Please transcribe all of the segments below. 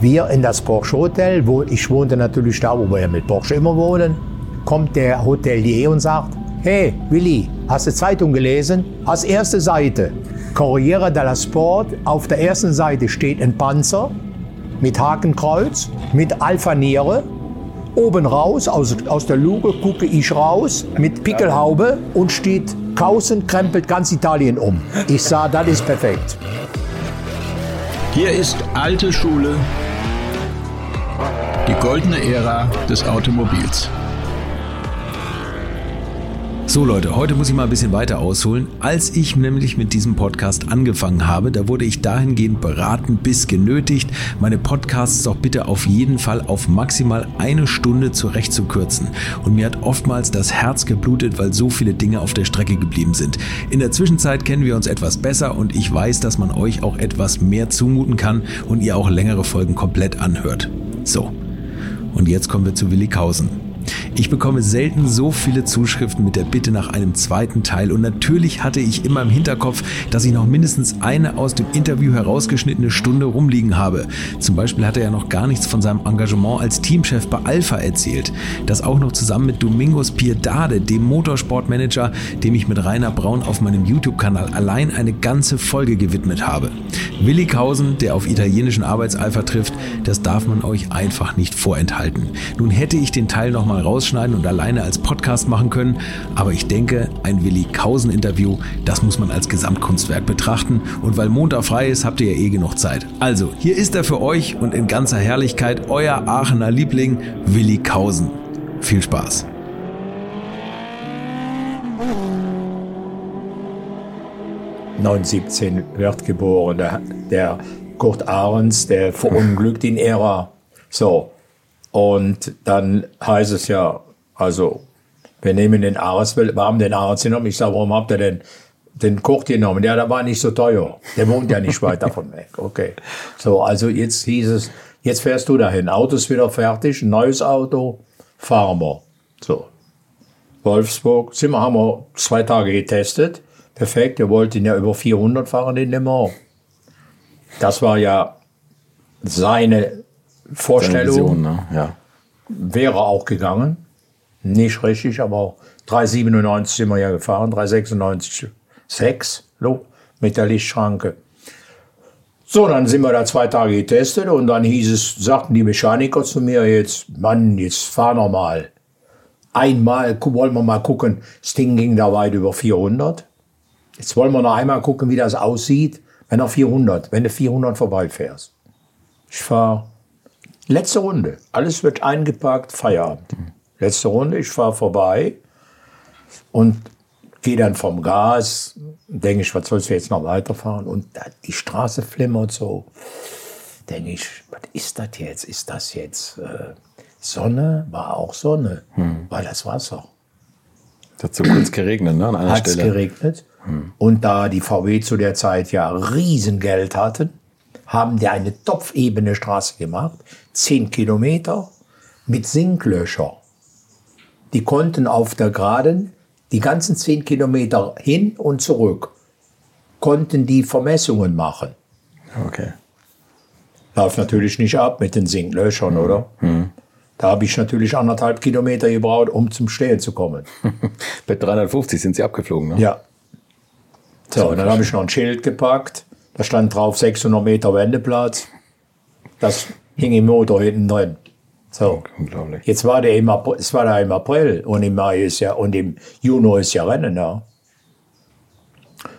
Wir in das Porsche Hotel, wo ich wohnte natürlich da, wo wir mit Porsche immer wohnen, kommt der Hotelier und sagt, hey Willi, hast du Zeitung gelesen? Als erste Seite, Corriere dello Sport, auf der ersten Seite steht ein Panzer mit Hakenkreuz, mit Alphaniere. Oben raus, aus, aus der Luke gucke ich raus mit Pickelhaube und steht Kausen krempelt ganz Italien um. Ich sah, das ist perfekt. Hier ist alte Schule, goldene Ära des Automobils. So Leute, heute muss ich mal ein bisschen weiter ausholen. Als ich nämlich mit diesem Podcast angefangen habe, da wurde ich dahingehend beraten bis genötigt, meine Podcasts doch bitte auf jeden Fall auf maximal eine Stunde zurechtzukürzen. Und mir hat oftmals das Herz geblutet, weil so viele Dinge auf der Strecke geblieben sind. In der Zwischenzeit kennen wir uns etwas besser und ich weiß, dass man euch auch etwas mehr zumuten kann und ihr auch längere Folgen komplett anhört. So. Und jetzt kommen wir zu Willikausen. Ich bekomme selten so viele Zuschriften mit der Bitte nach einem zweiten Teil und natürlich hatte ich immer im Hinterkopf, dass ich noch mindestens eine aus dem Interview herausgeschnittene Stunde rumliegen habe. Zum Beispiel hat er ja noch gar nichts von seinem Engagement als Teamchef bei Alpha erzählt. Das auch noch zusammen mit Domingos Piedade, dem Motorsportmanager, dem ich mit Rainer Braun auf meinem YouTube-Kanal allein eine ganze Folge gewidmet habe. Willikausen, der auf italienischen Arbeitsalpha trifft, das darf man euch einfach nicht vorenthalten. Nun hätte ich den Teil noch mal rausschneiden und alleine als Podcast machen können. Aber ich denke, ein Willi Kausen-Interview, das muss man als Gesamtkunstwerk betrachten. Und weil Montag frei ist, habt ihr ja eh genug Zeit. Also, hier ist er für euch und in ganzer Herrlichkeit euer Aachener Liebling, Willi Kausen. Viel Spaß. ...1917 wird geboren, der, der Kurt Ahrens, der verunglückt in Ära. So, und dann heißt es ja, also, wir nehmen den Arzt, wir haben den Arzt genommen. Ich sage, warum habt ihr denn den Koch genommen? Ja, der war nicht so teuer. Der wohnt ja nicht weit davon weg. Okay. So, also jetzt hieß es, jetzt fährst du dahin. Auto ist wieder fertig, neues Auto, fahren. So. Wolfsburg, wir, haben wir zwei Tage getestet. Perfekt, wir wollten ja über 400 fahren in Le Mans. Das war ja seine Vorstellung Vision, ne? ja. wäre auch gegangen. Nicht richtig, aber 3,97 sind wir ja gefahren, 3,96, 6 mit der Lichtschranke. So, dann sind wir da zwei Tage getestet und dann hieß es, sagten die Mechaniker zu mir jetzt, Mann, jetzt fahr noch mal. Einmal wollen wir mal gucken, das Ding ging da weit über 400. Jetzt wollen wir noch einmal gucken, wie das aussieht, wenn er 400, wenn du 400 vorbeifährst. Ich fahre Letzte Runde. Alles wird eingepackt, Feierabend. Letzte Runde, ich fahre vorbei und gehe dann vom Gas, denke ich, was sollst du jetzt noch weiterfahren? Und die Straße flimmert so. Denke ich, was ist das jetzt? Ist das jetzt äh, Sonne? War auch Sonne, hm. war das Wasser. Es hat so kurz geregnet, ne? An einer Hat's Stelle. geregnet. Hm. Und da die VW zu der Zeit ja Riesengeld hatten, haben die eine topfebene Straße gemacht, zehn Kilometer mit Sinklöcher. Die konnten auf der Geraden die ganzen zehn Kilometer hin und zurück, konnten die Vermessungen machen. Okay. Läuft natürlich nicht ab mit den Sinklöchern, mhm. oder? Mhm. Da habe ich natürlich anderthalb Kilometer gebraucht, um zum Stehen zu kommen. Bei 350 sind sie abgeflogen, ne? Ja. So, dann habe ich noch ein Schild gepackt. Da stand drauf 600 Meter Wendeplatz. Das hing im Motor hinten drin. So. Unglaublich. Jetzt war der im April, es war da im April und im Mai ist ja, und im Juni ist ja Rennen da.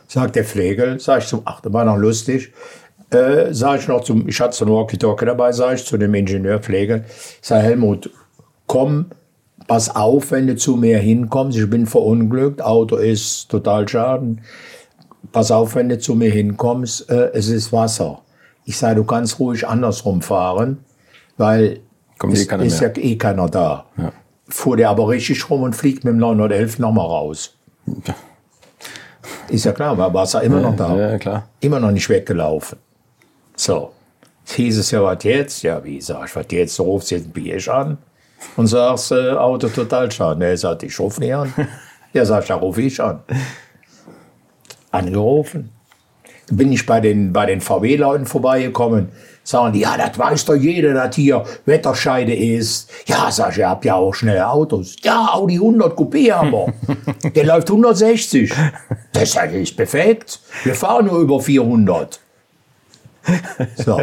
Sagt der Pflegel, sag ich zum, ach, das war noch lustig. Äh, sag ich noch zum, ich hatte so ein Walkie-Talkie dabei, sag ich zu dem Ingenieur Pflegel, sag Helmut, komm, pass auf, wenn du zu mir hinkommst, ich bin verunglückt, Auto ist total schaden. Pass auf, wenn du zu mir hinkommst, äh, es ist Wasser. Ich sage, du kannst ruhig andersrum fahren, weil Kommt eh ist mehr. ja eh keiner da. Ja. Fuhr der aber richtig rum und fliegt mit dem 911 nochmal raus. Ist ja klar, war Wasser immer noch da. Ja, klar. Immer noch nicht weggelaufen. So. Jetzt hieß es ja, was jetzt? Ja, wie sag ich, was jetzt? Du rufst jetzt ein Bier an und sagst, äh, Auto total schaden. Er sagt, ich ruf nicht an. Ja, sag ich, da rufe ich an. Angerufen. Bin ich bei den, bei den VW-Leuten vorbeigekommen. Sagen die, ja, das weiß doch jeder, dass hier Wetterscheide ist. Ja, sag ich, ihr habt ja auch schnelle Autos. Ja, Audi 100 Coupé haben wir. Der läuft 160. Das ist perfekt. Wir fahren nur über 400. So.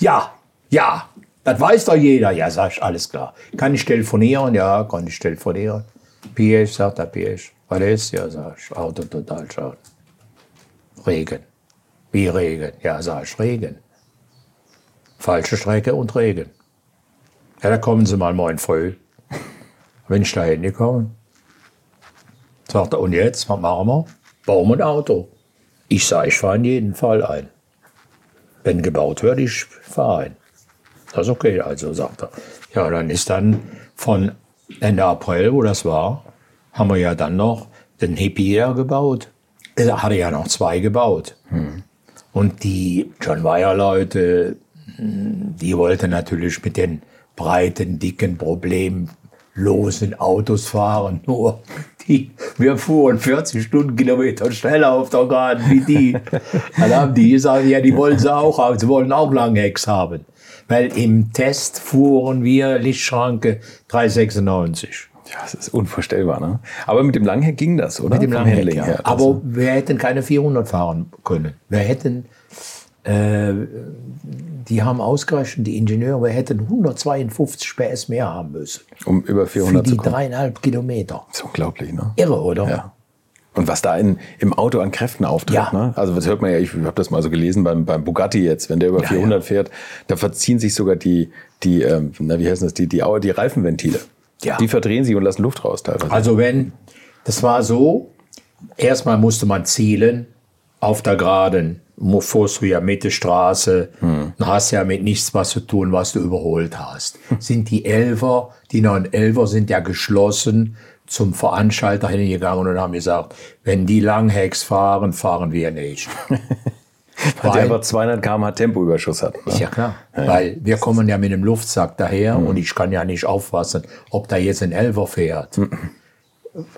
Ja, ja, das weiß doch jeder. Ja, sag ich, alles klar. Kann ich telefonieren? Ja, kann ich telefonieren. Piesch, sagt er Piesch. Was ist? Ja, sag ich, Auto total schauen. Regen. Wie Regen? Ja, sag ich, Regen. Falsche Strecke und Regen. Ja, da kommen Sie mal morgen früh. Wenn ich da hingekommen, sagt er, und jetzt, was machen wir? Wir ein Auto. Ich sage, ich fahre in jeden Fall ein. Wenn gebaut wird, ich fahre ein. Das ist okay, also, sagt er. Ja, dann ist dann von Ende April, wo das war, haben wir ja dann noch den Hippie gebaut. Er hatte ja noch zwei gebaut. Und die John Wire-Leute, die wollten natürlich mit den breiten, dicken, problemlosen Autos fahren. Nur die, wir fuhren 40 Stundenkilometer schneller auf der Geraden wie die. Dann haben die gesagt, ja, die wollen sie auch haben. Sie wollen auch Langhecks haben. Weil im Test fuhren wir Lichtschranke 396. Ja, das ist unvorstellbar, ne? Aber mit dem Langheck ging das, oder? Mit dem Langheck, ja. her. Das- Aber wir hätten keine 400 fahren können. Wir hätten, äh, die haben ausgerechnet, die Ingenieure, wir hätten 152 PS mehr haben müssen. um über Für 400 die zu kommen. dreieinhalb Kilometer. Das ist unglaublich, ne? Irre, oder? Ja. Und was da in, im Auto an Kräften auftritt. Ja. Ne? Also das hört man ja, ich habe das mal so gelesen beim, beim Bugatti jetzt, wenn der über Ja, 400 fährt, da verziehen sich sogar die, die ähm, na, wie heißen das, die, die, die Reifenventile. Ja. Die verdrehen sich und lassen Luft raus teilweise. Also wenn, das war so, erstmal musste man zielen auf der Geraden. Fuhrst du ja Mitte Straße, dann hast ja mit nichts was zu tun, was du überholt hast. Sind die Elfer, die neuen Elfer sind ja geschlossen zum Veranstalter hingegangen und haben gesagt, wenn die Langhecks fahren, fahren wir nicht. Weil der aber 200 km/h Tempoüberschuss hat. Ne? Ist ja klar. Weil wir kommen ja mit dem Luftsack daher und ich kann ja nicht aufpassen, ob da jetzt ein Elfer fährt.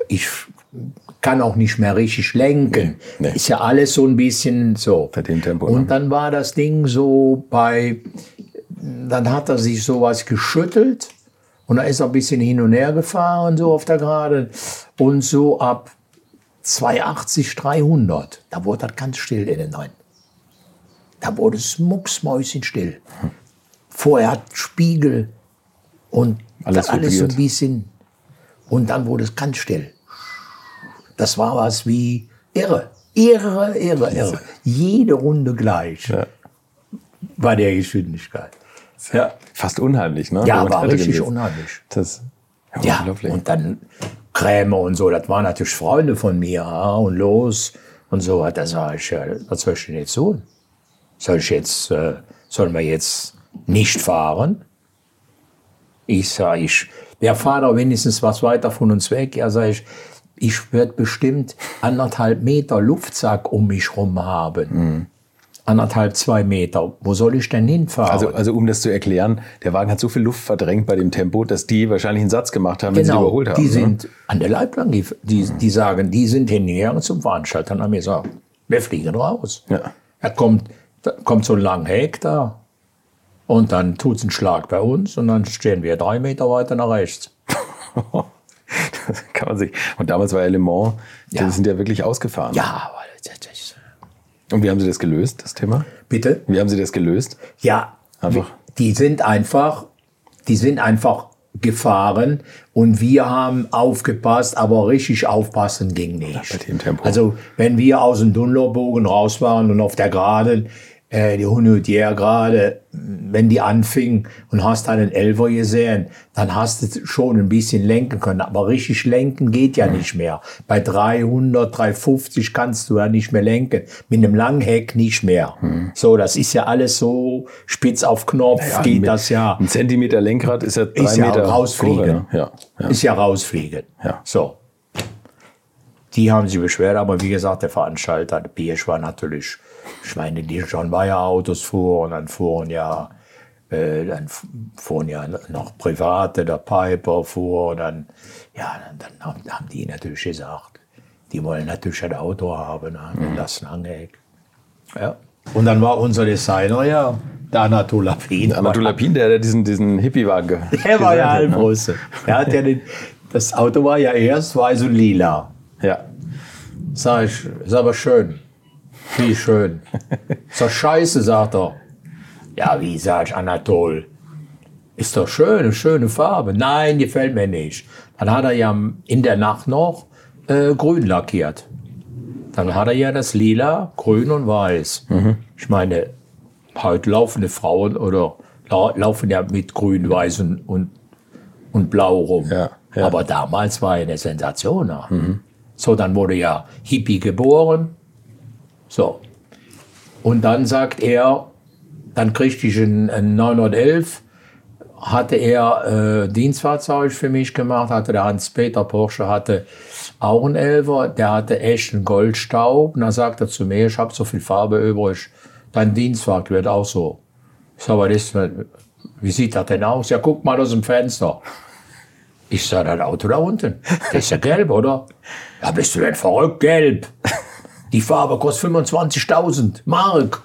Ich kann auch nicht mehr richtig lenken. Nee, nee. Ist ja alles so ein bisschen so. Bei dem Tempo, Und ne? dann war das Ding so bei, dann hat er sich sowas geschüttelt und da ist er ein bisschen hin und her gefahren, so auf der Gerade. Und so ab 280, 300, da wurde das ganz still in den Neuen. Da wurde es mucksmäuschenstill. Vorher hat Spiegel und Alles alles, so ein bisschen. Und dann wurde es ganz still. Das war was wie irre. Irre, irre, irre. Jede Runde gleich. Ja. Bei der Geschwindigkeit. Ja, Fast unheimlich, ne? Ja war richtig unheimlich. Das ja, Ja, unglaublich. und dann Krämer und so, das waren natürlich Freunde von mir. Ja, und los und so. Da sag ich, was soll ich denn jetzt tun? Soll ich jetzt, äh, sollen wir jetzt nicht fahren? Ich sage, ich, wer fahrt doch wenigstens was weiter von uns weg? Ja, sag ich, ich werde bestimmt anderthalb Meter Luftsack um mich rum haben. Anderthalb, zwei Meter. Wo soll ich denn hinfahren? also, also um das zu erklären, der Wagen hat so viel Luft verdrängt bei dem Tempo, dass die wahrscheinlich einen Satz gemacht haben, wenn sie Genau, überholt haben. die ne? sind an der Leitplanke, die, die, die sagen, die sind hingegangen zum Veranstalter und haben gesagt, wir fliegen raus. Ja. Da kommt, da kommt so ein langer Heck da und dann tut es einen Schlag bei uns und dann stehen wir drei Meter weiter nach rechts. Das kann man sich. Und damals war ja Le Mans, Ja. die sind ja wirklich ausgefahren. Ja, Und wie haben Sie das gelöst, das Thema? bitte? Wie haben Sie das gelöst? Ja, Einfach. die sind einfach, die sind einfach gefahren und wir haben aufgepasst, aber richtig aufpassen ging nicht. bei dem Tempo. Also wenn wir aus dem Dunlopbogen raus waren und auf der Geraden, äh, die Hunutier gerade, wenn die anfing und hast einen Elfer gesehen, dann hast du schon ein bisschen lenken können. Aber richtig lenken geht ja nicht mehr. Bei 300, 350 kannst du ja nicht mehr lenken. Mit einem Langheck nicht mehr. So, das ist ja alles so spitz auf Knopf, geht mit das ja. Ein Zentimeter Lenkrad ist ja drei Ist ja Meter rausfliegen. Ne? Ja, ja. Ist ja rausfliegen. Ja. So. Die haben sich beschwert, aber wie gesagt, der Veranstalter, der Biersch war natürlich, ich meine, die John Bayer Autos fuhren, dann fuhren ja, äh, dann fuhren ja noch Private, der Piper fuhr, dann, ja, dann, dann haben, haben die natürlich gesagt, die wollen natürlich ein Auto haben, ne, Mhm. das Langheck. Ja. Und dann war unser Designer ja der Anatol Lapin. Anatol Lapin, der, der diesen, diesen Hippie-Wagen ge- Der war ja hat, ne? Der hat ja den, das Auto war ja erst weiß und lila. Ja. Sag ich, ist aber schön. Wie schön. Ist doch scheiße, sagt er. Ja, wie sag ich, Anatol? Ist doch schön, eine schöne Farbe. Nein, gefällt mir nicht. Dann hat er ja in der Nacht noch äh, grün lackiert. Dann hat er ja das lila, grün und weiß. Ich meine, heute laufende Frauen oder lau laufen ja mit grün, weiß und, und, und blau rum. Ja, ja. Aber damals war er eine Sensation. ja. So, dann wurde ja Hippie geboren. So. Und dann sagt er, dann kriegte ich ein, ein 911, hatte er äh, Dienstfahrzeug für mich gemacht, hatte der Hans-Peter Porsche, hatte auch einen Elfer, der hatte echt einen Goldstaub. Und dann sagt er zu mir, ich habe so viel Farbe übrig, dein Dienstwagen wird auch so. Ich sag, was ist, wie sieht das denn aus? Ja, guck mal aus dem Fenster. Ich sah das Auto da unten. Das ist ja gelb, oder? Ja, bist du denn verrückt? Gelb. Die Farbe kostet 25.000 Mark.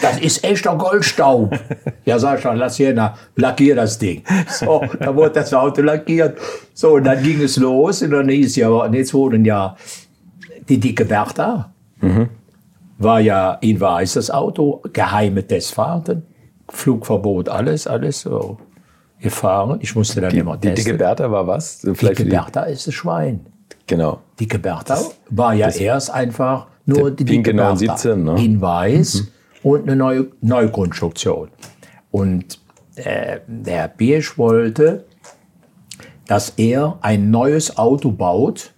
Das ist echter Goldstaub. Ja, schon, lass hier, na, lackier das Ding. So, dann wurde das Auto lackiert. So, und dann ging es los. Und dann hieß ja, und jetzt wurden ja die dicke Bertha. War ja in weiß das Auto, geheime Testfahrten, Flugverbot, alles, alles so gefahren. Ich musste dann Die, immer die testen. dicke Bertha war was? Vielleicht Dicke die- Bertha ist das Schwein. Genau. Dicke Bertha war ja erst einfach nur Der die pinke 917, ne? in weiß und eine neue Neukonstruktion. Und äh, der Biersch wollte, dass er ein neues Auto baut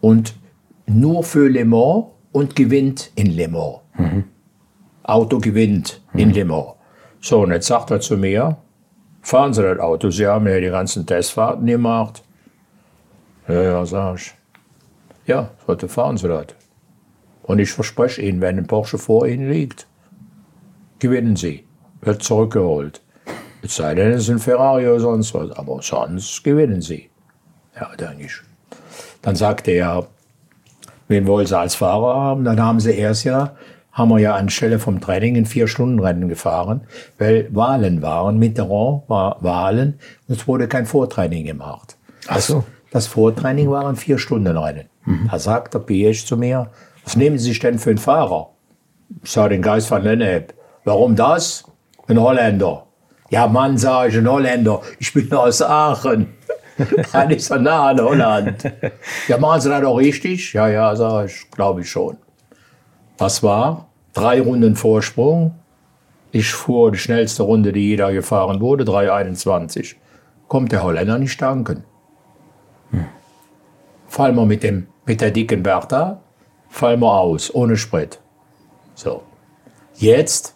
und nur für Le Mans und gewinnt in Le Mans. Auto gewinnt in Le Mans. So, und jetzt sagt er zu mir, fahren Sie das Auto, Sie haben ja die ganzen Testfahrten gemacht. Ja, ja, sag ich. Ja, heute fahren Sie das. Und ich verspreche Ihnen, wenn ein Porsche vor Ihnen liegt, gewinnen Sie. Wird zurückgeholt. Es sei denn, es ist ein Ferrari oder sonst was. Aber sonst gewinnen Sie. Ja, denke ich. Dann sagte er, wen wollen Sie als Fahrer haben? Dann haben Sie erst ja, haben wir ja anstelle vom Training ein Vier-Stunden-Rennen gefahren, weil Wahlen waren. Mitterrand war Wahlen und es wurde kein Vortraining gemacht. Ach so. Das Vortraining waren vier Stunden Rennen. Da sagt der PH zu mir, was nehmen Sie sich denn für einen Fahrer? Ich sage den Geist von Lennep. Warum das? Ein Holländer. Ja, Mann, sage ich, ein Holländer. Ich bin aus Aachen. Dann ist er nah an Holland. Ja, machen Sie das doch richtig? Ja, ja, sage ich, glaube ich schon. Was war? Drei Runden Vorsprung. Ich fuhr die schnellste Runde, die jeder gefahren wurde, 3,21. Kommt der Holländer nicht danken. Fallen wir mit, dem, mit der dicken Bertha, fallen wir aus, ohne Sprit. So. Jetzt,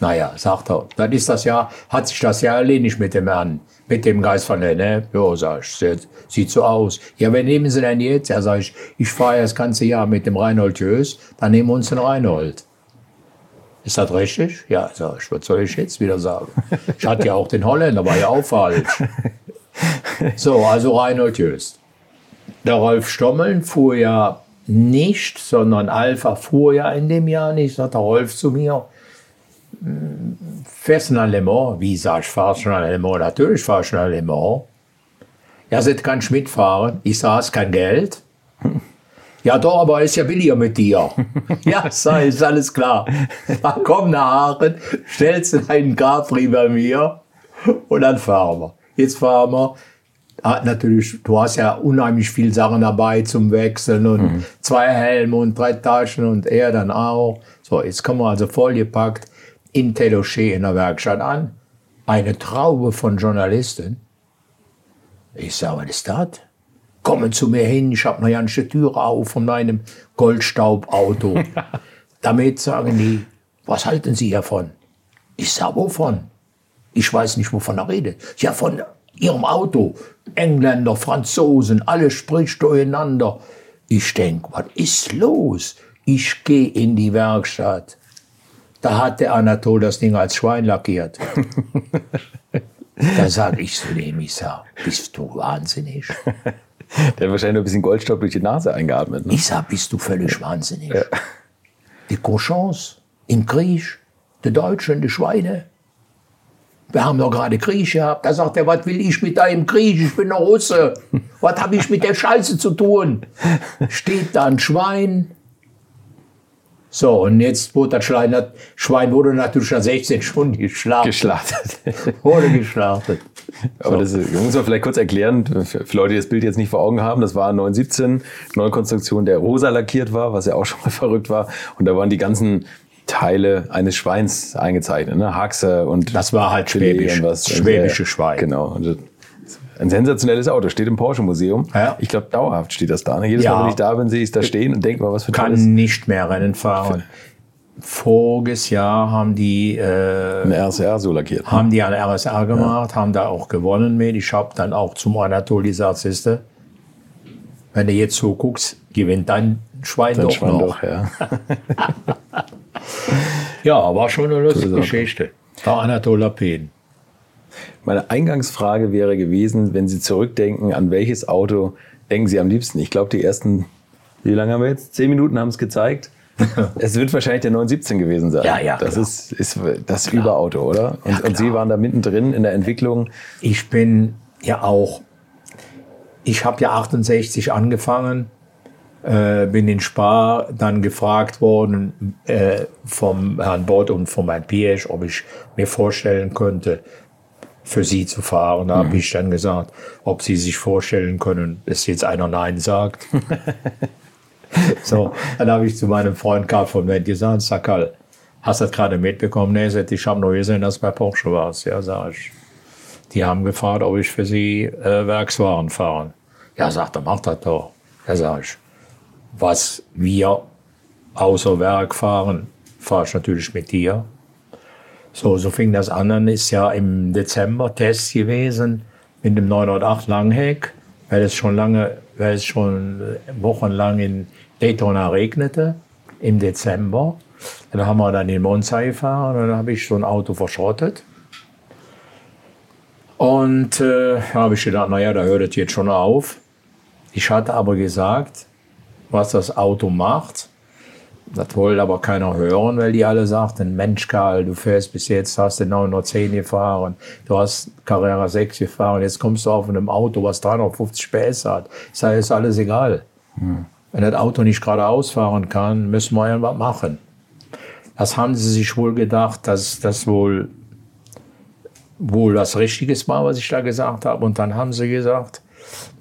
naja, sagt er, dann ist das ja, hat sich das ja erledigt mit dem Herrn, mit dem Geist von der, ne? Ja, sag ich, sieht, so aus. Ja, wen nehmen Sie denn jetzt? Ja, sag ich, ich fahre ja das ganze Jahr mit dem Reinhold Jös, dann nehmen wir uns den Reinhold. Ist das richtig? Ja, sag ich, was soll ich jetzt wieder sagen? Ich hatte ja auch den Holländer, war ja auch falsch. So, also Reinhold Jöst. Der Rolf Stommeln fuhr ja nicht, sondern Alpha fuhr ja in dem Jahr nicht, sagt der Rolf zu mir. "Hm, Fährst du nach Le Mans? Wie sag ich, fahr schon nach Le Mans? Natürlich fahr ich nach Le Mans. Ja, Sie kann ich mitfahren. Ich sag, hast kein Geld. Ja, doch, aber ist ja billiger mit dir. ja, sag, ist alles klar. Dann komm nach Aachen, stellst du deinen Capri bei mir und dann fahren wir. Jetzt fahren wir. Hat natürlich, du hast ja unheimlich viele Sachen dabei zum Wechseln und zwei Helme und drei Taschen und er dann auch. So, jetzt kommen wir also vollgepackt in Telocher in der Werkstatt an. Eine Traube von Journalisten. Ich sage, was ist das? Kommen zu mir hin, ich habe eine ganze Tür auf von meinem Goldstaubauto. Damit sagen die, was halten Sie davon? Ich sage, wovon? Ich weiß nicht, wovon er redet. Ja, von Ihrem Auto. Engländer, Franzosen, alles spricht durcheinander. Ich denke, was ist los? Ich gehe in die Werkstatt. Da hat der Anatol das Ding als Schwein lackiert. da sage ich zu dem, ich sag, bist du wahnsinnig? Der hat wahrscheinlich ein bisschen Goldstaub durch die Nase eingeatmet. Ne? Ich sag, bist du völlig wahnsinnig? die Cochons im Krieg, die Deutschen, die Schweine. Wir haben doch gerade Krieg gehabt. Da sagt er, was will ich mit deinem Krieg? Ich bin ein Russe. Was habe ich mit der Scheiße zu tun? Steht da ein Schwein. So, und jetzt wurde das Schwein, das Schwein wurde natürlich nach 16 Stunden geschlachtet. Geschlachtet. Wurde geschlachtet. Aber das muss man vielleicht kurz erklären, für, für Leute, die das Bild jetzt nicht vor Augen haben. Das war 917, Neukonstruktion, der rosa lackiert war, was ja auch schon mal verrückt war. Und da waren die ganzen Teile eines Schweins eingezeichnet, ne? Haxe und Das war halt Filet schwäbisch, was. schwäbische Schwein. Genau. Ein sensationelles Auto, steht im Porsche Museum. Ja. Ich glaube, dauerhaft steht das da. Ne? Jedes Ja. Mal, wenn ich da bin, sehe ich es da stehen und denke mal, was für ein tolles. Kann nicht mehr Rennen fahren. Voriges Jahr haben die, äh, Ein RSR so lackiert. haben die eine RSR gemacht, haben da auch gewonnen mit. Ich habe dann auch zum Anatoli gesagt, siehste, wenn du jetzt so guckst, gewinnt dein Schwein Dann doch Schwein noch. doch, ja. Ja, war schon eine lustige Sache. Geschichte. Der Anatol Pen. Meine Eingangsfrage wäre gewesen, wenn Sie zurückdenken, an welches Auto denken Sie am liebsten? Ich glaube, die ersten, wie lange haben wir jetzt? Zehn Minuten haben es gezeigt. es wird wahrscheinlich der 917 gewesen sein. Ja, ja, Das klar. ist, ist das Überauto, oder? Und, und Sie klar. waren da mittendrin in der Entwicklung. Ich bin ja auch, ich habe ja 68 angefangen, äh, bin in Spar dann gefragt worden äh, vom Herrn Bott und vom Herrn Piesch, ob ich mir vorstellen könnte, für sie zu fahren. Da habe ich dann gesagt, ob sie sich vorstellen können, dass jetzt einer Nein sagt. so, dann habe ich zu meinem Freund Karl von Wendt gesagt, sag Karl, hast du das gerade mitbekommen? Nee, ich habe nur gesehen, dass bei Porsche warst. Ja, sag ich. Die haben gefragt, ob ich für sie äh, Werkswaren fahre. Ja, sagt er, mach das doch. Ja, sag ich. Was wir außer Werk fahren, fahre ich natürlich mit dir. So, so fing das an. Dann ist ja im Dezember Test gewesen mit dem 908 Langheck, weil es schon lange, weil es schon äh, wochenlang in Daytona regnete im Dezember. Dann haben wir dann in Monza gefahren und dann habe ich so ein Auto verschrottet. Und äh, habe ich gedacht, naja, da hört es jetzt schon auf. Ich hatte aber gesagt, was das Auto macht. Das wollte aber keiner hören, weil die alle sagten, Mensch Karl, du fährst bis jetzt, hast du 910 gefahren, du hast Carrera 6 gefahren, jetzt kommst du auf einem Auto, was 350 PS hat. Ich sage, ist alles egal. Wenn das Auto nicht geradeaus fahren kann, müssen wir irgendwas machen. Das haben sie sich wohl gedacht, dass das wohl, wohl was Richtiges war, was ich da gesagt habe. Und dann haben sie gesagt,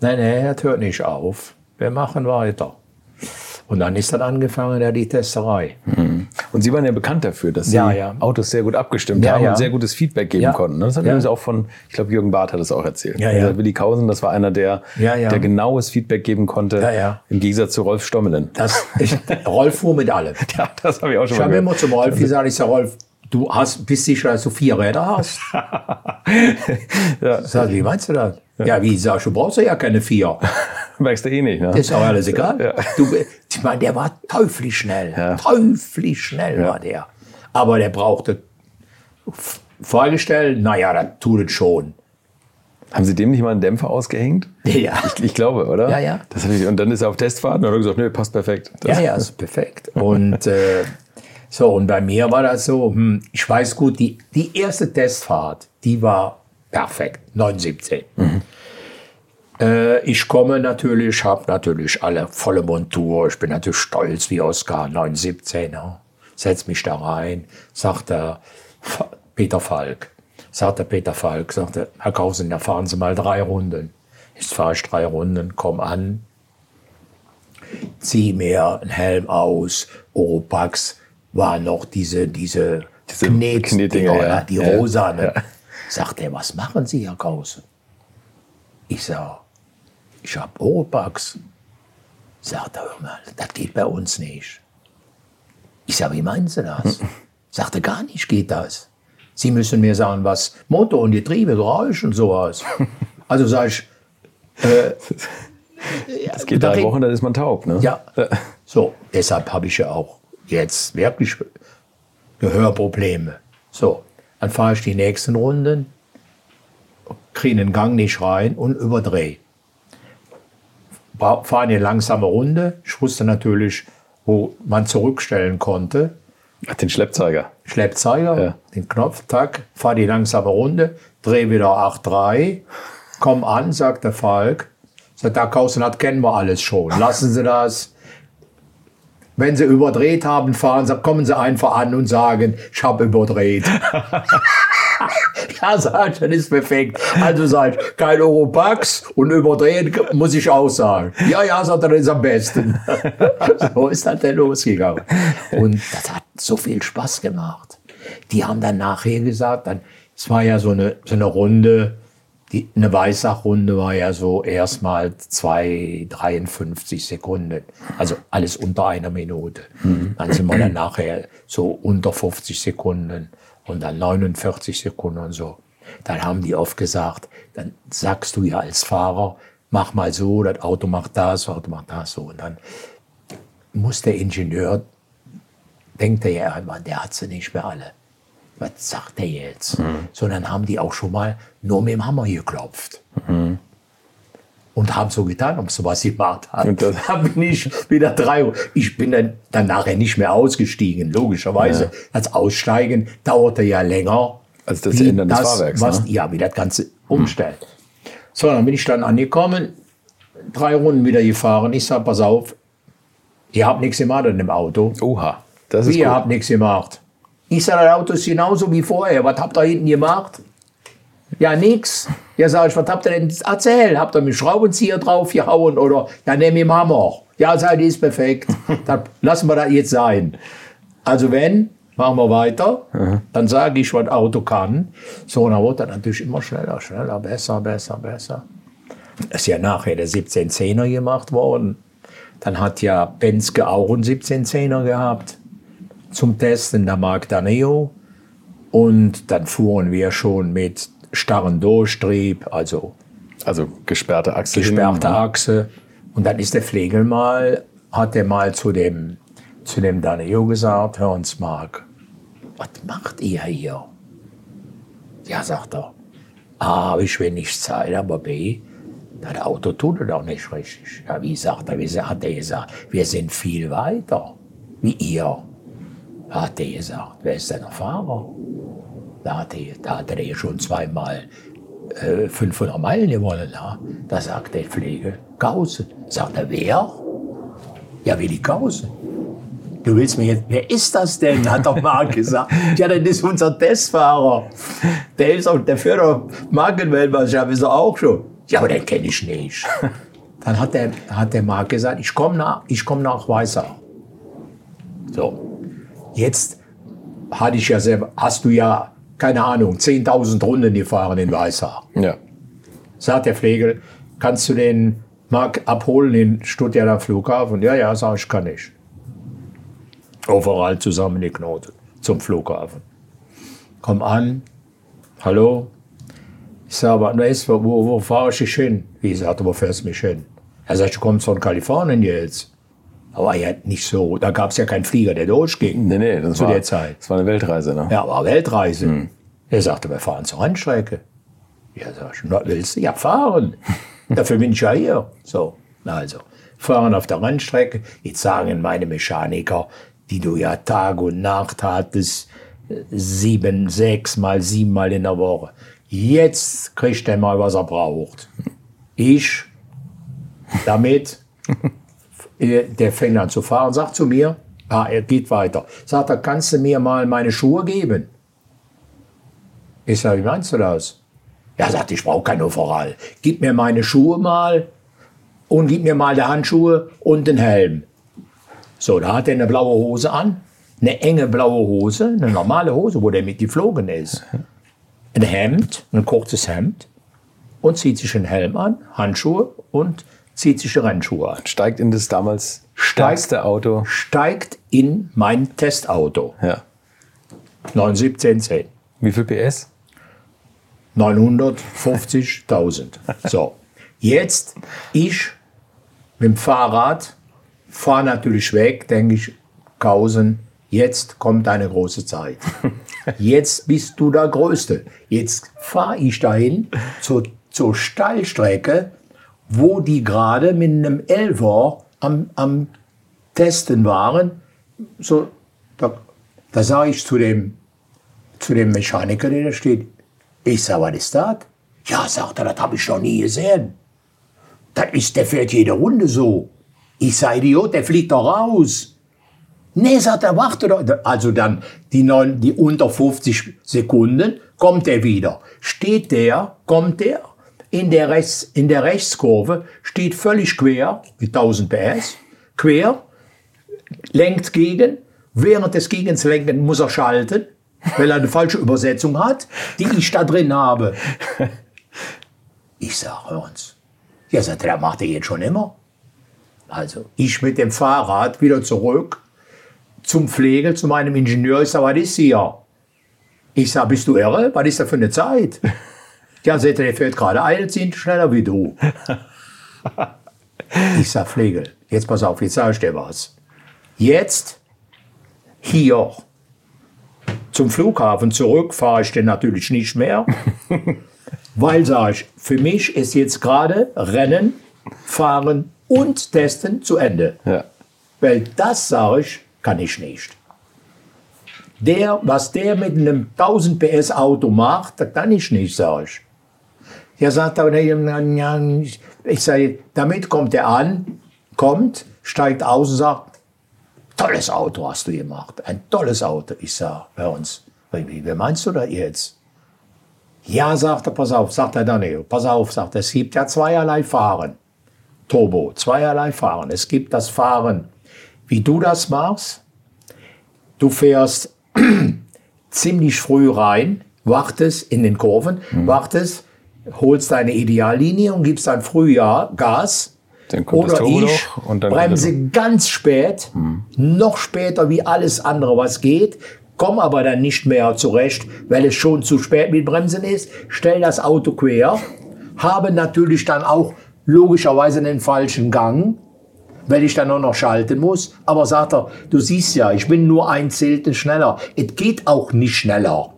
nein, nein, das hört nicht auf. Wir machen weiter. Und dann ist dann angefangen, ja, die Testerei. Und Sie waren ja bekannt dafür, dass Sie Ja, ja. Autos sehr gut abgestimmt Ja, haben ja. und sehr gutes Feedback geben Ja. konnten. ne? Das hat Ja. übrigens auch von, ich glaube, Jürgen Barth hat das auch erzählt. Ja, Also ja. Willi Kausen, das war einer, der, Ja, ja. der genaues Feedback geben konnte, Ja, ja. im Gegensatz zu Rolf Stommelen. Das, ich, Rolf fuhr mit allem. Ja, das habe ich auch schon Ich mal habe gehört. immer zum Rolf gesagt, ich sage, Rolf, du hast, bist sicher, dass du vier Räder hast? Ja. Sag, wie meinst du das? Ja, wie sagst du, du brauchst ja keine vier. Merkst du eh nicht, ne? Ist auch alles egal. Du, ich meine, der war teuflisch schnell. Teuflisch schnell war der. Aber der brauchte vorgestellt, naja, das tut es schon. Haben Sie dem nicht mal einen Dämpfer ausgehängt? Ja. Ich, ich glaube, oder? Ja, ja. Das ich, und dann ist er auf Testfahrten und hat gesagt, nee, passt perfekt. Das, Ja, ja, ist perfekt. Und äh, so, und bei mir war das so, hm, ich weiß gut, die, die erste Testfahrt, die war perfekt, 917. Äh, ich komme natürlich, habe natürlich alle volle Montur, ich bin natürlich stolz wie Oscar, 917. Ja. Setz mich da rein, sagt der Peter Falk. Sagt der Peter Falk, sagt er, Herr Kausen, da fahren Sie mal drei Runden. Jetzt fahre ich drei Runden, komm an, zieh mir einen Helm aus, Oropax war noch diese, diese, Diese Knet- Knetdinger, Dinger, ja. die Ja. rosanen. Sagt er, was machen Sie, Herr Kausen? Ich sag, ich hab Oropax. Sagt er, hör mal, das geht bei uns nicht. Ich sag, wie meinen Sie das? Sagt er, gar nicht geht das. Sie müssen mir sagen, was Motor und Getriebe, Geräusch und sowas. Also sag ich, Das geht drei Wochen, dann ist man taub, ne? ja, so, deshalb habe ich ja auch jetzt wirklich Gehörprobleme. So, dann fahre ich die nächsten Runden, kriege den Gang nicht rein und überdrehe. Bra- Fahre eine langsame Runde. Ich wusste natürlich, wo man zurückstellen konnte. Ach, den Schleppzeiger. Schleppzeiger, Ja. den Knopf, tack, fahr die langsame Runde, dreh wieder 8,3, komm an, sagt der Falk. Sagt, der Kausen, das kennen wir alles schon. Lassen Sie das. Wenn Sie überdreht haben, fahren Sie, kommen Sie einfach an und sagen, ich habe überdreht. ja, sagt, das ist perfekt. Also sagt, kein Europax und überdrehen muss ich auch sagen. Ja, ja, sagt er, das ist am besten. so ist das dann losgegangen. Und das hat so viel Spaß gemacht. Die haben dann nachher gesagt, dann, es war ja so eine, so eine Runde, die, eine Weißachrunde war ja so erstmal 2,53 Sekunden. Also alles unter einer Minute. Dann sind wir dann nachher so unter 50 Sekunden und dann 49 Sekunden und so. Dann haben die oft gesagt, dann sagst du ja als Fahrer, mach mal so, das Auto macht das, das Auto macht das so. Und dann muss der Ingenieur, denkt er ja immer, der hat sie nicht mehr alle. Was sagt er jetzt? Sondern haben die auch schon mal nur mit dem Hammer geklopft. Und haben so getan, ob sie was gemacht. Und das- Da bin ich wieder drei Uhr. Ich bin dann, dann nachher nicht mehr ausgestiegen, logischerweise. Das Aussteigen dauerte ja länger. Als das Ändern des Fahrwerks, Was, ne? Ja, wie das Ganze umstellt. So, dann bin ich dann angekommen, drei Runden wieder gefahren. Ich sag, pass auf, ihr habt nichts gemacht in dem Auto. Oha. Das ist Wie, ihr gut. habt nichts gemacht? Ich sage, das Auto ist genauso wie vorher. Was habt ihr hinten gemacht? Ja, nix. Ja, sag ich, was habt ihr denn erzählt? Habt ihr mit Schraubenzieher drauf gehauen oder ja, nehm im Hammer? Ja, sag ich, ist perfekt. Dann lassen wir das jetzt sein. Also wenn, machen wir weiter. Dann sage ich, was Auto kann. So, und dann wurde das natürlich immer schneller, schneller, besser, besser, besser. Das ist ja nachher der 1710er gemacht worden. Dann hat ja Penske auch einen 1710er gehabt zum Testen, der Mark Daneo. Und dann fuhren wir schon mit starren Durchtrieb, also Also gesperrte Achse. gesperrte. Achse. Und dann ist der Flegel mal, hat er mal zu dem, zu dem Daneo gesagt, hör uns Mark, was macht ihr hier? Ja, sagt er, A, habe ich wenig Zeit, aber B, das Auto tut es doch nicht richtig. Ja, wie sagt er, wie hat er gesagt, wir sind viel weiter wie ihr. Hat er gesagt, wer ist denn der Fahrer? Da hat er, da hat er ja schon zweimal äh, 500 Meilen gewonnen. Ja? Da sagt der Pflege, Gausen. Sagt er, wer? Ja, Willi Gausen. Du willst mir jetzt, wer ist das denn? Hat doch Marc gesagt. Ja, das ist unser Testfahrer. Der ist auch, der führt doch Markenweltmeisterschaft, ist er auch schon. Ja, aber den kenne ich nicht. Dann hat der, hat der Marc gesagt, ich komme nach, ich komm nach Weißach. So. Jetzt hatte ich ja selber, hast du ja, keine Ahnung, 10.000 Runden gefahren in Weißach. Ja. Sagt der Pflegel, kannst du den Marc abholen in Stuttgarter Flughafen? Ja, ja, sag ich, kann ich. Overall zusammengeknotet zum Flughafen. Komm an, hallo. Ich sage, aber wo, wo fahre ich dich hin? Wie gesagt, wo fährst du mich hin? Er sagt, du kommst von Kalifornien jetzt. Aber ja nicht so, da gab es ja keinen Flieger, der durchging. Nee, nee, das Zu war, der Zeit. Das war eine Weltreise, ne? Ja, war Weltreise. Er sagte, wir fahren zur Rennstrecke. Ja, sag ich, willst du? Ja, fahren. Dafür bin ich ja hier. So, also, fahren auf der Rennstrecke. Jetzt sagen meine Mechaniker, die du ja Tag und Nacht hattest, sieben, sechs mal, sieben Mal in der Woche. Jetzt kriegt er mal, was er braucht. Ich damit der fängt an zu fahren, sagt zu mir, ah, er geht weiter. Sagt er, kannst du mir mal meine Schuhe geben? Ich sage, wie meinst du das? Ja, sagt, ich brauche kein Overall. Gib mir meine Schuhe mal und gib mir mal die Handschuhe und den Helm. So, da hat er eine blaue Hose an, eine enge blaue Hose, eine normale Hose, wo der mit geflogen ist. Ein Hemd, ein kurzes Hemd und zieht sich einen Helm an, Handschuhe und zieht sich die Rennschuhe an. Steigt in das damals Steigt- stärkste Auto. steigt in mein Testauto. Ja. 91710. Wie viel PS? 950.000. So, jetzt ich mit dem Fahrrad fahre natürlich weg, denke ich, Kausen, jetzt kommt eine große Zeit. Jetzt bist du der Größte. Jetzt fahre ich dahin zur, zur Steilstrecke, wo die gerade mit einem Elfer am, am testen waren, so, da, da sage ich zu dem, zu dem Mechaniker, der da steht, ich sage, was ist das? Ja, sagt er, das habe ich noch nie gesehen. Das ist, der fährt jede Runde so. Ich sage, Idiot, der fliegt doch raus. Nee, sagt er, warte doch. Also dann die, neun, die unter 50 Sekunden kommt er wieder. Steht der, kommt der, in der, Rechts, in der Rechtskurve, steht völlig quer, mit 1000 PS, quer, lenkt gegen. Während des Gegenslenken muss er schalten, weil er eine falsche Übersetzung hat, die ich da drin habe. Ich sage, uns. Ja, sagt er, macht er jetzt schon immer. Also, ich mit dem Fahrrad wieder zurück zum Pflege, zu meinem Ingenieur. Ich sage, was ist hier? Ich sage, bist du irre? Was ist das für eine Zeit? Ja, sagt er, der fährt gerade eine Zehntel schneller wie du. Ich sage, Pflege, jetzt pass auf, jetzt sage ich dir was. Jetzt, hier, zum Flughafen zurück fahre ich denn natürlich nicht mehr. Weil, sage ich, für mich ist jetzt gerade Rennen, Fahren und Testen zu Ende. Ja. Weil das, sage ich, kann ich nicht. Der, was der mit einem 1000 PS Auto macht, das kann ich nicht, sage ich. Ja, sagt er, ich sage, damit kommt er an, kommt, steigt aus und sagt, tolles Auto hast du gemacht, ein tolles Auto. Ich sage, bei uns, wie, wie meinst du das jetzt? Ja, sagt er, pass auf, sagt er dann, pass auf, sagt er, es gibt ja zweierlei Fahren. Turbo, zweierlei Fahren. Es gibt das Fahren, wie du das machst. Du fährst ziemlich früh rein, wartest in den Kurven, Mhm. wartest, holst deine Ideallinie und gibst dann früh ja Gas. Dann kommt das Oder Turbo ich und dann bremse ganz spät, noch später wie alles andere, was geht, komme aber dann nicht mehr zurecht, weil es schon zu spät mit Bremsen ist, stell das Auto quer, habe natürlich dann auch logischerweise den falschen Gang, weil ich dann auch noch schalten muss. Aber sagt er, du siehst ja, ich bin nur ein Zehntel schneller. Es geht auch nicht schneller.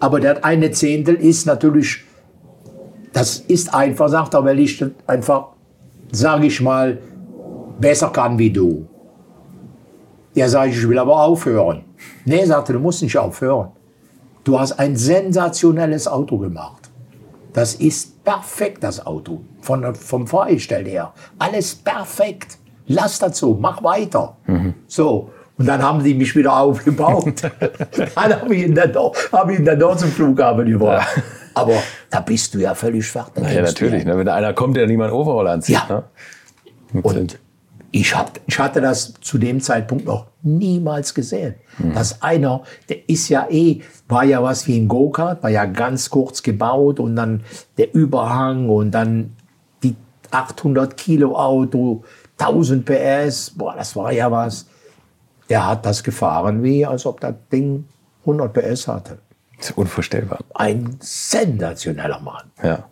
Aber der eine Zehntel ist natürlich, das ist einfach, sagt er, weil ich einfach, sage ich mal, besser kann wie du. Ja, sage ich, ich will aber aufhören. Nee, sagte, du musst nicht aufhören. Du hast ein sensationelles Auto gemacht. Das ist perfekt, das Auto. Von, vom Fahrgestell her. Alles perfekt. Lass dazu, mach weiter. So. Und dann haben die mich wieder aufgebaut. dann habe ich ihn dann doch, hab ich ihn dann doch zum Flughafen gebracht. Aber da bist du ja völlig fertig. Ja, natürlich. Ne? Wenn da einer kommt, der niemand Overall anzieht. Ja. Ne? Und ich, hab, ich hatte das zu dem Zeitpunkt noch niemals gesehen. Dass einer, der ist ja eh, war ja was wie ein Go-Kart, war ja ganz kurz gebaut und dann der Überhang und dann die 800 Kilo Auto, 1000 PS, boah, das war ja was. Der hat das gefahren, wie als ob das Ding 100 PS hatte. Das ist unvorstellbar. Ein sensationeller Mann. Ja.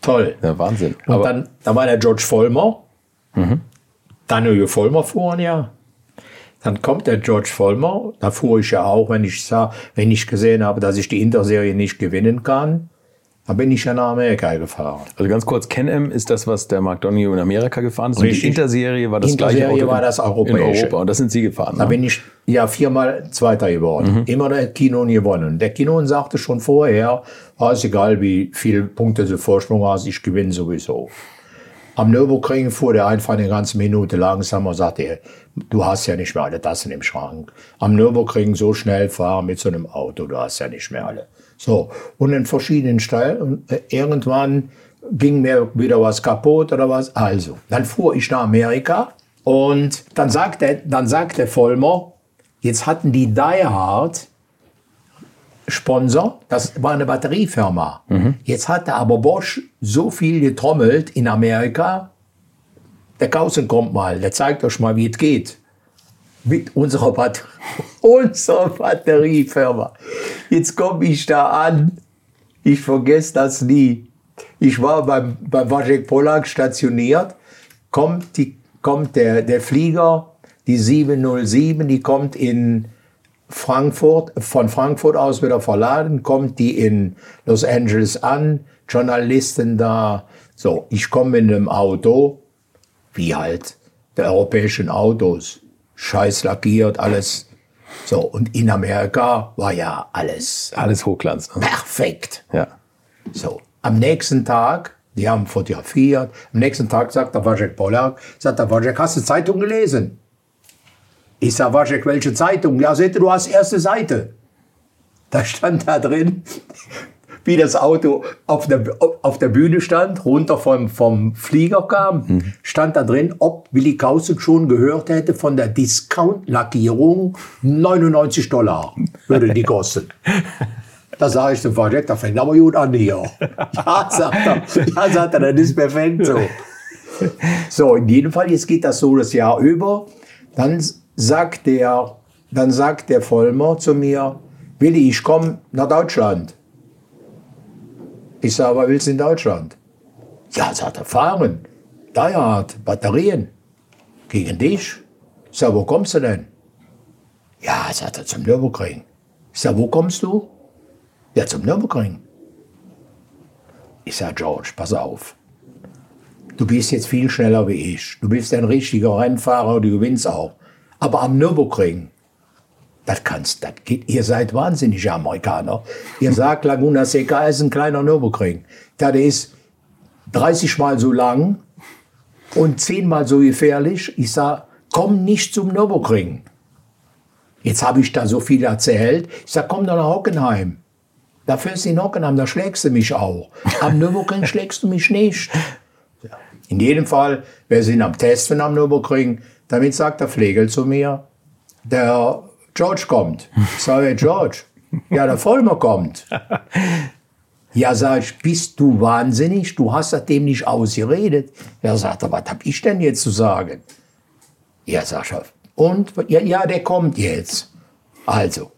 Toll. ja Wahnsinn. Und Aber dann, da war der George Vollmer. Daniel Vollmer fuhren ja. Dann kommt der George Vollmer. Da fuhr ich ja auch, wenn ich sah, wenn ich gesehen habe, dass ich die Interserie nicht gewinnen kann. Da bin ich ja nach Amerika gefahren. also ganz kurz, Can-Am ist das, was der Mark Donoghue in Amerika gefahren ist. Und die. Interserie war das Interserie gleiche Auto war das in europäische. Europa. Und das sind Sie gefahren. Da Ne? bin ich ja viermal Zweiter geworden. Immer der Kinon gewonnen. Der Kinon sagte schon vorher, ah, ist egal, wie viele Punkte du Vorsprung hast, ich gewinne sowieso. Am Nürburgring fuhr der einfach eine ganze Minute langsamer, sagte er, du hast ja nicht mehr alle Tassen im Schrank. Am Nürburgring so schnell fahren mit so einem Auto, du hast ja nicht mehr alle. So, und in verschiedenen Stellen, und äh, irgendwann ging mir wieder was kaputt oder was. Also, dann fuhr ich nach Amerika und dann sagte, dann sagte Vollmer, jetzt hatten die Die Hard Sponsor, das war eine Batteriefirma. Jetzt hatte aber Bosch so viel getrommelt in Amerika. Der Kausen kommt mal, der zeigt euch mal, wie es geht. Mit unserer, Bat unserer Batteriefirma. Jetzt komme ich da an. Ich vergesse das nie. Ich war beim, beim Wojciech Polak stationiert. Kommt, die, kommt der, der Flieger, die 707, die kommt in Frankfurt, von Frankfurt aus wieder verladen, kommt die in Los Angeles an, Journalisten da. So, ich komme in einem Auto, wie halt der europäischen Autos. Scheiß lackiert, alles. So, und in Amerika war ja alles Alles Hochglanz. Ne? perfekt. Ja. So, am nächsten Tag, die haben fotografiert, am nächsten Tag sagt der Wojciech Pollack, sagt der Wojciech, hast du Zeitung gelesen? Ich sag, Wojciech, welche Zeitung? Ja, seht ihr, du hast erste Seite. Da stand da drin, wie das Auto auf der, auf der Bühne stand, runter vom, vom Flieger kam, stand da drin, ob Willi Kausik schon gehört hätte von der Discount-Lackierung 99 Dollar würde die kosten. Da sage ich zum Projekt, da fängt aber gut an hier. Ja, sagt er, ja, sagt er, das ist perfekt so. So, in jedem Fall, jetzt geht das so das Jahr über. Dann sagt der, dann sagt der Vollmer zu mir, Willi, ich komme nach Deutschland. Ich sage, was willst du in Deutschland? Ja, sagt er, fahren. Dayard, Batterien. Gegen dich. Ich sage, wo kommst du denn? Ja, sagt er, zum Nürburgring. Ich sage, wo kommst du? Ja, zum Nürburgring. Ich sage, George, pass auf. Du bist jetzt viel schneller wie ich. Du bist ein richtiger Rennfahrer, du gewinnst auch. Aber am Nürburgring, das kannst, das geht, ihr seid wahnsinnig, ihr Amerikaner. Ihr sagt, Laguna Seca ist ein kleiner Nürburgring. Das ist 30 Mal so lang und 10 Mal so gefährlich. Ich sag, komm nicht zum Nürburgring. Jetzt habe ich da so viel erzählt. Ich sag, komm doch nach Hockenheim. Da fährst du in Hockenheim, da schlägst du mich auch. Am Nürburgring schlägst du mich nicht. In jedem Fall, wir sind am Testen am Nürburgring. Damit sagt der Pflegel zu mir, der George kommt. Ich sage, George, ja, der Vollmer kommt. Ja, sag ich, bist du wahnsinnig? Du hast das dem nicht ausgeredet. Er sagt, was hab ich denn jetzt zu sagen? Ja, sag ich, und? Ja, ja, der kommt jetzt. Also,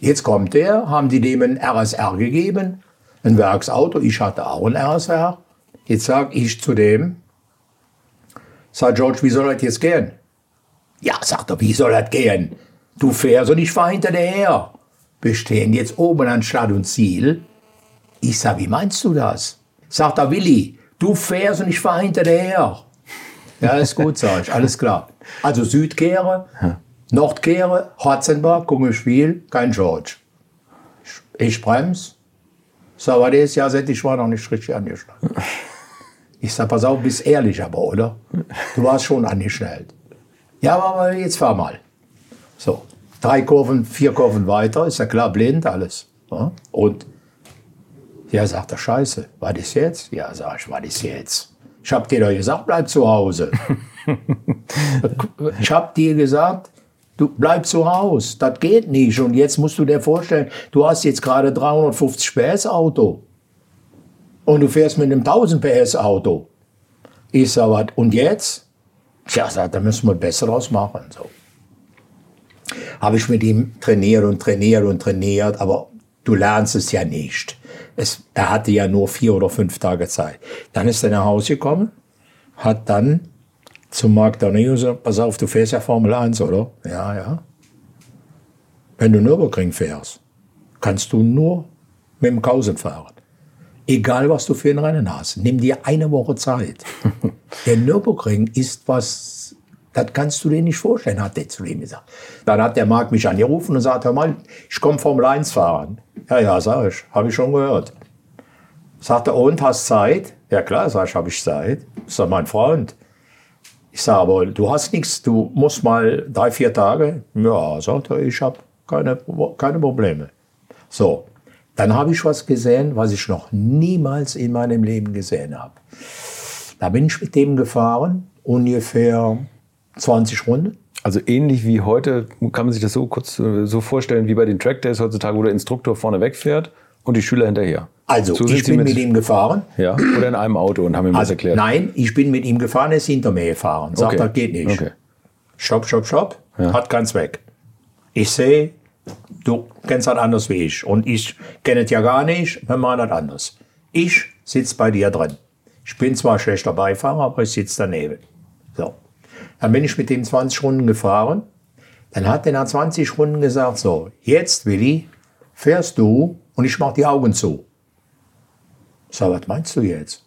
jetzt kommt der, haben die dem ein RSR gegeben, ein Werksauto. Ich hatte auch ein RSR. Jetzt sag ich zu dem, sag George, wie soll das jetzt gehen? Ja, sagt er, wie soll das gehen? Du fährst und ich fahr hinter dir her. Wir stehen jetzt oben an Stadt und Ziel. Ich sag, wie meinst du das? Sagt er, Willi, du fährst und ich fahr hinter dir her. Ja, ist gut, sag ich, alles klar. Also Südkehre, Nordkehre, Hotzenberg, Kungelspiel, kein George. Ich, ich brems. Sag, was ist? Ja, seit ich war noch nicht richtig angeschnallt. Ich sag, pass auf, bist ehrlich aber, oder? Du warst schon angeschnallt. Ja, aber jetzt fahr mal. So, drei Kurven, vier Kurven weiter, ist ja klar, blind, alles. Ja? Und ja, sagt er, scheiße, was ist jetzt? Ja, sag ich, was ist jetzt? Ich hab dir doch gesagt, bleib zu Hause. ich hab dir gesagt, du bleib zu Hause, das geht nicht. Und jetzt musst du dir vorstellen, du hast jetzt gerade 350 PS Auto. Und du fährst mit einem 1000 PS Auto. Ich sag, was, und jetzt? Tja, sagt, da müssen wir besser draus machen. So. Habe ich mit ihm trainiert und trainiert und trainiert, aber du lernst es ja nicht. Es, er hatte ja nur vier oder fünf Tage Zeit. Dann ist er nach Hause gekommen, hat dann zum Marc Daneo gesagt, pass auf, du fährst ja Formel 1, oder? Ja, ja. Wenn du Nürburgring fährst, kannst du nur mit dem Kausen fahren. Egal, was du für ein Rennen hast. Nimm dir eine Woche Zeit. Der Nürburgring ist was, das kannst du dir nicht vorstellen, hat der zu ihm gesagt. Dann hat der Marc mich angerufen und sagt, hör mal, ich komme Formel 1 fahren. Ja, ja, sag ich, habe ich schon gehört. Sagt er, und, hast Zeit? Ja klar, sag ich, habe ich Zeit. Ich sag, mein Freund. Ich sage, aber du hast nichts, du musst mal drei, vier Tage. Ja, sagt er, ich habe keine, keine Probleme. So, dann habe ich was gesehen, was ich noch niemals in meinem Leben gesehen habe. Da bin ich mit dem gefahren, ungefähr 20 Runden. Also ähnlich wie heute, kann man sich das so kurz äh, so vorstellen, wie bei den Trackdays heutzutage, wo der Instruktor vorne wegfährt und die Schüler hinterher. Also, So ich bin mit- mit, ihm gefahren. Ja, oder in einem Auto und haben ihm das Also, erklärt. nein, ich bin mit ihm gefahren, er ist hinter mir gefahren. Sagt, Okay. das geht nicht. Okay. Stopp, stopp, stopp. Ja. Hat keinen Zweck. Ich sehe, du kennst das anders wie ich. Und ich kenne es ja gar nicht, wir machen das anders. Ich sitze bei dir drin. Ich bin zwar schlechter Beifahrer, aber ich sitze daneben. So. Dann bin ich mit dem 20 Runden gefahren. Dann hat er nach 20 Runden gesagt, so, jetzt, Willi, fährst du und ich mach die Augen zu. Ich sag, was meinst du jetzt?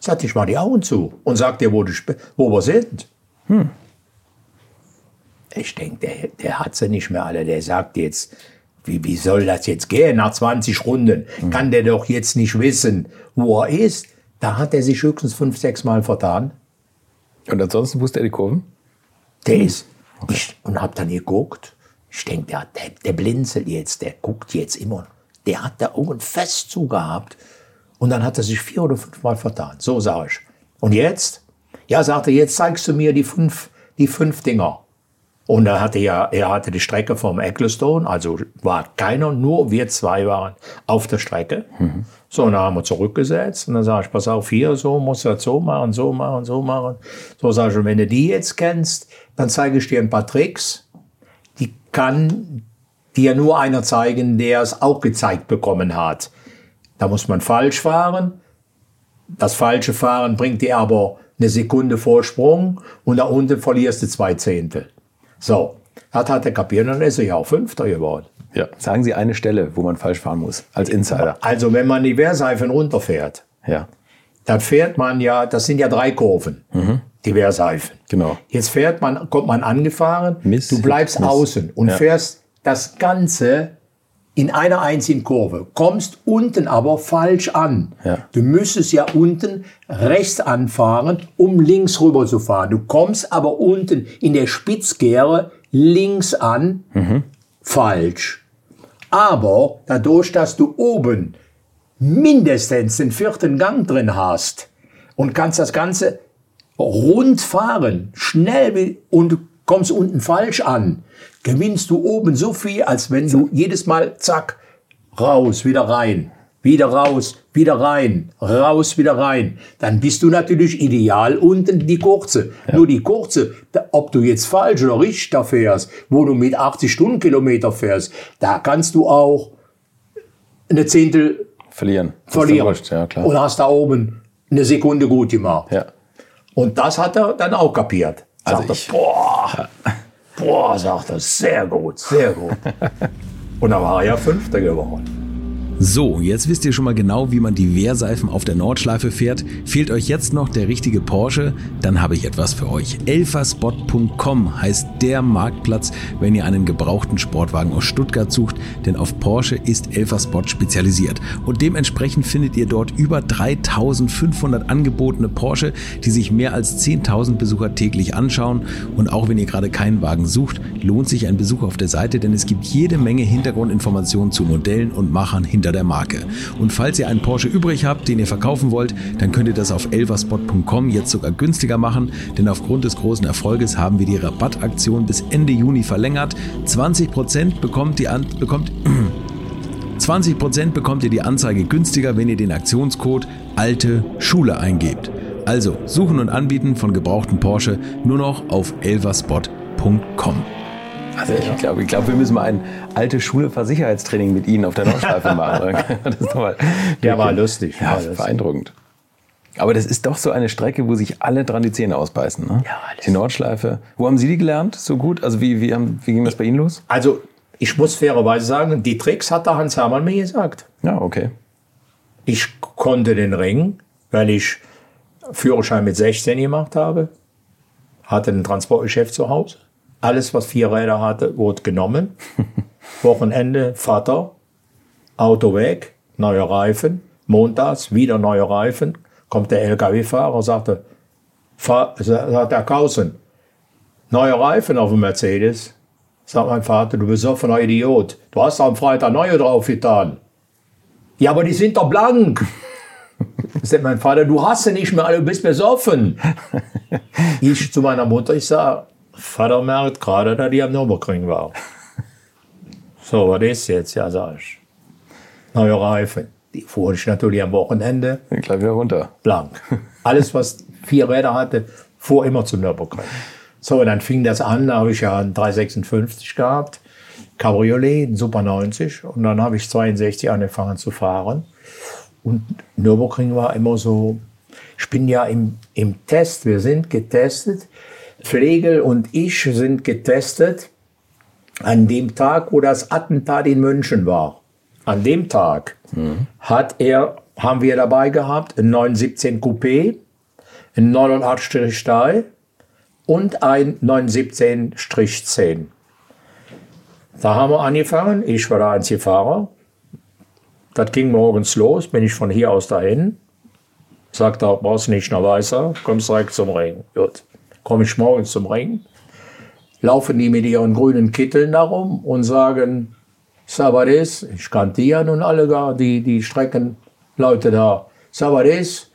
Sagt, ich mach die Augen zu und sag dir, wo, wo wir sind. Ich denke, der, der hat sie nicht mehr alle. Der sagt jetzt, wie, wie soll das jetzt gehen nach 20 Runden? Kann der doch jetzt nicht wissen, wo er ist. Da hat er sich höchstens fünf, sechs Mal vertan. Und ansonsten wusste er die Kurven? Der ist. Ich, und hab dann geguckt. Ich denke, der, der, der blinzelt jetzt, der guckt jetzt immer. Der hat da Augen fest zugehabt. Und dann hat er sich vier oder fünf Mal vertan. So sag ich. Und jetzt? Ja, sagte, jetzt zeigst du mir die fünf, die fünf Dinger. Und er hatte ja, er hatte die Strecke vom Ecclestone, also war keiner, nur wir zwei waren auf der Strecke. So, und dann haben wir zurückgesetzt und dann sage ich, pass auf, hier, so musst du das so machen, so machen, so machen. So sage ich, und wenn du die jetzt kennst, dann zeige ich dir ein paar Tricks, die kann dir nur einer zeigen, der es auch gezeigt bekommen hat. Da muss man falsch fahren. Das falsche Fahren bringt dir aber eine Sekunde Vorsprung und da unten verlierst du zwei Zehntel. So, das hat er kapiert und dann ist er ja auch Fünfter geworden. Ja. Sagen Sie eine Stelle, wo man falsch fahren muss, als Insider. Also wenn man die Wehrseifen runterfährt, Ja. dann fährt man ja, das sind ja drei Kurven, die Wehrseifen. Genau. Jetzt fährt man, kommt man angefahren, Miss, du bleibst Miss. außen und Ja. fährst das Ganze in einer einzigen Kurve, kommst unten aber falsch an. Ja. Du müsstest ja unten rechts anfahren, um links rüber zu fahren. Du kommst aber unten in der Spitzkehre links an, falsch. Aber dadurch, dass du oben mindestens den vierten Gang drin hast und kannst das Ganze rund fahren, schnell und kommst unten falsch an, gewinnst du oben so viel, als wenn du jedes Mal zack, raus, wieder rein, wieder raus, wieder rein, raus, wieder rein. Dann bist du natürlich ideal unten die kurze. Nur die kurze, ob du jetzt falsch oder richtig da fährst, wo du mit 80 Stundenkilometer fährst, da kannst du auch eine Zehntel Verlieren. Verlieren. Ja, klar. Und hast da oben eine Sekunde gut gemacht. Ja. Und das hat er dann auch kapiert. Also Sagt ich- er, boah, boah, sagt er, sehr gut, sehr gut. Und dann war er ja Fünfter geworden. So, jetzt wisst ihr schon mal genau, wie man die Wehrseifen auf der Nordschleife fährt. Fehlt euch jetzt noch der richtige Porsche? Dann habe ich etwas für euch. Elferspot.com heißt der Marktplatz, wenn ihr einen gebrauchten Sportwagen aus Stuttgart sucht, denn auf Porsche ist Elferspot spezialisiert. Und dementsprechend findet ihr dort über 3500 angebotene Porsche, die sich mehr als 10.000 Besucher täglich anschauen. Und auch wenn ihr gerade keinen Wagen sucht, lohnt sich ein Besuch auf der Seite, denn es gibt jede Menge Hintergrundinformationen zu Modellen und Machern hinter der Marke. Und falls ihr einen Porsche übrig habt, den ihr verkaufen wollt, dann könnt ihr das auf elverspot.com jetzt sogar günstiger machen, denn aufgrund des großen Erfolges haben wir die Rabattaktion bis Ende Juni verlängert. 20% bekommt die an, bekommt 20% bekommt ihr die Anzeige günstiger, wenn ihr den Aktionscode alte Schule eingebt. Also suchen und anbieten von gebrauchten Porsche nur noch auf elverspot.com. Also ich glaube, ich glaube, wir müssen mal ein alte Schule Versicherheitstraining mit Ihnen auf der Nordschleife machen. Das ist mal Der war lustig. Ja, war lustig. beeindruckend. Aber das ist doch so eine Strecke, wo sich alle dran die Zähne ausbeißen. Ne? Ja, alles. Die Nordschleife. Wo haben Sie die gelernt? So gut? Also wie, wie, haben, wie ging das bei Ihnen los? Also, ich muss fairerweise sagen, die Tricks hat der Hans Hermann mir gesagt. Ja, okay. Ich konnte den Ring, weil ich Führerschein mit 16 gemacht habe, hatte ein Transportgeschäft zu Hause. Alles, was vier Räder hatte, wurde genommen. Wochenende, Vater, Auto weg, neue Reifen. Montags wieder neue Reifen. Kommt der LKW-Fahrer, sagte, Fahr, sagt der Kausen, neue Reifen auf dem Mercedes. Sagt mein Vater, du besoffener Idiot. Du hast am Freitag neue drauf getan. Ja, aber die sind doch blank. Sagt mein Vater, du hast sie nicht mehr, alle, du bist besoffen. Ich zu meiner Mutter, ich sage, Vater merkt gerade, dass die am Nürburgring war. So, was ist jetzt? Ja, sag ich. Neue Reifen. Die fuhr ich natürlich am Wochenende Gleich wieder runter. blank. Alles, was vier Räder hatte, fuhr immer zum Nürburgring. So, und dann fing das an, da habe ich ja einen 356 gehabt, Cabriolet, einen Super 90 und dann habe ich 62 angefangen zu fahren. Und Nürburgring war immer so, ich bin ja im, im Test, wir sind getestet, Pflegel und ich sind getestet an dem Tag, wo das Attentat in München war. An dem Tag hat er, haben wir dabei gehabt, ein 917 Coupé, ein 89 Stahl, und ein 917-10. Da haben wir angefangen. Ich war der einzige Fahrer. Das ging morgens los, bin ich von hier aus dahin. Sagt er, brauchst nicht nach weiter, kommst direkt zum Ring. Gut, komme ich morgens zum Ring. Laufen die mit ihren grünen Kitteln darum und sagen, ist, ich kannte ja nun alle gar, die, die Streckenleute da. Ist,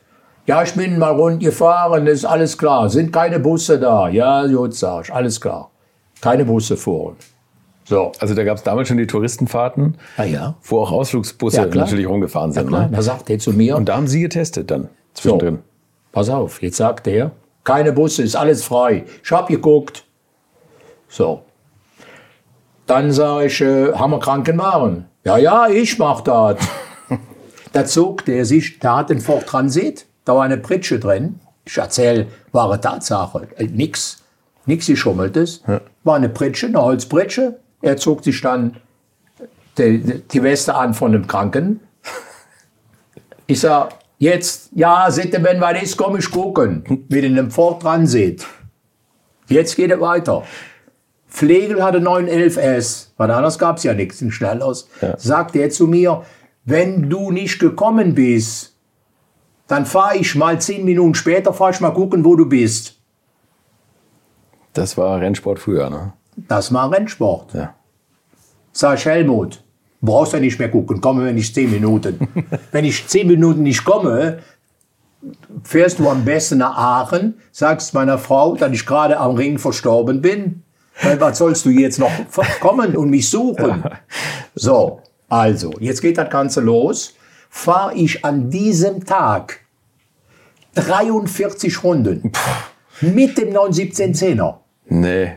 ja, ich bin mal rund gefahren, ist alles klar. Sind keine Busse da? Ja, gut, sag ich, alles klar. Keine Busse fahren. So. Also da gab es damals schon die Touristenfahrten, Ah ja. wo auch Ausflugsbusse Ja, natürlich rumgefahren sind. Klar, ne? da sagt er zu mir, Und da haben Sie getestet dann so, zwischendrin. pass auf, jetzt sagt er, keine Busse, ist alles frei. Ich hab geguckt. So. Dann sage ich, äh, haben wir Krankenwagen? Ja, ja, ich mach das. da zog der sich, der hat den Ford Transit, da war eine Pritsche drin. Ich erzähle, wahre Tatsache, äh, nix, nix geschummeltes. War eine Pritsche, eine Holzpritsche. Er zog sich dann die, die Weste an von dem Kranken. Ich sag, jetzt, ja, sitte, wenn was ist, komm ich gucken. Mit einem Ford Transit. Jetzt geht es weiter. Flegel hatte 911S, weil anders gab es ja nichts in Schnellhaus. Sagt er zu mir, wenn du nicht gekommen bist, dann fahre ich mal zehn Minuten später, fahre ich mal gucken, wo du bist. Das war Rennsport früher, ne? Das war Rennsport. Ja. Sag ich, Helmut, brauchst ja nicht mehr gucken, komme, wenn ich zehn Minuten. wenn ich zehn Minuten nicht komme, fährst du am besten nach Aachen, sagst meiner Frau, dass ich gerade am Ring verstorben bin. Weil was sollst du jetzt noch kommen und mich suchen? So, also, jetzt geht das Ganze los. Fahre ich an diesem Tag 43 Runden mit dem 91710er. Nee.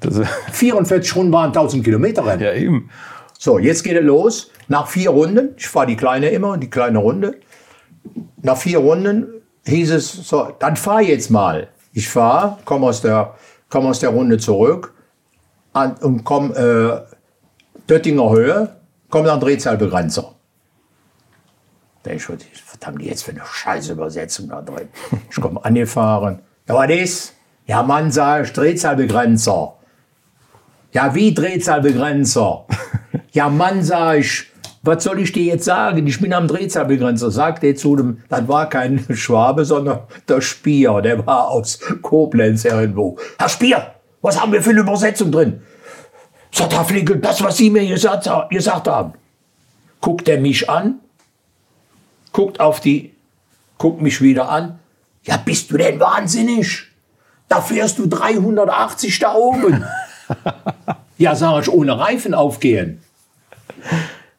Das, 44 Runden waren 1000 Kilometer Rennen. ja, eben. So, jetzt geht es los. Nach vier Runden, ich fahre die kleine immer, die kleine Runde. Nach vier Runden hieß es, so, dann fahr jetzt mal. Ich fahre, komme aus, der- komm aus der Runde zurück an, und komme äh, Döttinger Höhe, komme dann Drehzahlbegrenzer. Da ich, was haben die jetzt für eine scheiß Übersetzung da drin? Ich komme angefahren. Ja, was ist? Ja, Mann, sag ich, Drehzahlbegrenzer. Ja, wie Drehzahlbegrenzer? Ja, Mann, sag ich, was soll ich dir jetzt sagen? Ich bin am Drehzahlbegrenzer. Sagt er zu dem, das war kein Schwabe, sondern der Spier, der war aus Koblenz irgendwo. Herr Spier, was haben wir für eine Übersetzung drin? Sagt Herr Flickel, das, was Sie mir gesagt, gesagt haben. Guckt er mich an, guckt auf die, guckt mich wieder an. Ja, bist du denn wahnsinnig? Da fährst du 380 da oben. ja, sag ich, ohne Reifen aufgehen.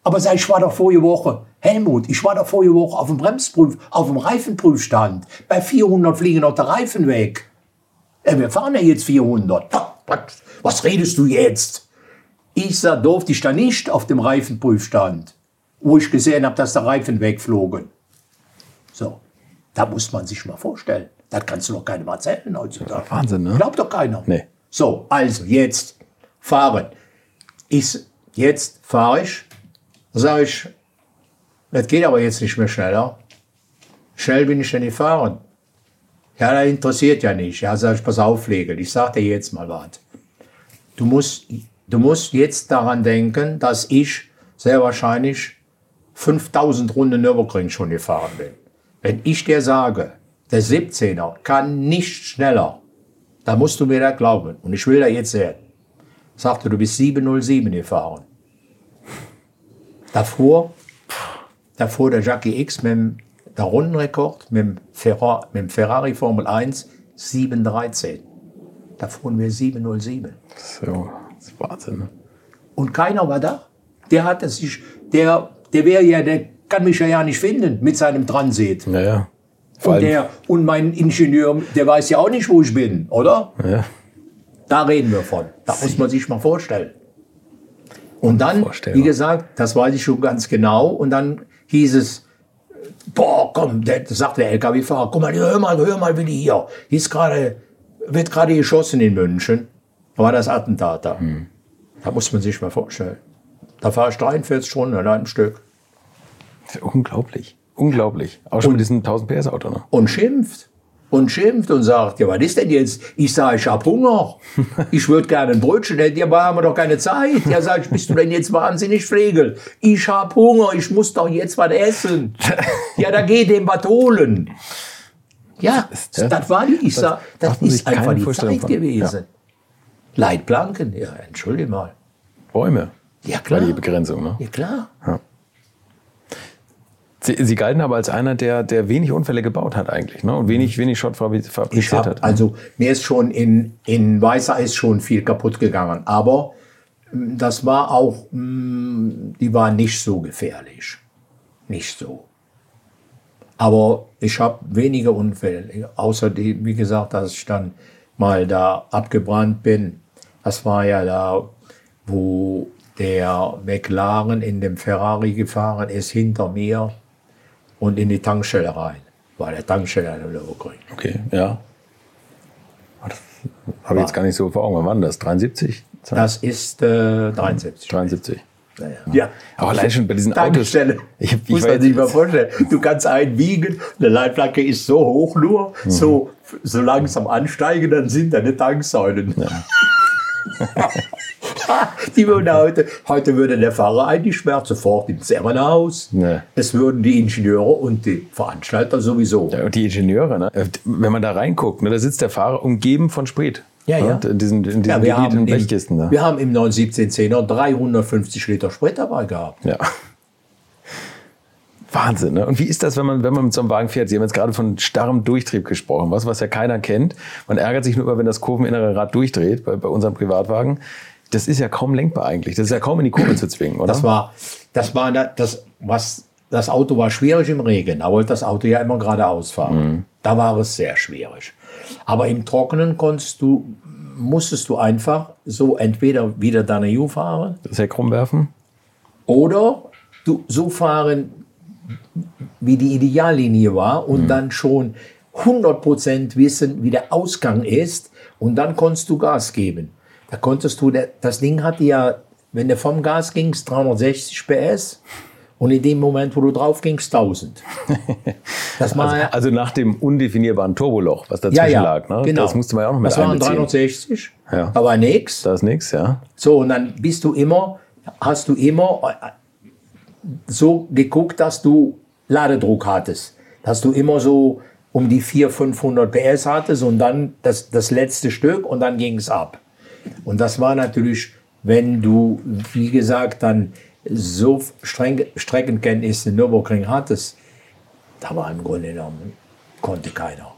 Aber sag ich, war doch vorige Woche, Helmut, ich war doch vorige Woche auf dem Bremsprüf, auf dem Reifenprüfstand. Bei 400 fliegen doch der Reifen weg. Ja, wir fahren ja jetzt 400. Ha, Was, redest du jetzt? Ich sag, durfte ich da nicht auf dem Reifenprüfstand, wo ich gesehen habe, dass der Reifen wegflogen. So, da muss man sich mal vorstellen. Das kannst du doch keinem erzählen heutzutage. Wahnsinn, ne? Glaubt doch keiner. Nee. So, also jetzt fahren. Ich, jetzt fahre ich, sage ich, das geht aber jetzt nicht mehr schneller. Schnell bin ich denn nicht fahren. Ja, das interessiert ja nicht. Ja, sag ich, pass auf, Flegel, ich sag dir jetzt mal was. Du musst, du musst jetzt daran denken, dass ich sehr wahrscheinlich 5000 Runden Nürburgring schon gefahren bin. Wenn ich dir sage, der 17er kann nicht schneller, dann musst du mir das glauben. Und ich will da jetzt sehen. Sagte, du bist 707 gefahren. Davor, davor der Jackie X mit dem der Rundenrekord mit dem, Ferra, mit dem Ferrari Formel 1 713. Da fuhren wir 707. So, das ist Wahnsinn. Ne? Und keiner war da. Der hat es sich, der, der wäre ja, der kann mich ja, ja nicht finden mit seinem Transit. Naja. Und, der, und mein Ingenieur, der weiß ja auch nicht, wo ich bin, oder? ja. Da reden wir von. Da muss man sich mal vorstellen. Und dann, wie gesagt, das weiß ich schon ganz genau. Und dann hieß es, boah, komm, der, sagt der LKW-Fahrer, guck mal, hör mal, hör mal, wie die hier. Hier ist gerade, wird gerade geschossen in München. Da war das Attentat da. Hm. Da muss man sich mal vorstellen. Da fahre ich 43 Stunden an einem Stück. Unglaublich. Unglaublich. Auch schon mit diesem 1000 PS Auto, ne? Und schimpft. Und schimpft und sagt, ja, was ist denn jetzt? Ich sage, ich hab Hunger. Ich würde gerne ein Brötchen ja, aber haben wir doch keine Zeit. Ja, sag ich, bist du denn jetzt wahnsinnig Flegel? Ich hab Hunger, ich muss doch jetzt was essen. Ja, da geh dem was holen. Ja, ja, das war die, ich sag, das ist einfach die Vorstellung Zeit von. gewesen. Leitplanken, ja, entschuldige mal. Bäume. Ja, War klar. die Begrenzung, ne? Ja, klar. Sie, Sie galten aber als einer, der, der wenig Unfälle gebaut hat eigentlich, ne? Und wenig, wenig Schrott fabri- Ich fabriziert hab, hat. also mir ist schon in, in Weißer ist schon viel kaputt gegangen, aber mm, das war auch, mm, die war nicht so gefährlich. Nicht so. Aber ich habe wenige Unfälle, außer die, wie gesagt, dass ich dann mal da abgebrannt bin. Das war ja da, wo der McLaren in dem Ferrari gefahren ist, hinter mir und in die Tankstelle rein. War der Tankstelle an der Nürburgring. Okay, ja. Das habe ich jetzt gar nicht so vor Augen. Wann war das? 73? Das ist äh, 73. 73. Ja. Aber allein schon bei diesen Tankstelle. Autos. Ich, ich Muss man sich mal vorstellen. Du kannst einen wiegen, eine Leitplanke ist so hoch nur, Mhm. so, so langsam ansteigen, dann sind da eine Tanksäulen. die würden heute, heute würde der Fahrer eigentlich schmerzt sofort ins Herrenhaus. Nee. Es würden die Ingenieure und die Veranstalter sowieso. Ja, und die Ingenieure, ne? wenn man da reinguckt, ne, da sitzt der Fahrer umgeben von Sprit. Ja, ja. In diesen, in diesen Ja, wir, haben im. Ne? wir haben im 91710er 350 Liter Sprit dabei gehabt. Ja. Wahnsinn, ne? Und wie ist das, wenn man, wenn man mit so einem Wagen fährt? Sie haben jetzt gerade von starrem Durchtrieb gesprochen, was, was ja keiner kennt. Man ärgert sich nur immer, wenn das kurveninnere Rad durchdreht bei, bei unserem Privatwagen. Das ist ja kaum lenkbar eigentlich. Das ist ja kaum in die Kurve zu zwingen, oder? Das war, das war da- das, was, das Auto war schwierig im Regen. Da wollte das Auto ja immer geradeaus fahren. Da war es sehr schwierig. Aber im Trockenen konntest du, musstest du einfach so entweder wieder deine U fahren das Heck rumwerfen? oder du so fahren, wie die Ideallinie war und dann schon 100% wissen, wie der Ausgang ist und dann konntest du Gas geben. Da konntest du, das Ding hatte ja, wenn du vom Gas gingst, 360 PS und in dem Moment, wo du drauf gingst, 1000. Das Also, also nach dem undefinierbaren Turboloch, was dazwischen ja, ja, lag. Ne? genau. Das musste man ja auch noch mit Das waren einbeziehen. 360, Ja. war nix. Da ist nichts, ja. So, und dann bist du immer, hast du immer äh, so geguckt, dass du Ladedruck hattest. Dass du immer so um die 400, 500 PS hattest und dann das, das letzte Stück und dann ging es ab. Und das war natürlich, wenn du, wie gesagt, dann so streng, Streckenkenntnisse in Nürburgring hattest, da war im Grunde genommen, konnte keiner.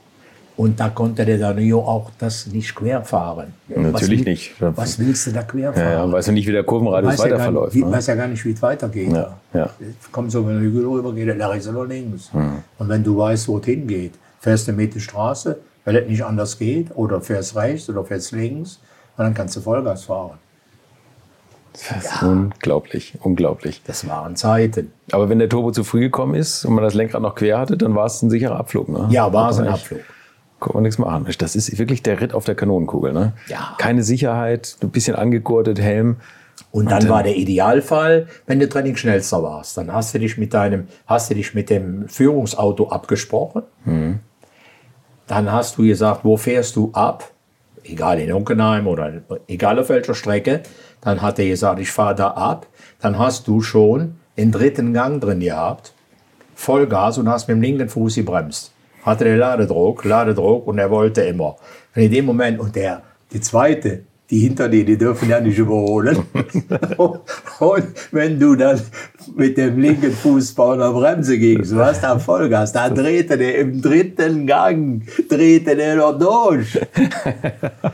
Und da konnte der Danilo auch das nicht querfahren. Natürlich was, nicht. Was willst du da querfahren? Ja, ja, weißt du nicht, wie der Kurvenradius weiß ja, weiter gar Ne? weiß ja gar nicht, wie es weitergeht. Ja, ja. Kommt so, wenn der Hügel rüber geht, nach rechts oder links. Hm. Und wenn du weißt, wo es hingeht, fährst du mit der Straße, weil es nicht anders geht, oder fährst rechts oder fährst links, und dann kannst du Vollgas fahren. Das ist unglaublich, unglaublich. Das waren Zeiten. Aber wenn der Turbo zu früh gekommen ist und man das Lenkrad noch quer hatte, dann war es ein sicherer Abflug. Ne? Ja, war es ein. Abflug. Kann man nichts machen. Das ist wirklich der Ritt auf der Kanonenkugel. Ne? Ja. Keine Sicherheit, ein bisschen angegurtet, Helm. Und dann war der Idealfall, wenn du Trainingsschnellster warst. Dann hast du dich mit deinem, hast du dich mit dem Führungsauto abgesprochen. Dann hast du gesagt, wo fährst du ab? Egal in Unkenheim oder egal auf welcher Strecke. Dann hat er gesagt, ich fahre da ab. Dann hast du schon den dritten Gang drin gehabt. Vollgas und hast mit dem linken Fuß gebremst. Hatte den Ladedruck, Ladedruck und er wollte immer. Und in dem Moment, und der, die zweite, die hinter dir, die dürfen ja nicht überholen. und wenn du dann mit dem linken Fuß vor einer Bremse gingst, du hast da Vollgas, da drehte der im dritten Gang, drehte der noch durch.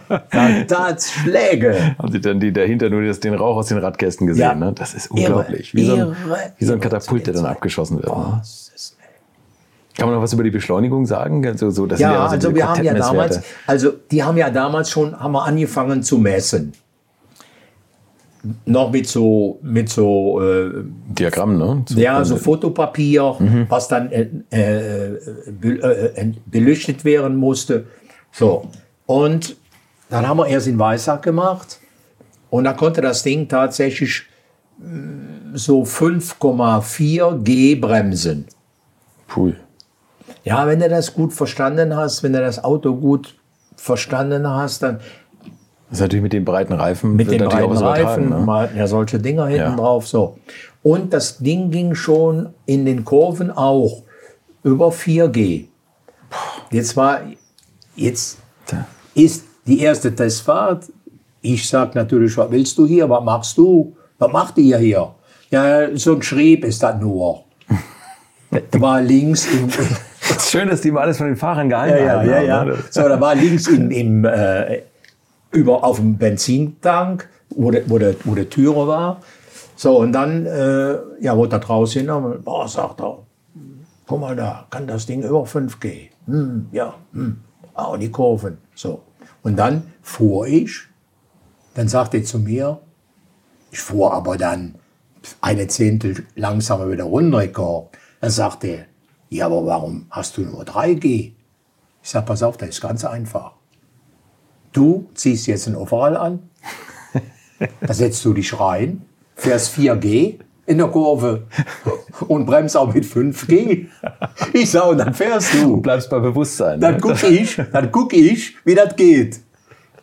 Da tat's Schläge. Haben Sie dann die dahinter nur das, den Rauch aus den Radkästen gesehen? Ja. Ne? Das ist unglaublich. wie, so ein, wie so ein Katapult, der dann abgeschossen wird. Ne? Kann man noch was über die Beschleunigung sagen? Also, so, das Ja, so also wir haben ja damals, also die haben ja damals schon, haben wir angefangen zu messen. Noch mit so, mit so, äh, Diagramm, ne? So- ja, so Fotopapier, was dann äh, äh, äh, beleuchtet werden musste. So. Und dann haben wir erst in Weissach gemacht. Und da konnte das Ding tatsächlich mh, so 5,4 G bremsen. Puh. Ja, wenn du das gut verstanden hast, wenn du das Auto gut verstanden hast, dann Das ist natürlich mit den breiten Reifen mit den breiten Reifen, ne? mal ja solche Dinger hinten Ja. drauf, so. Und das Ding ging schon in den Kurven auch über 4G. Jetzt war, jetzt ist die erste Testfahrt. Ich sag natürlich, was willst du hier? Was machst du? Was macht ihr hier? Ja, so ein Schrieb ist das nur. Da war links im, Schön, dass die mal alles von den Fahrern geheim ja, ja, ja, haben, ja. ne? So, da war links im, im, äh, über, auf dem Benzintank, wo der, wo, der, wo der Türe war. So, und dann, äh, ja, wo da draußen hin, boah, sagt er, guck mal da, kann das Ding über 5G? Hm, ja, hm. Ah, und die Kurven. So. Und dann fuhr ich, dann sagte er zu mir, ich fuhr aber dann eine Zehntel langsamer wieder runtergekommen. Dann sagte er, ja, aber warum hast du nur 3G? Ich sag, pass auf, das ist ganz einfach. Du ziehst jetzt ein Overall an, da setzt du dich rein, fährst 4G in der Kurve und bremst auch mit 5G. Ich sag, und dann fährst du. Du bleibst bei Bewusstsein. Dann ne? guck ich, dann guck ich, wie das geht.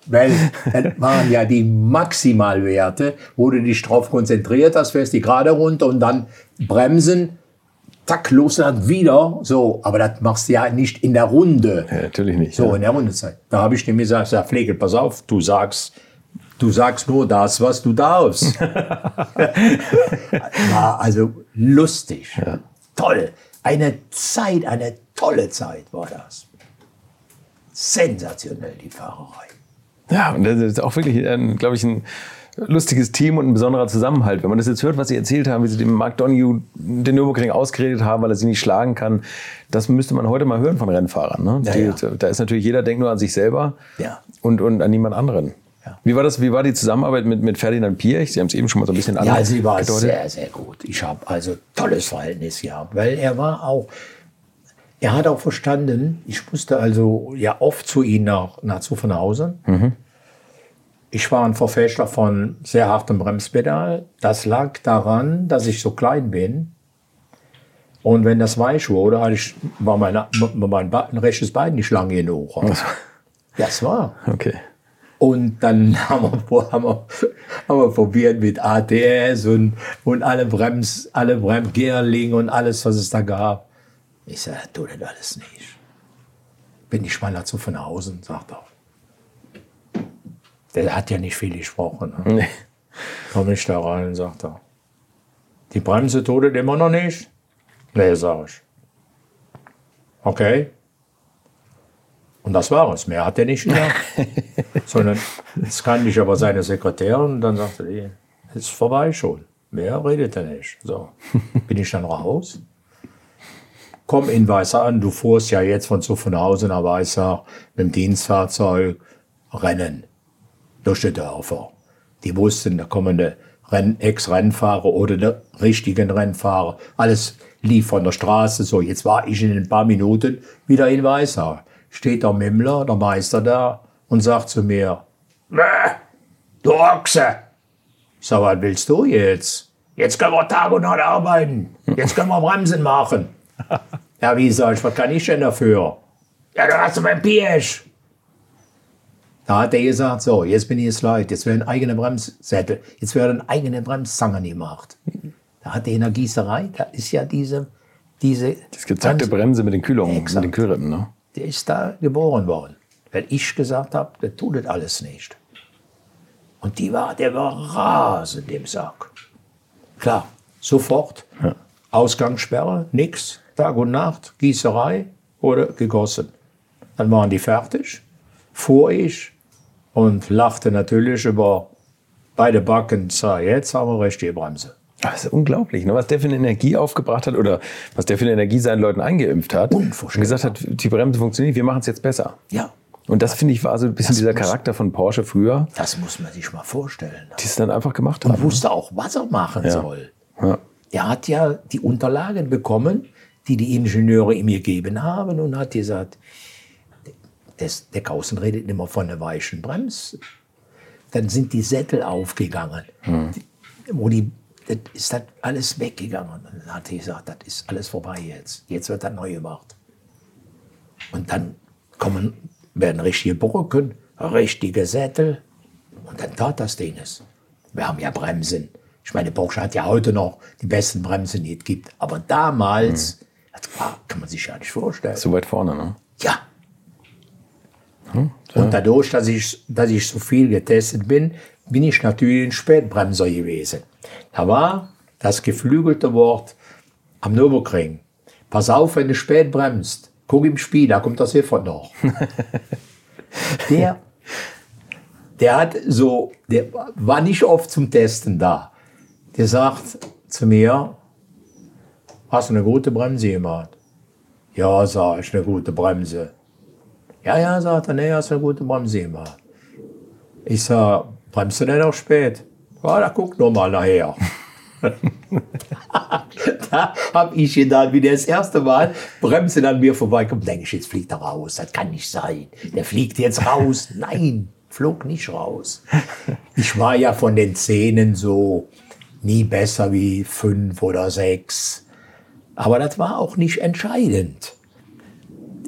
Weil das waren ja die Maximalwerte, wo du dich drauf konzentriert hast, fährst die gerade runter und dann bremsen, zack, los dann wieder. So, aber das machst du ja nicht in der Runde. Ja, natürlich nicht. So, ja. in der Rundezeit. Da habe ich dem gesagt, sag, Pflege, pass auf, du sagst, du sagst nur das, was du darfst. War also lustig. Toll. Eine Zeit, eine tolle Zeit war das. Sensationell, die Fahrerei. Ja, und das ist auch wirklich, glaube ich, ein lustiges Team und ein besonderer Zusammenhalt. Wenn man das jetzt hört, was Sie erzählt haben, wie Sie dem Mark Donoghue den Nürburgring ausgeredet haben, weil er sie nicht schlagen kann, das müsste man heute mal hören von Rennfahrern. Ne? Ja, Die, ja. Da ist natürlich jeder denkt nur an sich selber Ja. und, und an niemand anderen. Wie war das? Wie war die Zusammenarbeit mit, mit Ferdinand Piech? Sie haben es eben schon mal so ein bisschen Ja, sie war angedeutet. sehr, sehr gut. Ich habe also tolles Verhältnis gehabt, weil er war auch, er hat auch verstanden, ich musste also ja oft zu ihm nach, nach Zuffenhausen. Ich war ein Verfechter von sehr hartem Bremspedal. Das lag daran, dass ich so klein bin. Und wenn das weich wurde, hatte ich, war mein, mein, Be- ein rechtes Bein nicht lang genug. Das war. Okay. Und dann haben wir, haben wir, haben wir probiert mit ATS und, und alle Brems, alle Bremsgerling und alles, was es da gab. Ich sage, tu das alles nicht. Bin ich mal dazu von Hause, sagt er. Der hat ja nicht viel gesprochen. Ne? Nee. Komm ich da rein, sagt er. Die Bremse tut es immer noch nicht? Nee, sag ich. Okay. Und das war es. Mehr hat er nicht gesagt. Sondern jetzt kannte ich aber seine Sekretärin und dann sagte die, ist vorbei schon. Mehr redet er nicht. So. Bin ich dann raus. Komm in Weißer an. Du fuhrst ja jetzt von Zuffenhausen nach Weißer mit dem Dienstfahrzeug Rennen durch die Dörfer. Die wussten, da kommen Renn Ex-Rennfahrer oder die richtigen Rennfahrer. Alles lief von der Straße. So, jetzt war ich in ein paar Minuten wieder in Weißer. Steht der Mimmler, der Meister da und sagt zu mir, "Mäh, du Ochse! Ich sag, was willst du jetzt? Jetzt können wir Tag und Nacht arbeiten. Jetzt können wir Bremsen machen. Ja, wie sag ich, was kann ich denn dafür? Ja, du hast mein Pirsch. Da hat er gesagt, so, jetzt bin ich es leid, jetzt werden eigene Bremssättel, jetzt werden eigene Bremszangen gemacht. Da hat er in der Gießerei, da ist ja diese, diese Das gezackte Brems- Bremse mit den Kühlungen, Exakt. mit den Kühlrippen. Ne? der ist da geboren worden. Weil ich gesagt habe, der tut das alles nicht. Und die war, der war rasend im Sack. Klar, sofort. Ausgangssperre, nix. Tag und Nacht, Gießerei wurde gegossen. Dann waren die fertig, fuhr ich und lachte natürlich über beide Backen. So, jetzt haben wir richtige Bremse. Das ist unglaublich, ne? was der für eine Energie aufgebracht hat oder was der für eine Energie seinen Leuten eingeimpft hat. Und gesagt hat, die Bremse funktioniert, wir machen es jetzt besser. Ja, Und das finde ich war so ein bisschen dieser muss- Charakter von Porsche früher, das muss man sich mal vorstellen. die es dann einfach gemacht Und haben. wusste auch, was er machen soll. Ja. Er hat ja die Unterlagen bekommen, die die Ingenieure ihm gegeben haben und hat gesagt, das, der Kausen redet immer von einer weichen Bremse. Dann sind die Sättel aufgegangen, die, wo die, das ist das alles weggegangen. Und dann hat er gesagt, das ist alles vorbei jetzt. Jetzt wird das neu gemacht. Und dann kommen, werden richtige Brücken, richtige Sättel. Und dann tat das Ding es. Wir haben ja Bremsen. Ich meine, Porsche hat ja heute noch die besten Bremsen, die es gibt. Aber damals, das war, kann man sich ja nicht vorstellen. So weit vorne, ne? Ja. Und dadurch, dass ich, dass ich so viel getestet bin, bin ich natürlich ein Spätbremser gewesen. Da war das geflügelte Wort am Nürburgring. Pass auf, wenn du spät bremst. Guck im Spiel, da kommt das Hilfert noch. der, der hat so, der war nicht oft zum Testen da. Der sagt zu mir, hast du eine gute Bremse gemacht? Ja, sag ich, eine gute Bremse. Ja, ja, sagt er, nee, hast du eine gute Bremse gemacht. Ich sag, bremst du denn auch spät? Ja, da guck noch mal nachher. da habe ich gedacht, wie der das erste Mal Bremse an mir vorbeikommt, denke ich, jetzt fliegt er raus. Das kann nicht sein. Der fliegt jetzt raus. Nein, flog nicht raus. Ich war ja von den Zähnen so nie besser wie fünf oder sechs. Aber das war auch nicht entscheidend.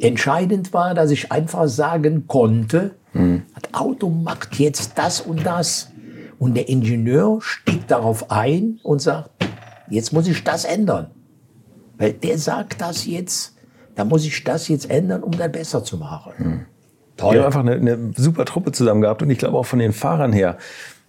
Entscheidend war, dass ich einfach sagen konnte, das Auto macht jetzt das und das. Und der Ingenieur stieg darauf ein und sagt, jetzt muss ich das ändern. Weil der sagt das jetzt, da muss ich das jetzt ändern, um das besser zu machen. Wir haben einfach eine, eine super Truppe zusammen gehabt und ich glaube auch von den Fahrern her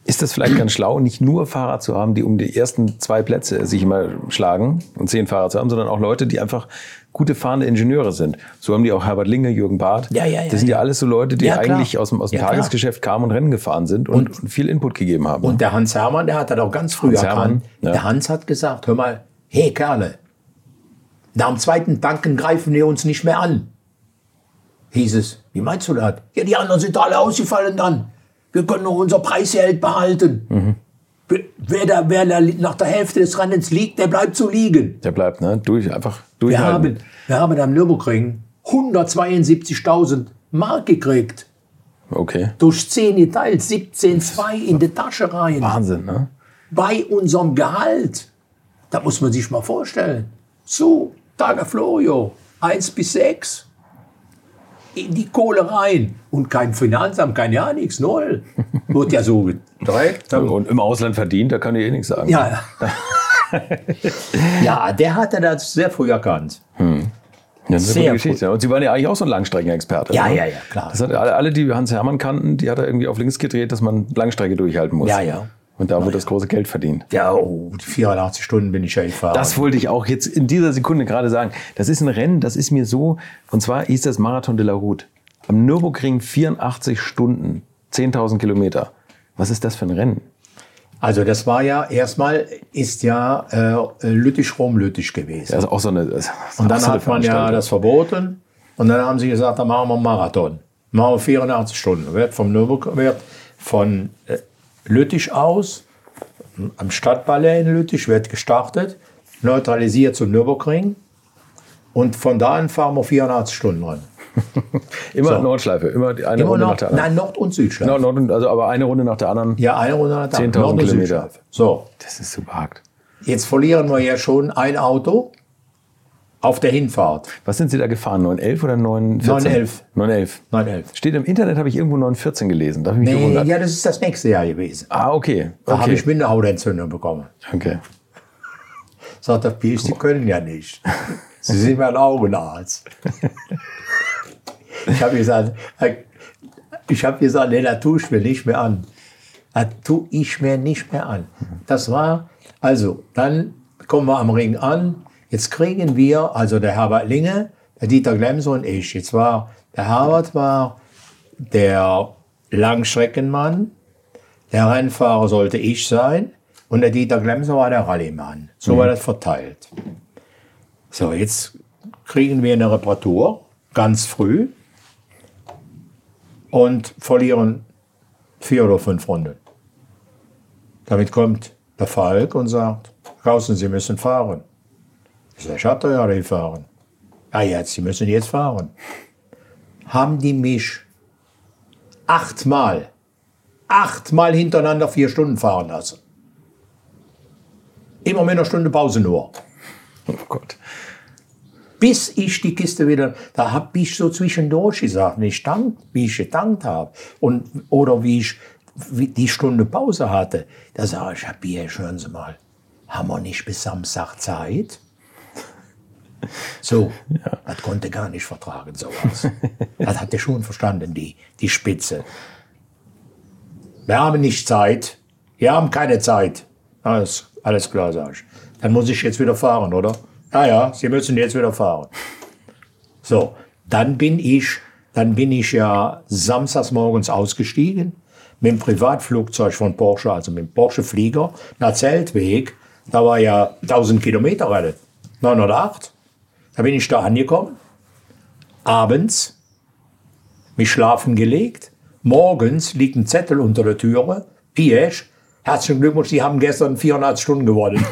ist das vielleicht ganz schlau, nicht nur Fahrer zu haben, die um die ersten zwei Plätze sich immer schlagen und zehn Fahrer zu haben, sondern auch Leute, die einfach gute fahrende Ingenieure sind. So haben die auch Herbert Linge, Jürgen Barth. Ja, ja, ja, das sind ja alles so Leute, die eigentlich aus dem, aus dem klar. Tagesgeschäft kamen und Rennen gefahren sind und, und viel Input gegeben haben. Und der Hans Hermann, der hat das auch ganz früh Hans erkannt. Hermann. Der Hans hat gesagt, hör mal, hey Kerle, nach dem zweiten Tanken greifen wir uns nicht mehr an. Hieß es, wie meinst du das? Ja, die anderen sind alle ausgefallen dann. Wir können nur unser Preisgeld behalten. Mhm. Wer- da, wer da nach der Hälfte des Rennens liegt, der bleibt so liegen. der bleibt, ne? Durch, einfach Wir durchhalten. haben, wir haben am Nürburgring 172.000 Mark gekriegt. Okay. Durch 10 geteilt, 17,2 in die Tasche rein. Wahnsinn, ne? bei unserem Gehalt. Da muss man sich mal vorstellen. So, Tage Florio, 1 bis 6. In die Kohle rein. Und kein Finanzamt, kein ja nichts, null. Wird ja so gedreht. Und im Ausland verdient, da kann ich eh nichts sagen. Ja, ja. ja, der hatte das sehr früh erkannt. Ja, ist eine Sehr Geschichte. Und Sie waren ja eigentlich auch so ein Langstreckenexperte. Ja, ne? ja, ja, klar. Das hat alle, alle, die Hans Hermann kannten, die hat er irgendwie auf links gedreht, dass man Langstrecke durchhalten muss. Ja, ja. Und da wurde das große Geld verdient. Ja, oh, die 84 Stunden bin ich ja gefahren. Das wollte ich auch jetzt in dieser Sekunde gerade sagen. Das ist ein Rennen, das ist mir so, und zwar hieß das Marathon de la Route. Am Nürburgring 84 Stunden, 10.000 Kilometer. Was ist das für ein Rennen? also das war ja, erstmal ist ja äh, Lüttich-Rom-Lüttich gewesen. Also auch so eine. Und dann auch so eine hat man ja das verboten. Und dann haben sie gesagt, dann machen wir einen Marathon. Machen wir 84 Stunden. Wird vom Nürburg, wird von äh, Lüttich aus, am Stadtballet in Lüttich, wird gestartet, neutralisiert zum Nürburgring. Und von da an fahren wir 84 Stunden rein. Immer So. Nordschleife, immer die eine Immer Runde nach noch, der anderen. nein, Nord- und Südschleife. Genau, Nord, also aber eine Runde nach der anderen. Ja, eine Runde nach der 10.000 anderen. Nord- und Kilometer. Südschleife. So, Das ist super hart. jetzt verlieren wir ja schon ein Auto auf der Hinfahrt. Was sind Sie da gefahren? 911 oder 914? 911. 911. 911. Steht im Internet, habe ich irgendwo 914 gelesen. Da habe ich mich Nee, gewundert. ja, das ist das nächste Jahr gewesen. Ah, okay. Da habe ich Minderhautentzündung bekommen. okay. Sagt der Pies, Sie können ja nicht. Sie sind mein Augenarzt. ich habe gesagt, ich habe gesagt, nee, das tue ich mir nicht mehr an. Das tue ich mir nicht mehr an. Das war, also, dann kommen wir am Ring an. Jetzt kriegen wir, also der Herbert Linge, der Dieter Glemser und ich. Jetzt war, der Herbert war der Langstreckenmann, der Rennfahrer sollte ich sein und der Dieter Glemser war der Rallyemann. So war das verteilt. So, jetzt kriegen wir eine Reparatur, ganz früh, und verlieren vier oder fünf Runden. Damit kommt der Falk und sagt, Carsten, Sie müssen fahren. Ich sage, ich hatte ja gefahren. Ja, jetzt, Sie müssen jetzt fahren. Haben die mich achtmal, achtmal hintereinander vier Stunden fahren lassen. Immer mit einer Stunde Pause nur. Oh Gott. bis ich die Kiste wieder, da hab ich so zwischendurch gesagt, wie ich, dank, wie ich gedankt habe und oder wie ich wie die Stunde Pause hatte. Da sage ich, Herr Bier, hören Sie mal, haben wir nicht bis Samstag Zeit? So, das konnte gar nicht vertragen, sowas. das hat er schon verstanden, die, die Spitze. Wir haben nicht Zeit. Wir haben keine Zeit. Alles, alles klar, sag ich. Dann muss ich jetzt wieder fahren, oder? Ja, ja, Sie müssen jetzt wieder fahren. So, dann bin ich, dann bin ich ja samstags morgens ausgestiegen mit dem Privatflugzeug von Porsche, also mit dem Porsche Flieger, nach Zeltweg. Da war ja 1000 Kilometer Rennen. 908. Da bin ich da angekommen. Abends, mich schlafen gelegt. Morgens liegt ein Zettel unter der Türe. Piesch, herzlichen Glückwunsch, Sie haben gestern 400 Stunden gewonnen.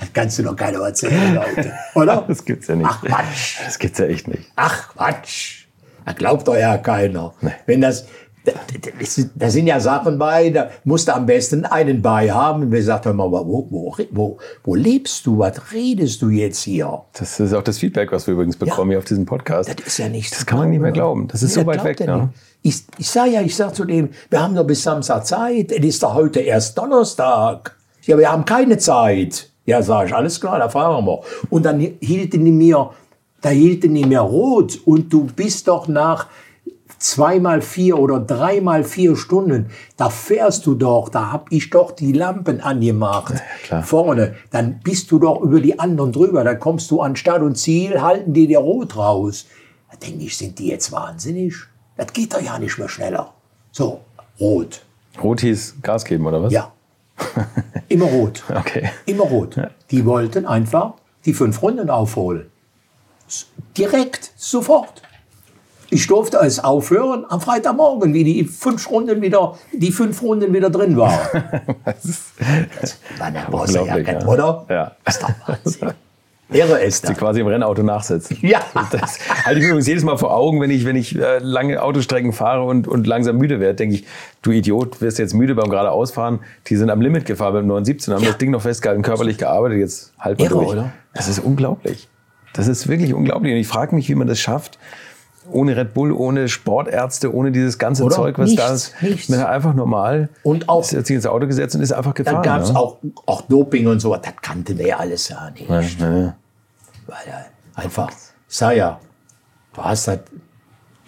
das kannst du doch keiner erzählen, Leute. Oder? Das gibt's ja nicht. Ach Quatsch. Das gibt's ja echt nicht. Ach Quatsch. Das glaubt doch ja keiner. Wenn das, da, sind ja Sachen bei, da musst du am besten einen bei haben. Wir sagt hör mal, wo, wo, wo, wo lebst du? Was redest du jetzt hier? Das ist auch das Feedback, was wir übrigens bekommen hier auf diesem Podcast. Das ist ja nicht Das kann man nicht mehr glauben. Das ist so weit weg. Ja. Ich, ich sage ja, ich sage zu dem, wir haben doch bis Samstag Zeit. Es ist doch heute erst Donnerstag. Ja, wir haben keine Zeit. Ja, sage ich, alles klar, da fahren wir. Und dann hielten die mir, da hielten die mir rot. Und du bist doch nach zweimal vier oder dreimal vier Stunden, da fährst du doch, da hab ich doch die Lampen angemacht. klar. Vorne, dann bist du doch über die anderen drüber. Dann kommst du an Start und Ziel, halten die dir rot raus. Da denke ich, sind die jetzt wahnsinnig? Das geht doch ja nicht mehr schneller. So, rot. Rot hieß Gas geben, oder was? Ja. Immer rot. Okay. Immer rot. Die wollten einfach die fünf Runden aufholen. Direkt, sofort. Ich durfte es aufhören am Freitagmorgen, wie die fünf Runden wieder, die fünf Runden wieder drin waren. Das war eine Bosse, ja, ja. oder? Ja. Das ist doch Wahnsinn. Ehre ist Sie das. quasi im Rennauto nachsitzen. Ja. Das halte ich mir übrigens jedes Mal vor Augen, wenn ich, wenn ich äh, lange Autostrecken fahre und, und langsam müde werde, denke ich, du Idiot, wirst jetzt müde beim geradeausfahren. Die sind am Limit gefahren beim 917, haben Ja. das Ding noch festgehalten, körperlich gearbeitet, jetzt halt mal Irre, durch. oder? Das ist unglaublich. Das ist wirklich unglaublich. Und ich frage mich, wie man das schafft, ohne Red Bull, ohne Sportärzte, ohne dieses ganze Oder? Zeug, was Nichts, da ist. nichts. Man hat einfach normal Und auch- ist jetzt ins Auto gesetzt und ist einfach Dann gefahren. gab es ne? auch, auch Doping und so. Das kannten wir ja alles ja nicht. Ja, ja. Weil er einfach, sag ja, du hast das,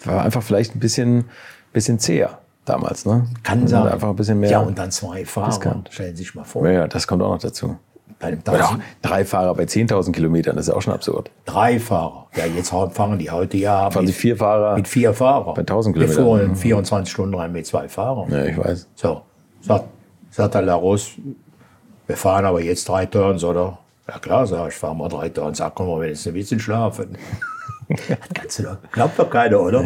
War einfach vielleicht ein bisschen, bisschen zäher damals, ne? kann sein. Einfach ein bisschen mehr. Ja, und dann zwei Fahrer. Stellen Sie sich mal vor. ja, ja, das kommt auch noch dazu. Bei Tausend, drei Fahrer bei 10.000 Kilometern, das ist ja auch schon absurd. drei Fahrer. Ja, jetzt fahren die heute ja Fahren mit, vier Fahrer. mit vier Fahrern. Bei 1000 Wir Kilometern. fuhren 24 Stunden rein mit zwei Fahrern. Ja, ich weiß. So, sagt, sagt der Larus, wir fahren aber jetzt drei Turns, oder? Ja klar, sag ich, fahren wir drei Turns. Ach, komm mal, wenigstens ein bisschen schlafen. das doch, glaubt doch keiner, oder?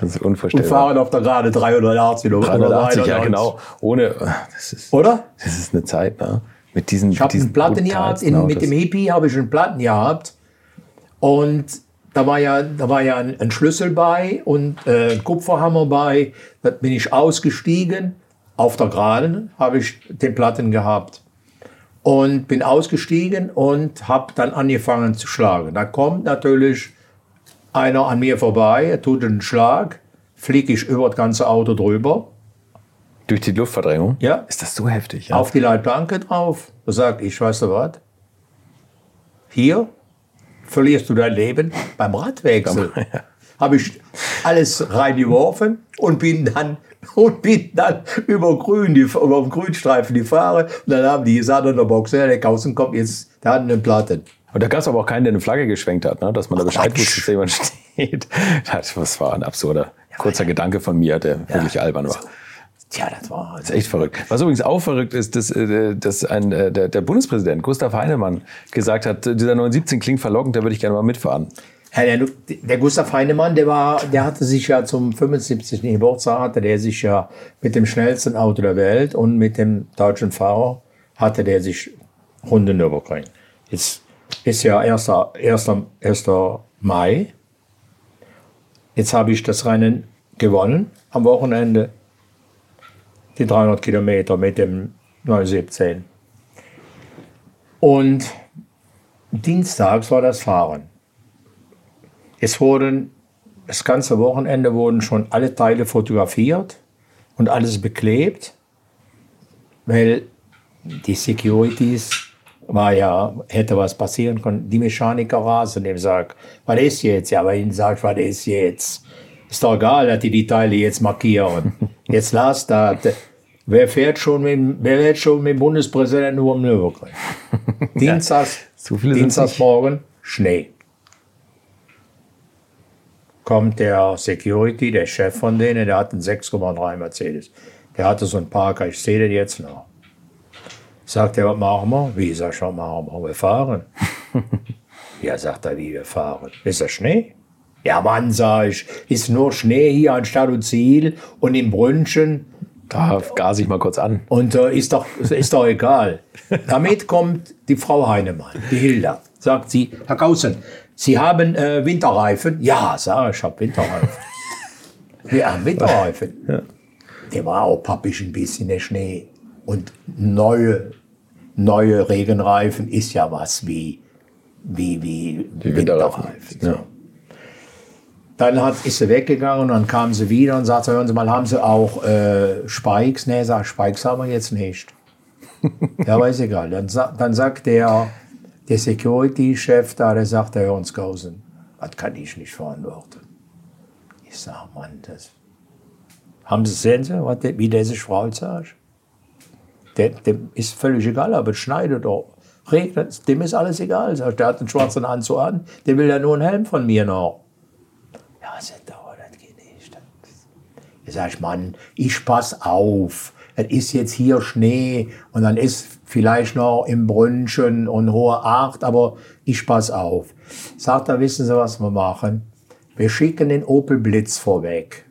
Das ist Und unvorstellbar. fahren auf der Gerade 380 oder 380, ja 390. genau. Ohne, das ist, Oder? das ist eine Zeit, ne? Mit diesen, Ich habe einen Platten gehabt, in, mit dem Hippie habe ich einen Platten gehabt. Und da war ja, da war ja ein, ein Schlüssel bei und äh, ein Kupferhammer bei. Da bin ich ausgestiegen. Auf der Geraden habe ich den Platten gehabt. Und bin ausgestiegen und habe dann angefangen zu schlagen. Da kommt natürlich einer an mir vorbei, er tut einen Schlag, fliege ich über das ganze Auto drüber. Durch die Luftverdrängung? Ja. Ist das so heftig? Ja? auf die Leitplanke drauf. Da sag ich, weißt du was? Hier verlierst du dein Leben beim Radwechsel. Habe ich alles reingeworfen und bin dann und bin dann über Grün, die, über den Grünstreifen die Fahre. Und dann haben die gesagt an der Boxer, der Kausen kommt jetzt, der hat eine Platte. Und da gab es aber auch keinen, der eine Flagge geschwenkt hat, ne? dass man da Bescheid wusste, dass da jemand steht. Das das war ein absurder, kurzer Gedanke von mir, der wirklich albern war. Tja, das war ist echt verrückt. Was übrigens auch verrückt ist, dass, äh, dass ein, äh, der, der Bundespräsident Gustav Heinemann gesagt hat, dieser 917 klingt verlockend, da würde ich gerne mal mitfahren. Ja, der, der Gustav Heinemann, der war, der hatte sich ja zum 75. Geburtstag hatte der sich ja mit dem schnellsten Auto der Welt und mit dem deutschen Fahrer hatte der sich Runden überkriegen. Jetzt ist ja 1. 1. 1. Mai. Jetzt habe ich das Rennen gewonnen am Wochenende. Die 300 Kilometer mit dem 917. Und Dienstags war das Fahren. Es wurden, das ganze Wochenende wurden schon alle Teile fotografiert und alles beklebt, weil die Securities war ja, hätte was passieren können. Die Mechaniker rasen, dem sagt, was ist jetzt? Ja, aber ihnen sagt, was ist jetzt? Ist doch egal, dass die die Teile jetzt markieren. Jetzt lasst das. Wer fährt schon mit, wer fährt schon mit dem Bundespräsidenten nur am Nürburgring? Dienstags, sind's Dienstagsmorgen, Schnee. Kommt der Security, der Chef von denen, der hat einen 6,3 Mercedes. Der hatte so einen Parker, ich sehe den jetzt noch. Sagt er, was machen wir? Wie, sag ich, was machen wir? Wir fahren. ja, sagt er, wie wir fahren. Ist das Schnee? Ja, Mann, sag ich, ist nur Schnee hier an Stadt und Ziel und im Brünnchen Da gase ich mal kurz an. und äh, ist, doch, ist doch egal. Damit kommt die Frau Heinemann, die Hilda. Sagt sie, Herr Kausen, Sie haben äh, Winterreifen? Ja, sag ich, ich habe Winterreifen. Wir haben Winterreifen. Der war auch pappig ein bisschen, der Schnee. Und neue, neue Regenreifen ist ja was wie, wie, wie Wie Winterreifen, Winterreifen. So. Dann hat, ist sie weggegangen und dann kam sie wieder und sagte, hören Sie mal, haben Sie auch äh, Spikes? Nee, sag, Spikes haben wir jetzt nicht. ja, aber ist egal. Dann, dann sagt der, der Security-Chef da, der sagt, Herr Hornskausen, das kann ich nicht verantworten. Ich sag, Mann, das... Haben Sie sehen Sie, was der, wie der sich freut, sag? Der, dem ist völlig egal, aber es schneidet doch. Regnet, dem ist alles egal. Der hat einen schwarzen Anzug an, der will ja nur einen Helm von mir noch. Das geht nicht. Ich sag, ich, Mann, ich pass auf. Es ist jetzt hier Schnee und dann ist vielleicht noch im Brünnchen und hohe Acht, aber ich pass auf. Sagt er, wissen Sie, was wir machen? Wir schicken den Opel Blitz vorweg.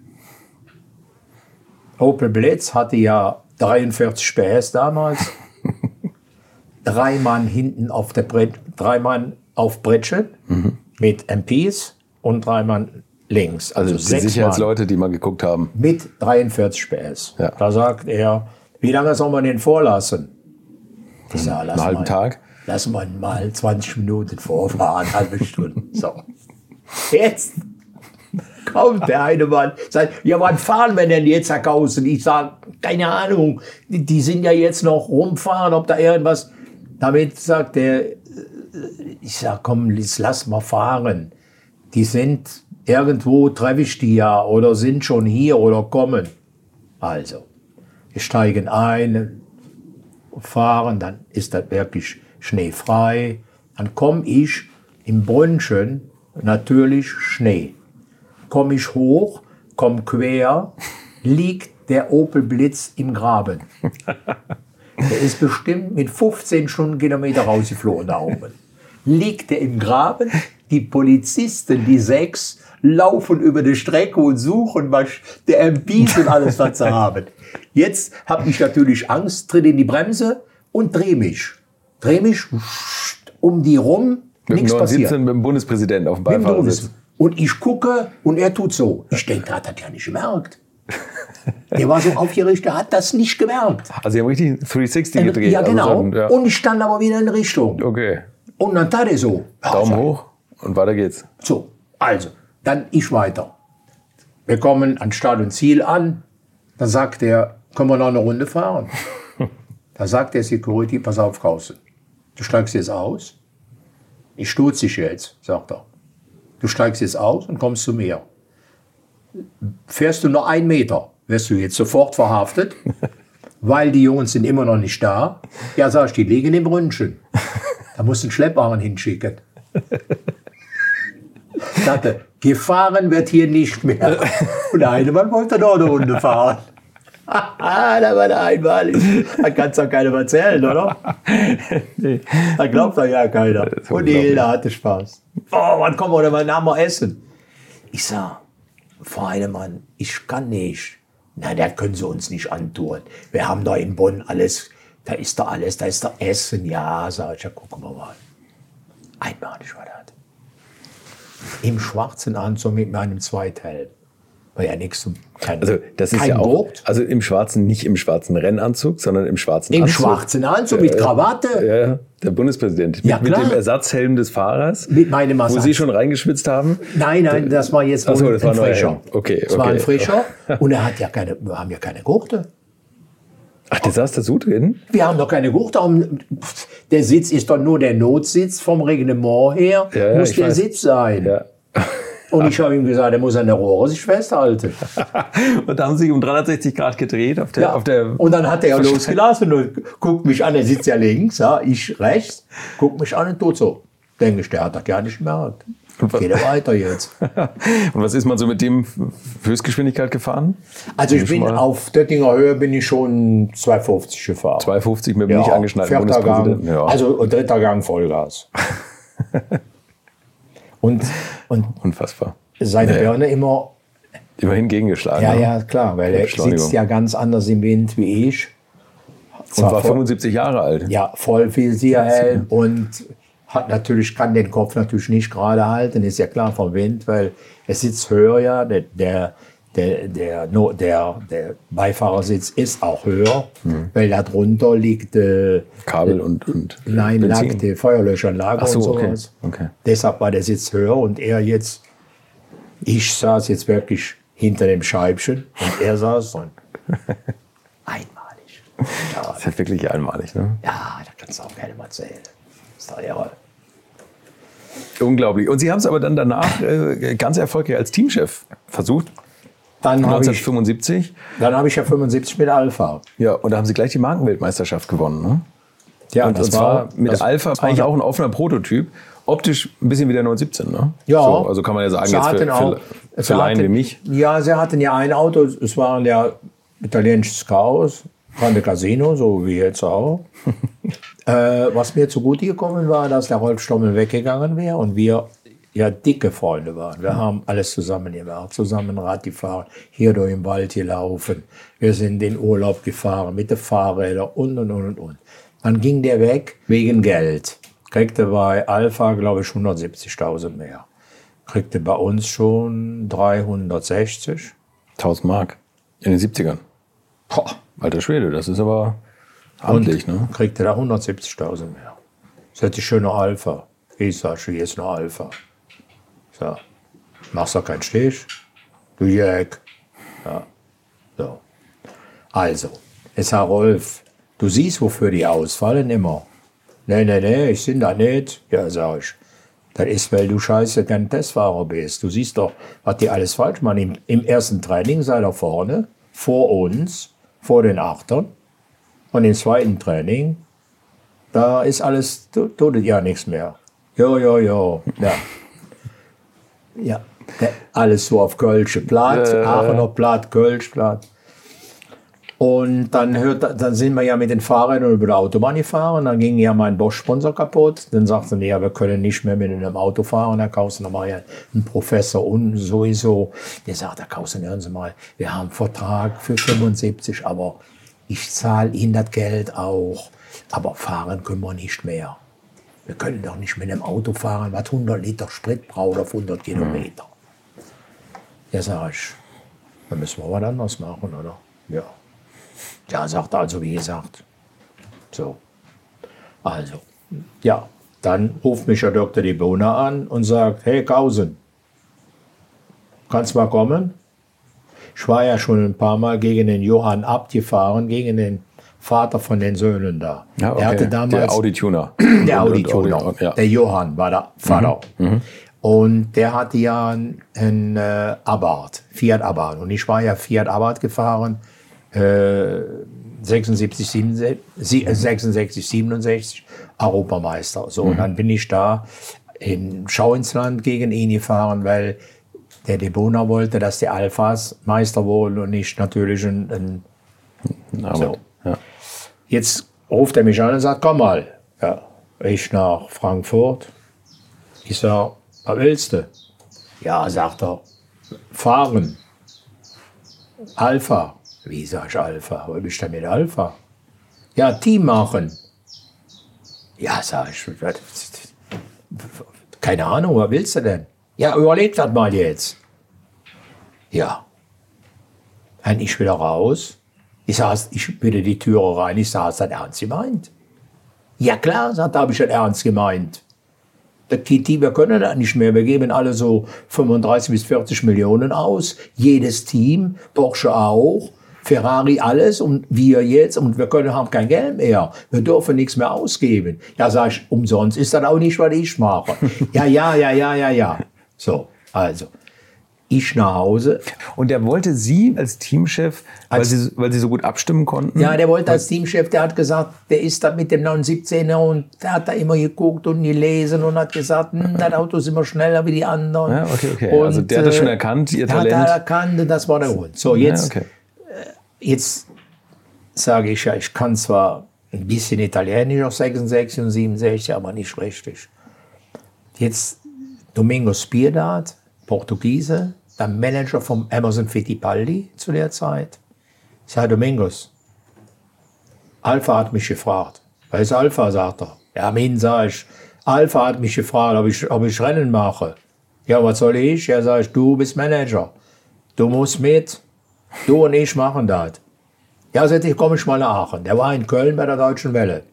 Opel Blitz hatte ja 43 PS damals. drei Mann hinten auf der Brett, drei Mann auf Britsche mit MPs und drei Mann links. Also, Also die Sicherheitsleute, die mal geguckt haben. mit 43 PS. Ja. Da sagt er, wie lange soll man den vorlassen? Ich sag, lass Einen halben mal, Tag? Lass mal mal 20 Minuten vorfahren, halbe Stunde. So. Jetzt kommt der eine Mann, sagt, ja, wann fahren wir denn jetzt, Herr Kausen? Ich sage, keine Ahnung, die, sind ja jetzt noch rumfahren, ob da irgendwas. Damit sagt er, äh, ich sag, komm, lass mal fahren. Die sind irgendwo, treffe ich die ja, oder sind schon hier oder kommen. Also, wir steigen ein, fahren, dann ist das wirklich schneefrei. Dann komme ich im Brünnchen, natürlich Schnee. Komme ich hoch, komme quer, liegt der Opel Blitz im Graben. Der ist bestimmt mit 15 Stundenkilometer rausgeflogen da oben. Liegt er im Graben, die Polizisten, die sechs, laufen über die Strecke und suchen, was der MPs und alles, was sie haben. Jetzt habe ich natürlich Angst, tritt in die Bremse und drehe mich. Drehe mich um die rum, nichts passiert. 917 mit dem Bundespräsidenten auf dem Beifahrersitz. Und ich gucke und er tut so. Ich denke, der hat das ja nicht gemerkt. Der war so aufgeregt, der hat das nicht gemerkt. Also sie haben richtig 360 gedreht. ja, also genau. so, ja. Und ich stand aber wieder in Richtung. Okay. Und dann tat er so. Daumen ich, hoch und weiter geht's. So, also, dann ich weiter. Wir kommen an Start und Ziel an. Da sagt er, können wir noch eine Runde fahren? da sagt der Security, pass auf, Kausen. Du steigst jetzt aus. Ich stutz dich jetzt, sagt er. Du steigst jetzt aus und kommst zu mir. Fährst du noch einen Meter, wirst du jetzt sofort verhaftet, weil die Jungs sind immer noch nicht da. Ja, sag ich, die liegen im Brünnchen. Da musst du einen Schleppwagen hinschicken. Sagte, gefahren wird hier nicht mehr. Und Heinemann wollte noch eine Runde fahren. Ah, da war der einmalig. Da kannst du doch keinem erzählen, oder? Da glaubt doch ja keiner. Und die. Hilda hatte Spaß. Oh, wann kommen wir denn mal nachher essen? Ich sag, Frau Heinemann, ich kann nicht. Na, das können Sie uns nicht antun. Wir haben da in Bonn alles, da ist da alles, da ist da Essen. Ja, sag ich, ja, gucken wir mal. Einmalig war das. Im schwarzen Anzug mit meinem Zweithelm. War ja nichts zum. Kein, Also das ist ja auch, Gurt. also im schwarzen, nicht im schwarzen Rennanzug, sondern im schwarzen Im Anzug. schwarzen Anzug mit Krawatte. Ja, ja, der Bundespräsident. Ja, mit, mit klar. dem Ersatzhelm des Fahrers. Mit meinem Wo Ersatz. Sie schon reingeschwitzt haben. Nein, nein, das war jetzt Ach so, das war ein Frischer. Helm. Okay, Das war okay. ein Frischer. Und er hat ja keine, wir haben ja keine Gurte. Ach, der saß da so drin? Wir haben doch keine Gurte. Um- Der Sitz ist doch nur der Notsitz vom Reglement her. Ja, ja, muss der weiß. Sitz sein. Ja. Und ich habe ihm gesagt, er muss an der Rohre sich festhalten. Und da haben Sie um 360 Grad gedreht auf der, Ja. auf der und dann hat er losgelassen und guckt mich an, er sitzt ja links, ja, ich rechts, guckt mich an und tut so. Denke ich, der hat das gar nicht gemerkt. Geht er weiter jetzt. Und was ist man so mit dem Höchstgeschwindigkeit gefahren? Also ich bin mal auf Döttinger Höhe bin ich schon 250 gefahren. 250 mit dem nicht angeschnallten Bundespräsidenten. Ja. Also dritter Gang Vollgas. und, und Unfassbar. seine Ja. Birne immer, Immerhin gegengeschlagen. ja, ne? ja, klar, weil er sitzt ja ganz anders im Wind wie ich. Und war voll- 75 Jahre alt. Ja, voll viel Sieherhelm und hat natürlich, kann den Kopf natürlich nicht gerade halten, ist ja klar vom Wind, weil er sitzt höher ja, der, der, der, der, der, der Beifahrersitz ist auch höher, weil da drunter liegt, äh, Kabel und, und nein, die Feuerlöschanlage so, und okay, sowas. okay. Deshalb war der Sitz höher und er jetzt, ich saß jetzt wirklich hinter dem Scheibchen und er saß dann. Einmalig. Ja, Das ist ja wirklich einmalig. Ne? ja, da kannst du auch keinem erzählen. Das ist doch irre. Unglaublich. Und Sie haben es aber dann danach äh, ganz erfolgreich als Teamchef versucht. Dann habe ich, 1975. dann hab ich ja 75 mit Alpha. Ja, und da haben Sie gleich die Markenweltmeisterschaft gewonnen. Ne? Ja, und, und zwar mit das- Alpha das war- eigentlich auch ein offener Prototyp. Optisch ein bisschen wie der 917. Ne? Ja. So, also kann man ja sagen, Sie jetzt für, auch- für, für Laien wie mich. Ja, sie hatten ja ein Auto, es war ja italienisches Chaos, Grande Casino, so wie jetzt auch. äh, was mir zugute gekommen war, dass der Rolf Stommel weggegangen wäre und wir ja dicke Freunde waren. Wir haben alles zusammen gemacht, zusammen Rad gefahren, hier durch den Wald gelaufen. Wir sind in Urlaub gefahren mit den Fahrrädern und und und und und. Dann ging der weg wegen Geld. Kriegte bei Alpha, glaube ich, 170.000 mehr. Kriegte bei uns schon 360. 1000 Mark in den 70ern. Boah. Alter Schwede, das ist aber amtlich. Ne? kriegte da 170.000 mehr. Das hätte ich schöner Alpha. Ich sag, hier ist noch Alpha. So. Machst doch keinen Stich. Du Jack. Ja. So. Also, es Herr Rolf, du siehst, wofür die ausfallen immer. Nee, nee, nee, ich bin da nicht. Ja, sag ich. Das ist, weil du scheiße kein Testfahrer bist. Du siehst doch, was die alles falsch machen. Im, Im ersten Training sei da vorne, vor uns, vor den Achtern. Und im zweiten Training, da ist alles, tu- tut ja nichts mehr. Jo, jo, jo. Ja. Ja, alles so auf Kölsche Platt, ja. Aachener Platt, Kölsch Platt. Und dann, hört, dann sind wir ja mit den Fahrrädern über die Autobahn gefahren. Dann ging ja mein Bosch-Sponsor kaputt. Dann sagten die, ja, wir können nicht mehr mit einem Auto fahren. Herr Kausen, dann war ja ein Professor und sowieso. Der sagt, Herr Kausen, hören Sie mal, wir haben einen Vertrag für 75, aber ich zahle Ihnen das Geld auch. Aber fahren können wir nicht mehr. Wir können doch nicht mit einem Auto fahren, was 100 Liter Sprit braucht auf 100 Kilometer. Ja, sag ich, dann müssen wir was anderes machen, oder? Ja. Ja, sagt also, wie gesagt. So. Also, ja. Dann ruft mich der Dr. De Bona an und sagt, hey Kausen, kannst mal kommen? Ich war ja schon ein paar Mal gegen den Johann Abt gefahren, gegen den Vater von den Söhnen da. Ja, okay. Er hatte damals der Audi-Tuner. der Und- Audi. Ja. Der Johann war der Vater. Und der hatte ja einen äh, Abarth, Fiat Abarth. Und ich war ja Fiat Abarth gefahren, äh, 76, 67, sie- äh, 66, 67, Europameister. So, und dann bin ich da in Schau ins Land gegen ihn gefahren, weil der Debona wollte, dass die Alphas Meister wurden und nicht natürlich ein, ein So. ja. Jetzt ruft er mich an und sagt, komm mal. Ja, ich nach Frankfurt. Ich sag, was willst du? Ja, sagt er, fahren. Alpha. Wie sag ich Alpha? Wo bist du mit Alpha? Ja, Team machen. Ja, sag ich, keine Ahnung, was willst du denn? Ja, überleg das mal jetzt. Ja, Dann ich wieder raus. Ich saß, ich bitte die Türe rein. Ich saß, hat ernst gemeint? Ja klar, sagt, habe ich schon ernst gemeint. Der Kitty, wir können das nicht mehr. Wir geben alle so 35 bis 40 Millionen aus. Jedes Team, Porsche auch. Ferrari alles und wir jetzt und wir können haben kein Geld mehr. Wir dürfen nichts mehr ausgeben. Ja, sag ich, umsonst ist das auch nicht, was ich mache. ja, ja, ja, ja, ja, ja. So, also. Ich nach Hause. Und der wollte Sie als Teamchef, weil, Als- Sie, weil Sie so gut abstimmen konnten? Ja, der wollte als Teamchef, der hat gesagt, der ist da mit dem 917er und der hat da immer geguckt und gelesen und hat gesagt, hm, das Auto ist immer schneller wie die anderen. Ja, okay, okay. Also der hat das schon erkannt, Ihr der Hat Talent. er erkannt und das war der Grund. So, jetzt, ja, okay. Jetzt sage ich ja, ich kann zwar ein bisschen Italienisch auf 66 und 67, aber nicht richtig. Jetzt Domingo Spierdat, Portugiese, der Manager vom Amazon Fittipaldi zu der Zeit. Ich sage, Domingos, Alpha hat mich gefragt. Wer ist Alpha, sagt er. Ja, Min, sag ich. Alpha hat mich gefragt, ob ich, ob ich Rennen mache. Ja, was soll ich? Ja, sag ich, du bist Manager. Du musst mit. Du und ich machen das. Ja, sag ich, komm ich mal nach Aachen. Der war in Köln bei der Deutschen Welle.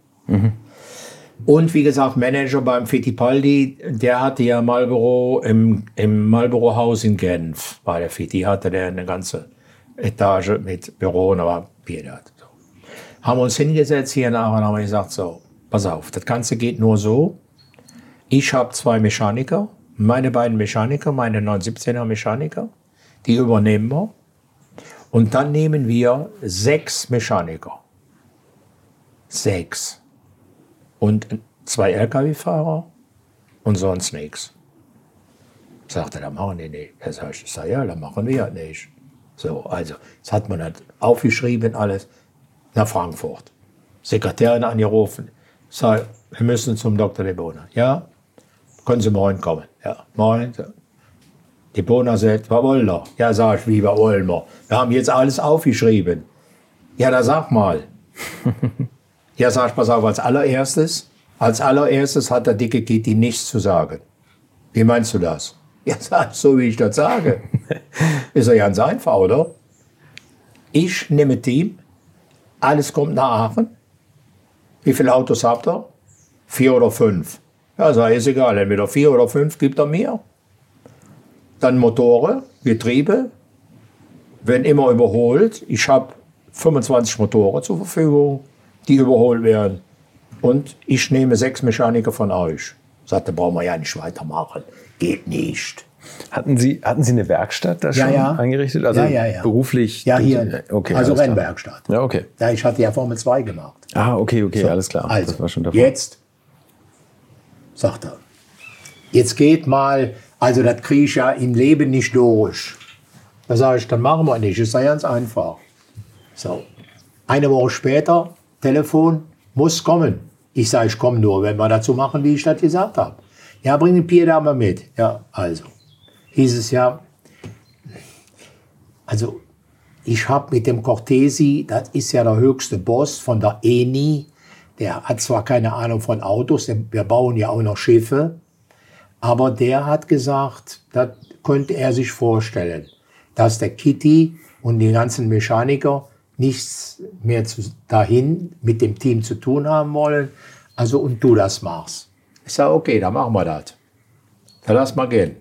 Und wie gesagt, Manager beim Fittipaldi, der hatte ja Marlboro im, im Marlboro Haus in Genf, bei der Fitti, hatte der eine ganze Etage mit Büro, und aber Bier hat. So. Haben wir uns hingesetzt hier in Aachen, haben wir gesagt, so, pass auf, das Ganze geht nur so. Ich habe zwei Mechaniker, meine beiden Mechaniker, meine 917er Mechaniker, die übernehmen wir. Und dann nehmen wir sechs Mechaniker. Sechs. Und zwei LKW-Fahrer und sonst nichts. Sagte, er, dann machen die nicht. Er sagt, ich sag, ja, dann machen wir das nicht. So, also, jetzt hat man das aufgeschrieben, alles, nach Frankfurt. Sekretärin angerufen. Sag, wir müssen zum Dr. De Bona. Ja, können Sie morgen kommen? Ja, morgen. Die Bona sagt, was wollen wir? Ja, sag ich, wie, was wollen wir? Wir haben jetzt alles aufgeschrieben. Ja, da sag mal. ja, sag ich, pass auf, als allererstes, als allererstes hat der dicke Kitty nichts zu sagen. Wie meinst du das? Ja, sag ich, so wie ich das sage. Ist ja ganz einfach, oder? Ich nehme Team, alles kommt nach Aachen. Wie viele Autos habt ihr? Vier oder fünf. Ja, sag ich, ist egal, entweder vier oder fünf gibt er mir. Dann Motoren, Getriebe, werden immer überholt. Ich habe 25 Motoren zur Verfügung, die überholt werden. Und ich nehme sechs Mechaniker von euch. Sagte, brauchen wir ja nicht weitermachen. Geht nicht. Hatten Sie, hatten Sie eine Werkstatt da schon eingerichtet? Also ja, ja, ja. beruflich? Ja, hier. Okay, also. Rennwerkstatt. Ja, okay. Ja, ich hatte ja Formel 2 gemacht. Ah, okay, okay, alles klar. Also, jetzt, sagt er, jetzt geht mal, also das kriege ich ja im Leben nicht durch. Da sage ich, dann machen wir nicht, ist ja ganz einfach. So, eine Woche später, Telefon, muss kommen. Ich sage, ich komme nur, wenn wir dazu machen, wie ich das gesagt habe. Ja, bring den Pier mal mit. Ja, also, hieß es ja, also ich habe mit dem Cortesi, das ist ja der höchste Boss von der ENI, der hat zwar keine Ahnung von Autos, wir bauen ja auch noch Schiffe, aber der hat gesagt, das könnte er sich vorstellen, dass der Kitty und die ganzen Mechaniker nichts mehr zu, dahin mit dem Team zu tun haben wollen, also und du das machst. Ich sage, okay, dann machen wir das. Dann lass mal gehen.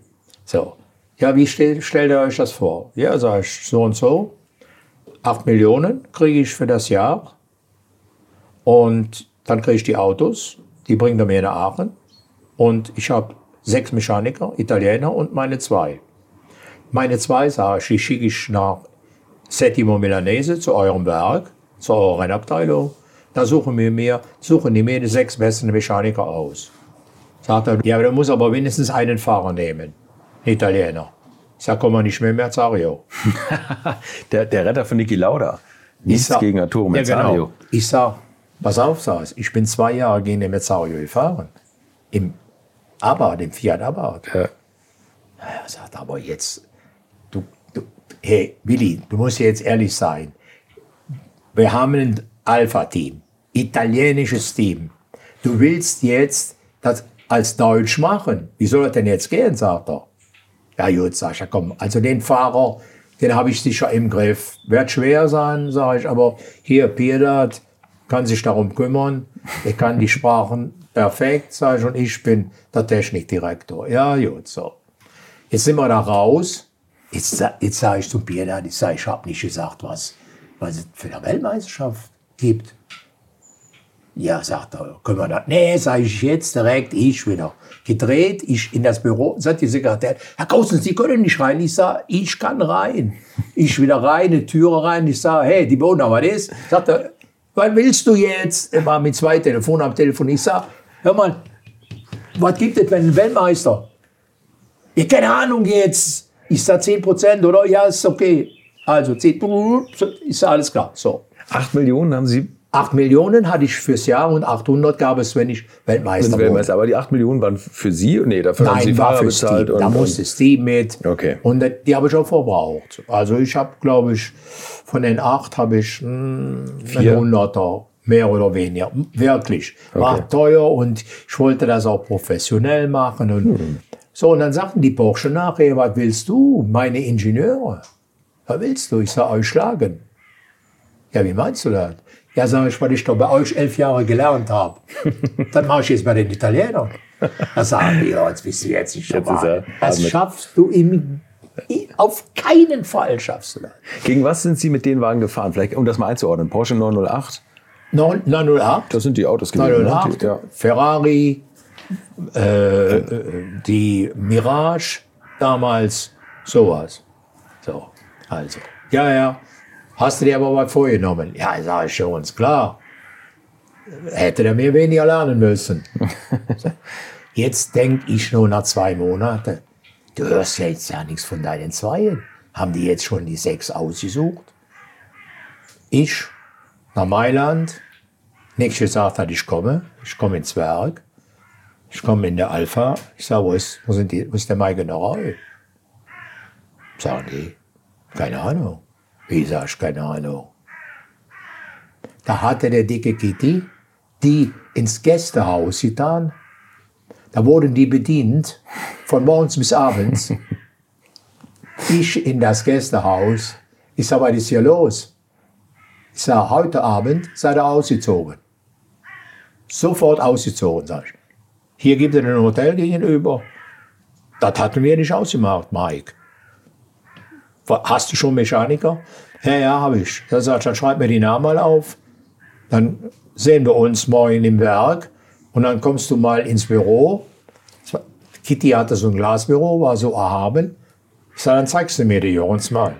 So. Ja, wie stell, stellt ihr euch das vor? Ja, sag ich, so und so. 8 Millionen kriege ich für das Jahr. Und dann kriege ich die Autos, die bringen er mir nach Aachen. Und ich habe sechs Mechaniker, Italiener und meine zwei. Meine zwei, sage ich, schicke ich nach Settimo Milanese zu eurem Werk, zu eurer Rennabteilung. Da suchen wir mir, suchen die mir die sechs besten Mechaniker aus. Sagt er, ja, du musst aber mindestens einen Fahrer nehmen. Italiener. Ich sag, komm mal nicht mehr Merzario. Der, der Retter von Niki Lauda. Nichts sag- gegen Arturo Ja, Merzario. genau. Ich sag, pass auf, sag ich, ich bin zwei Jahre gegen den Merzario gefahren. Im Abarth, im Fiat Abarth. Ja. Er sagt, aber jetzt, du, du, hey, Willi, du musst jetzt ehrlich sein. Wir haben ein Alpha-Team, italienisches Team. Du willst jetzt das als Deutsch machen. Wie soll das denn jetzt gehen, sagt er. Ja gut, sag ich, ja, komm, also den Fahrer, den habe ich sicher im Griff. Wird schwer sein, sage ich, aber hier, Piedad kann sich darum kümmern. Er kann die Sprachen perfekt, sage ich, und ich bin der Technikdirektor. Ja, gut, so. Jetzt sind wir da raus. Jetzt, jetzt sage ich zum Piedad, ich sage, ich habe nicht gesagt, was, was es für eine Weltmeisterschaft gibt. Ja, sagt er, können wir das? Nee, sage ich jetzt direkt, ich wieder. Gedreht, ich in das Büro, sagt die Sekretärin, Herr Gaussen, Sie können nicht rein. Ich sage, ich kann rein. Ich wieder rein, die Türe rein, ich sage, hey, die Bona, was ist? Sagt er, was willst du jetzt? Er war mit zwei Telefonen am Telefon. Ich sage, hör mal, was gibt es, wenn ein Weltmeister? Ja, keine Ahnung jetzt. Ich sage 10 Prozent, oder? Ja, ist okay. Also 10 ist alles klar. So. 8 Millionen haben Sie 8 Millionen hatte ich fürs Jahr und 800 gab es, wenn ich Weltmeister wurde. Weltmeister. Aber die 8 Millionen waren für Sie? Nee, dafür haben Sie Nein, war Fahrer fürs bezahlt. Team. Und, Da musste das Team mit. Okay. Und die habe ich auch verbraucht. Also ich habe, glaube ich, von den acht habe ich hm, Vier? einen Hunderter, mehr oder weniger. Wirklich. War Okay. teuer und ich wollte das auch professionell machen. Und Hm. So, und dann sagten die Porsche nachher, was willst du? Meine Ingenieure. Was willst du? Ich sage, euch schlagen. Ja, wie meinst du das? Ja, sag ich, weil ich doch bei euch elf Jahre gelernt habe. Dann mache ich jetzt bei den Italienern. Da sagen die, jetzt bist du jetzt nicht dabei. Das schaffst du im, auf keinen Fall schaffst du das. Gegen was sind Sie mit den Wagen gefahren? Vielleicht, um das mal einzuordnen. Porsche 908? 9- 908, Das sind die Autos gewesen. ne? 908 Die- Ja. Ferrari, äh, äh, die Mirage, damals sowas. So, also. Ja, ja. Hast du dir aber was vorgenommen? Ja, sag ich schon, ist klar. Hätte der mir weniger lernen müssen. Jetzt denke ich nur nach zwei Monaten. Du hörst ja jetzt ja nichts von deinen Zweien. Haben die jetzt schon die sechs ausgesucht? Ich nach Mailand. Nichts gesagt hat, ich komme. Ich komme ins Werk. Ich komme in der Alpha. Ich sage, wo ist, wo, sind die, wo ist der Mai General? Sagen die, keine Ahnung. Wie sag ich, keine Ahnung. Da hatte der dicke Kitty die ins Gästehaus getan. Da wurden die bedient, von morgens bis abends. ich in das Gästehaus. Ich sag, was ist hier los? Ich sag, heute Abend seid ihr ausgezogen. Sofort ausgezogen, sag ich. Hier gibt es ein Hotel gegenüber. Das hatten wir nicht ausgemacht, Mike. Hast du schon Mechaniker? Ja, ja, habe ich. Da sagt, dann schreib mir die Namen mal auf. Dann sehen wir uns morgen im Werk und dann kommst du mal ins Büro. Kitty hatte so ein Glasbüro, war so erhaben. Ich sag, dann zeigst du mir die Jungs mal.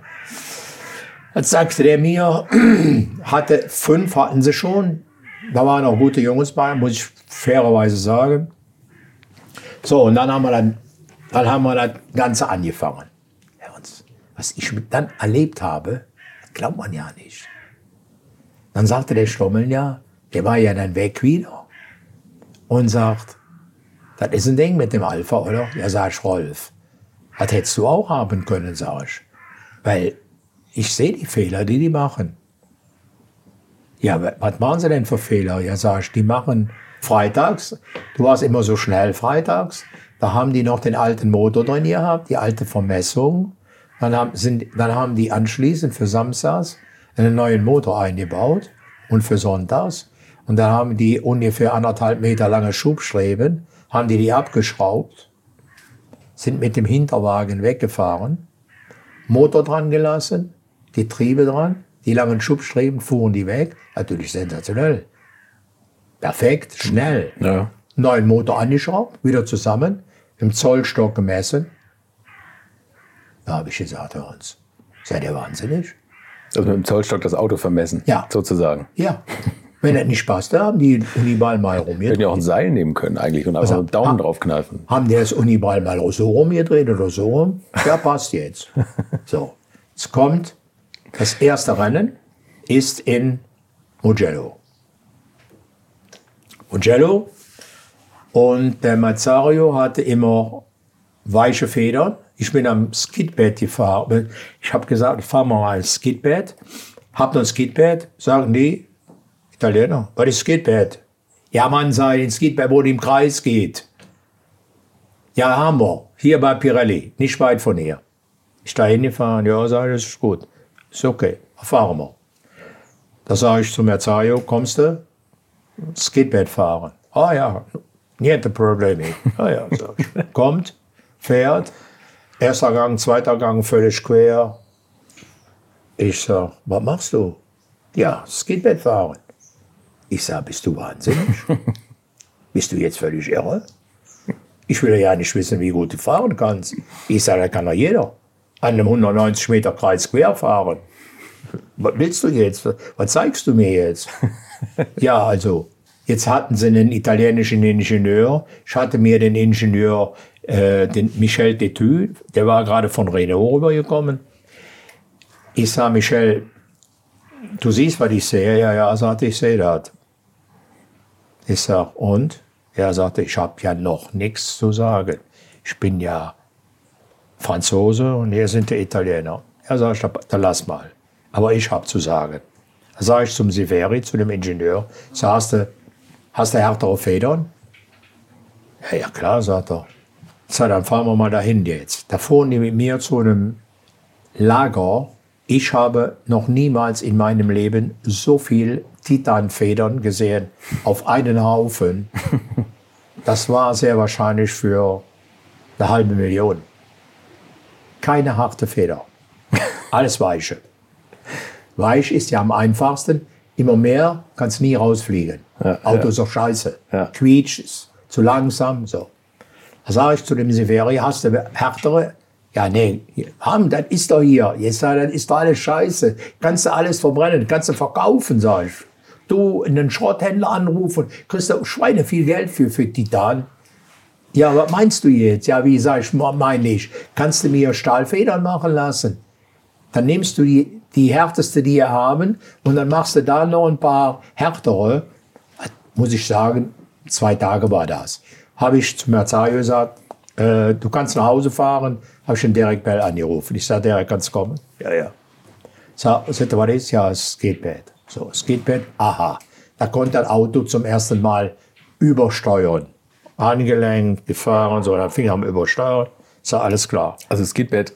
Dann sagte der mir, hatte fünf hatten sie schon. Da waren auch gute Jungs bei, muss ich fairerweise sagen. So, und dann haben wir dann, dann haben wir das Ganze angefangen. Was ich dann erlebt habe, glaubt man ja nicht. Dann sagte der Stommel ja, der war ja dann weg wieder und sagt, das ist ein Ding mit dem Alpha, oder? Ja, sag ich, Rolf, das hättest du auch haben können, sag ich. Weil ich sehe die Fehler, die die machen. Ja, wa- was machen sie denn für Fehler? Ja, sag ich, die machen freitags, du warst immer so schnell freitags, da haben die noch den alten Motor drin gehabt, die alte Vermessung. Dann haben, sind, dann haben die anschließend für Samstags einen neuen Motor eingebaut und für Sonntags. Und dann haben die ungefähr anderthalb Meter lange Schubstreben, haben die die abgeschraubt, sind mit dem Hinterwagen weggefahren, Motor dran gelassen, die Triebe dran, die langen Schubstreben fuhren die weg. Natürlich sensationell. Perfekt, schnell. Ja. Neuen Motor angeschraubt, wieder zusammen, im Zollstock gemessen. Da habe ich gesagt, Hans, seid ihr wahnsinnig? Also mit dem Zollstock das Auto vermessen. Ja. Sozusagen. Ja. Wenn das nicht passt, da haben die Uniball mal Wir hätten rumgedreht. ja auch ein Seil nehmen können eigentlich und einfach Also, so einen Daumen ah. draufkneifen. Haben die das Uniball mal so rumgedreht oder so rum? Ja, passt jetzt. So, es kommt, das erste Rennen ist in Mugello. Mugello und der Mazzario hatte immer weiche Federn. Ich bin am Skidbett gefahren. Ich habe gesagt, fahren wir mal ein Skidbett. Habt ihr ein Skidbett? Sagen die Italiener, was ist Skidbett? Ja, man sei ein Skidbett, wo die im Kreis geht. Ja, haben wir. Hier bei Pirelli, nicht weit von hier. Ich da hingefahren, ja, sage ich, das ist gut. Ist okay, fahren wir. Da sage ich zu Merzario, kommst du? Skateboard fahren. Ah ja, niente Probleme. Ah ja, sag ich. Kommt, fährt, erster Gang, zweiter Gang, völlig quer. Ich sag, was machst du? Ja, Skateboard fahren. Ich sag, bist du wahnsinnig? bist du jetzt völlig irre? Ich will ja nicht wissen, wie gut du fahren kannst. Ich sage, das kann doch jeder. An einem 190 Meter Kreis quer fahren. Was willst du jetzt? Was zeigst du mir jetzt? ja, also, jetzt hatten sie einen italienischen Ingenieur. Ich hatte mir den Ingenieur, äh, den Michel Detu, der war gerade von Renault rübergekommen. Ich sage, Michel, du siehst, was ich sehe? Ja, ja, sagte ich, sehe das. Ich sage, und? Er sagte, ich habe ja noch nichts zu sagen. Ich bin ja Franzose und hier sind die Italiener. Er sagt, dann lass mal. Aber ich habe zu sagen. Da sage ich zum Siveri, zu dem Ingenieur, sagst du, hast du härtere Federn? Ja, ja klar, sagt er. So, dann fahren wir mal dahin jetzt. Da fuhren die mit mir zu einem Lager. Ich habe noch niemals in meinem Leben so viel Titanfedern gesehen auf einen Haufen. Das war sehr wahrscheinlich für eine halbe Million. Keine harte Feder. Alles weiche. Weich ist ja am einfachsten. Immer mehr kannst nie rausfliegen. Ja, Auto ja. ist doch scheiße. Ja. Quietsch ist zu langsam. So. Da sage ich zu dem Severi, hast du härtere? Ja, nee, haben, das ist doch hier. Jetzt sag, das ist doch alles scheiße. Kannst du alles verbrennen, kannst du verkaufen, sag ich. Du einen Schrotthändler anrufen, kriegst du Schweine viel Geld für, für Titan. Ja, was meinst du jetzt? Ja, wie sag ich, meine ich, kannst du mir Stahlfedern machen lassen? Dann nimmst du die, die härteste, die wir haben, und dann machst du da noch ein paar härtere. Muss ich sagen, zwei Tage war das. Habe ich zu Merzario gesagt, äh, du kannst nach Hause fahren, habe ich den Derek Bell angerufen. Ich sage, Derek, kannst du kommen? Ja, ja. So, sagte, was ist? Ja, es geht bad. So, es geht bad. Aha. Da konnte ein Auto zum ersten Mal übersteuern. Angelenkt, gefahren, so, dann fing er am Übersteuern. Ist ja alles klar. Also Skidbad,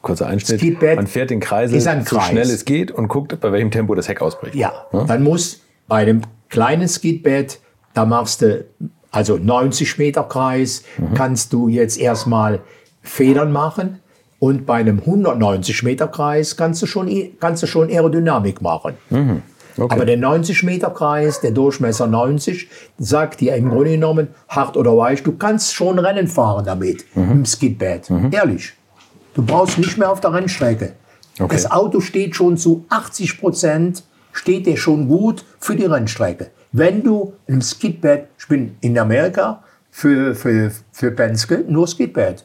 kurzer Einschnitt, man fährt den Kreisel ist ein so Kreis. schnell es geht und guckt, bei welchem Tempo das Heck ausbricht. Ja, dann muss bei einem kleinen Skidbad, da machst du also 90 Meter Kreis, kannst du jetzt erstmal Federn machen. Und bei einem 190 Meter Kreis kannst du schon, kannst du schon Aerodynamik machen. Aber der 90 Meter Kreis, der Durchmesser 90, sagt dir im Grunde genommen, hart oder weich, du kannst schon Rennen fahren damit, im Skidbad. Ehrlich. Du brauchst nicht mehr auf der Rennstrecke. Okay. Das Auto steht schon zu 80 Prozent, steht der schon gut für die Rennstrecke. Wenn du im Skidpad, ich bin in Amerika für, für, für Penske nur Skidpad.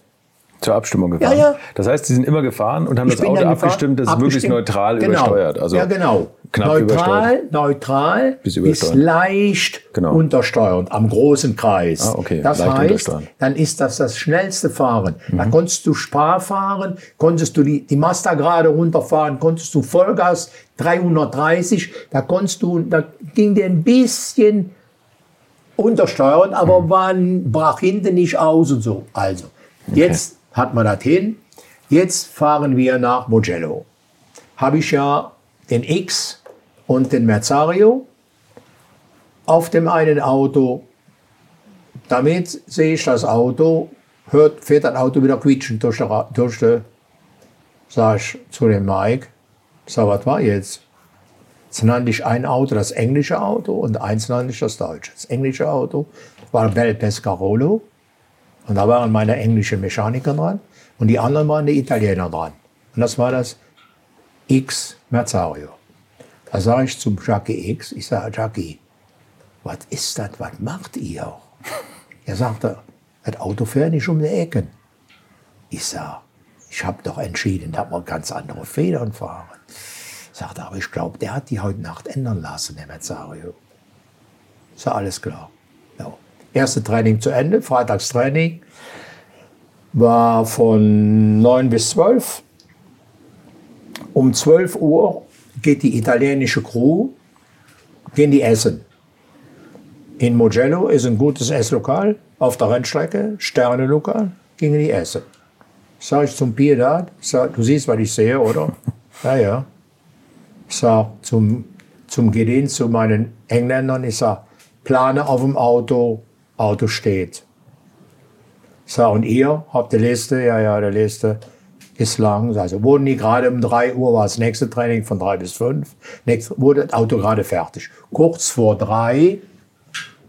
Zur Abstimmung gefahren. Ja, ja. Das heißt, sie sind immer gefahren und haben das bin Auto abgestimmt, dass es möglichst neutral genau. übersteuert. Also ja, genau. Knapp neutral, neutral Bis bis, leicht Genau. untersteuernd am großen Kreis. Ah, okay. Das Leicht heißt, dann ist das das schnellste Fahren. Da Mhm. konntest du Spar fahren, konntest du die, die Master gerade runterfahren, konntest du Vollgas 330, da konntest du, da ging dir ein bisschen untersteuern, aber Mhm. man brach hinten nicht aus und so. Also, jetzt hat man das hin. Jetzt fahren wir nach Mugello. Habe ich ja den X und den Merzario auf dem einen Auto. Damit sehe ich das Auto, hört, fährt das Auto wieder quietschend durch die, durch die sag ich zu dem Mike, sag, was war jetzt? Jetzt nannte ich ein Auto das englische Auto und eins nannte ich das deutsche. Das englische Auto war Bel Pescarolo und da waren meine englischen Mechaniker dran und die anderen waren die Italiener dran. Und das war das X Merzario. Da sage ich zum Jackie X, ich sage, Jackie, was ist das, was macht ihr? Er sagte, das Auto fährt nicht um die Ecken. Ich sage, ich habe doch entschieden, dass wir ganz andere Federn fahren. Sagte, aber ich glaube, der hat die heute Nacht ändern lassen, der Merzario. Ist ja alles klar. Ja. Erste Training zu Ende, Freitagstraining war von 9 bis 12. Um 12 Uhr geht die italienische Crew, gehen die essen. In Mugello ist ein gutes Esslokal auf der Rennstrecke, Sterne-Lokal, gingen die essen. Sag ich zum Piedad, sag, du siehst, was ich sehe, oder? Ja, ja. Sag zum, zum Gedien, zu meinen Engländern, ich sag, plane auf dem Auto, Auto steht. Sag, und ihr habt die Liste? Ja, ja, die Liste ist lang. Also wurden die gerade um 3 Uhr, war das nächste Training von 3 bis 5. Nächste, wurde das Auto gerade fertig. Kurz vor 3,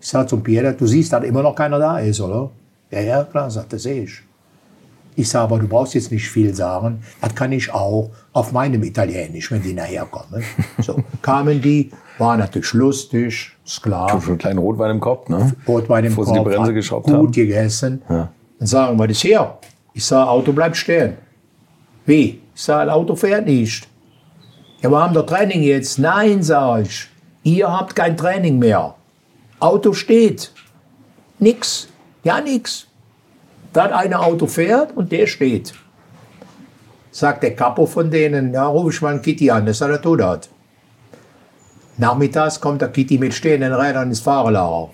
ich sag zum Pierre, du siehst, dass immer noch keiner da ist, oder? Ja, ja, klar, sagt, das sehe ich. Ich sage, aber du brauchst jetzt nicht viel sagen. Das kann ich auch auf meinem Italienisch, wenn die nachher kommen. So, kamen die, war natürlich lustig, ist klar. Schon einen kleinen Rotwein im Kopf, ne? Rotwein im Bevor sie die Kopf, Bremse geschraubt gut haben. gegessen. Ja. Dann sagen, was ist hier? Ich sage, Auto bleibt stehen. Wie? Das Auto fährt nicht. Ja, wir haben doch Training jetzt. Nein, sage ich. Ihr habt kein Training mehr. Auto steht. Nix. Ja, nix. Das eine Auto fährt und der steht. Sagt der Capo von denen, ja, ruf ich mal einen Kitty an, dass er das tut hat. Nachmittags kommt der Kitty mit stehenden Rädern ins Fahrerlager.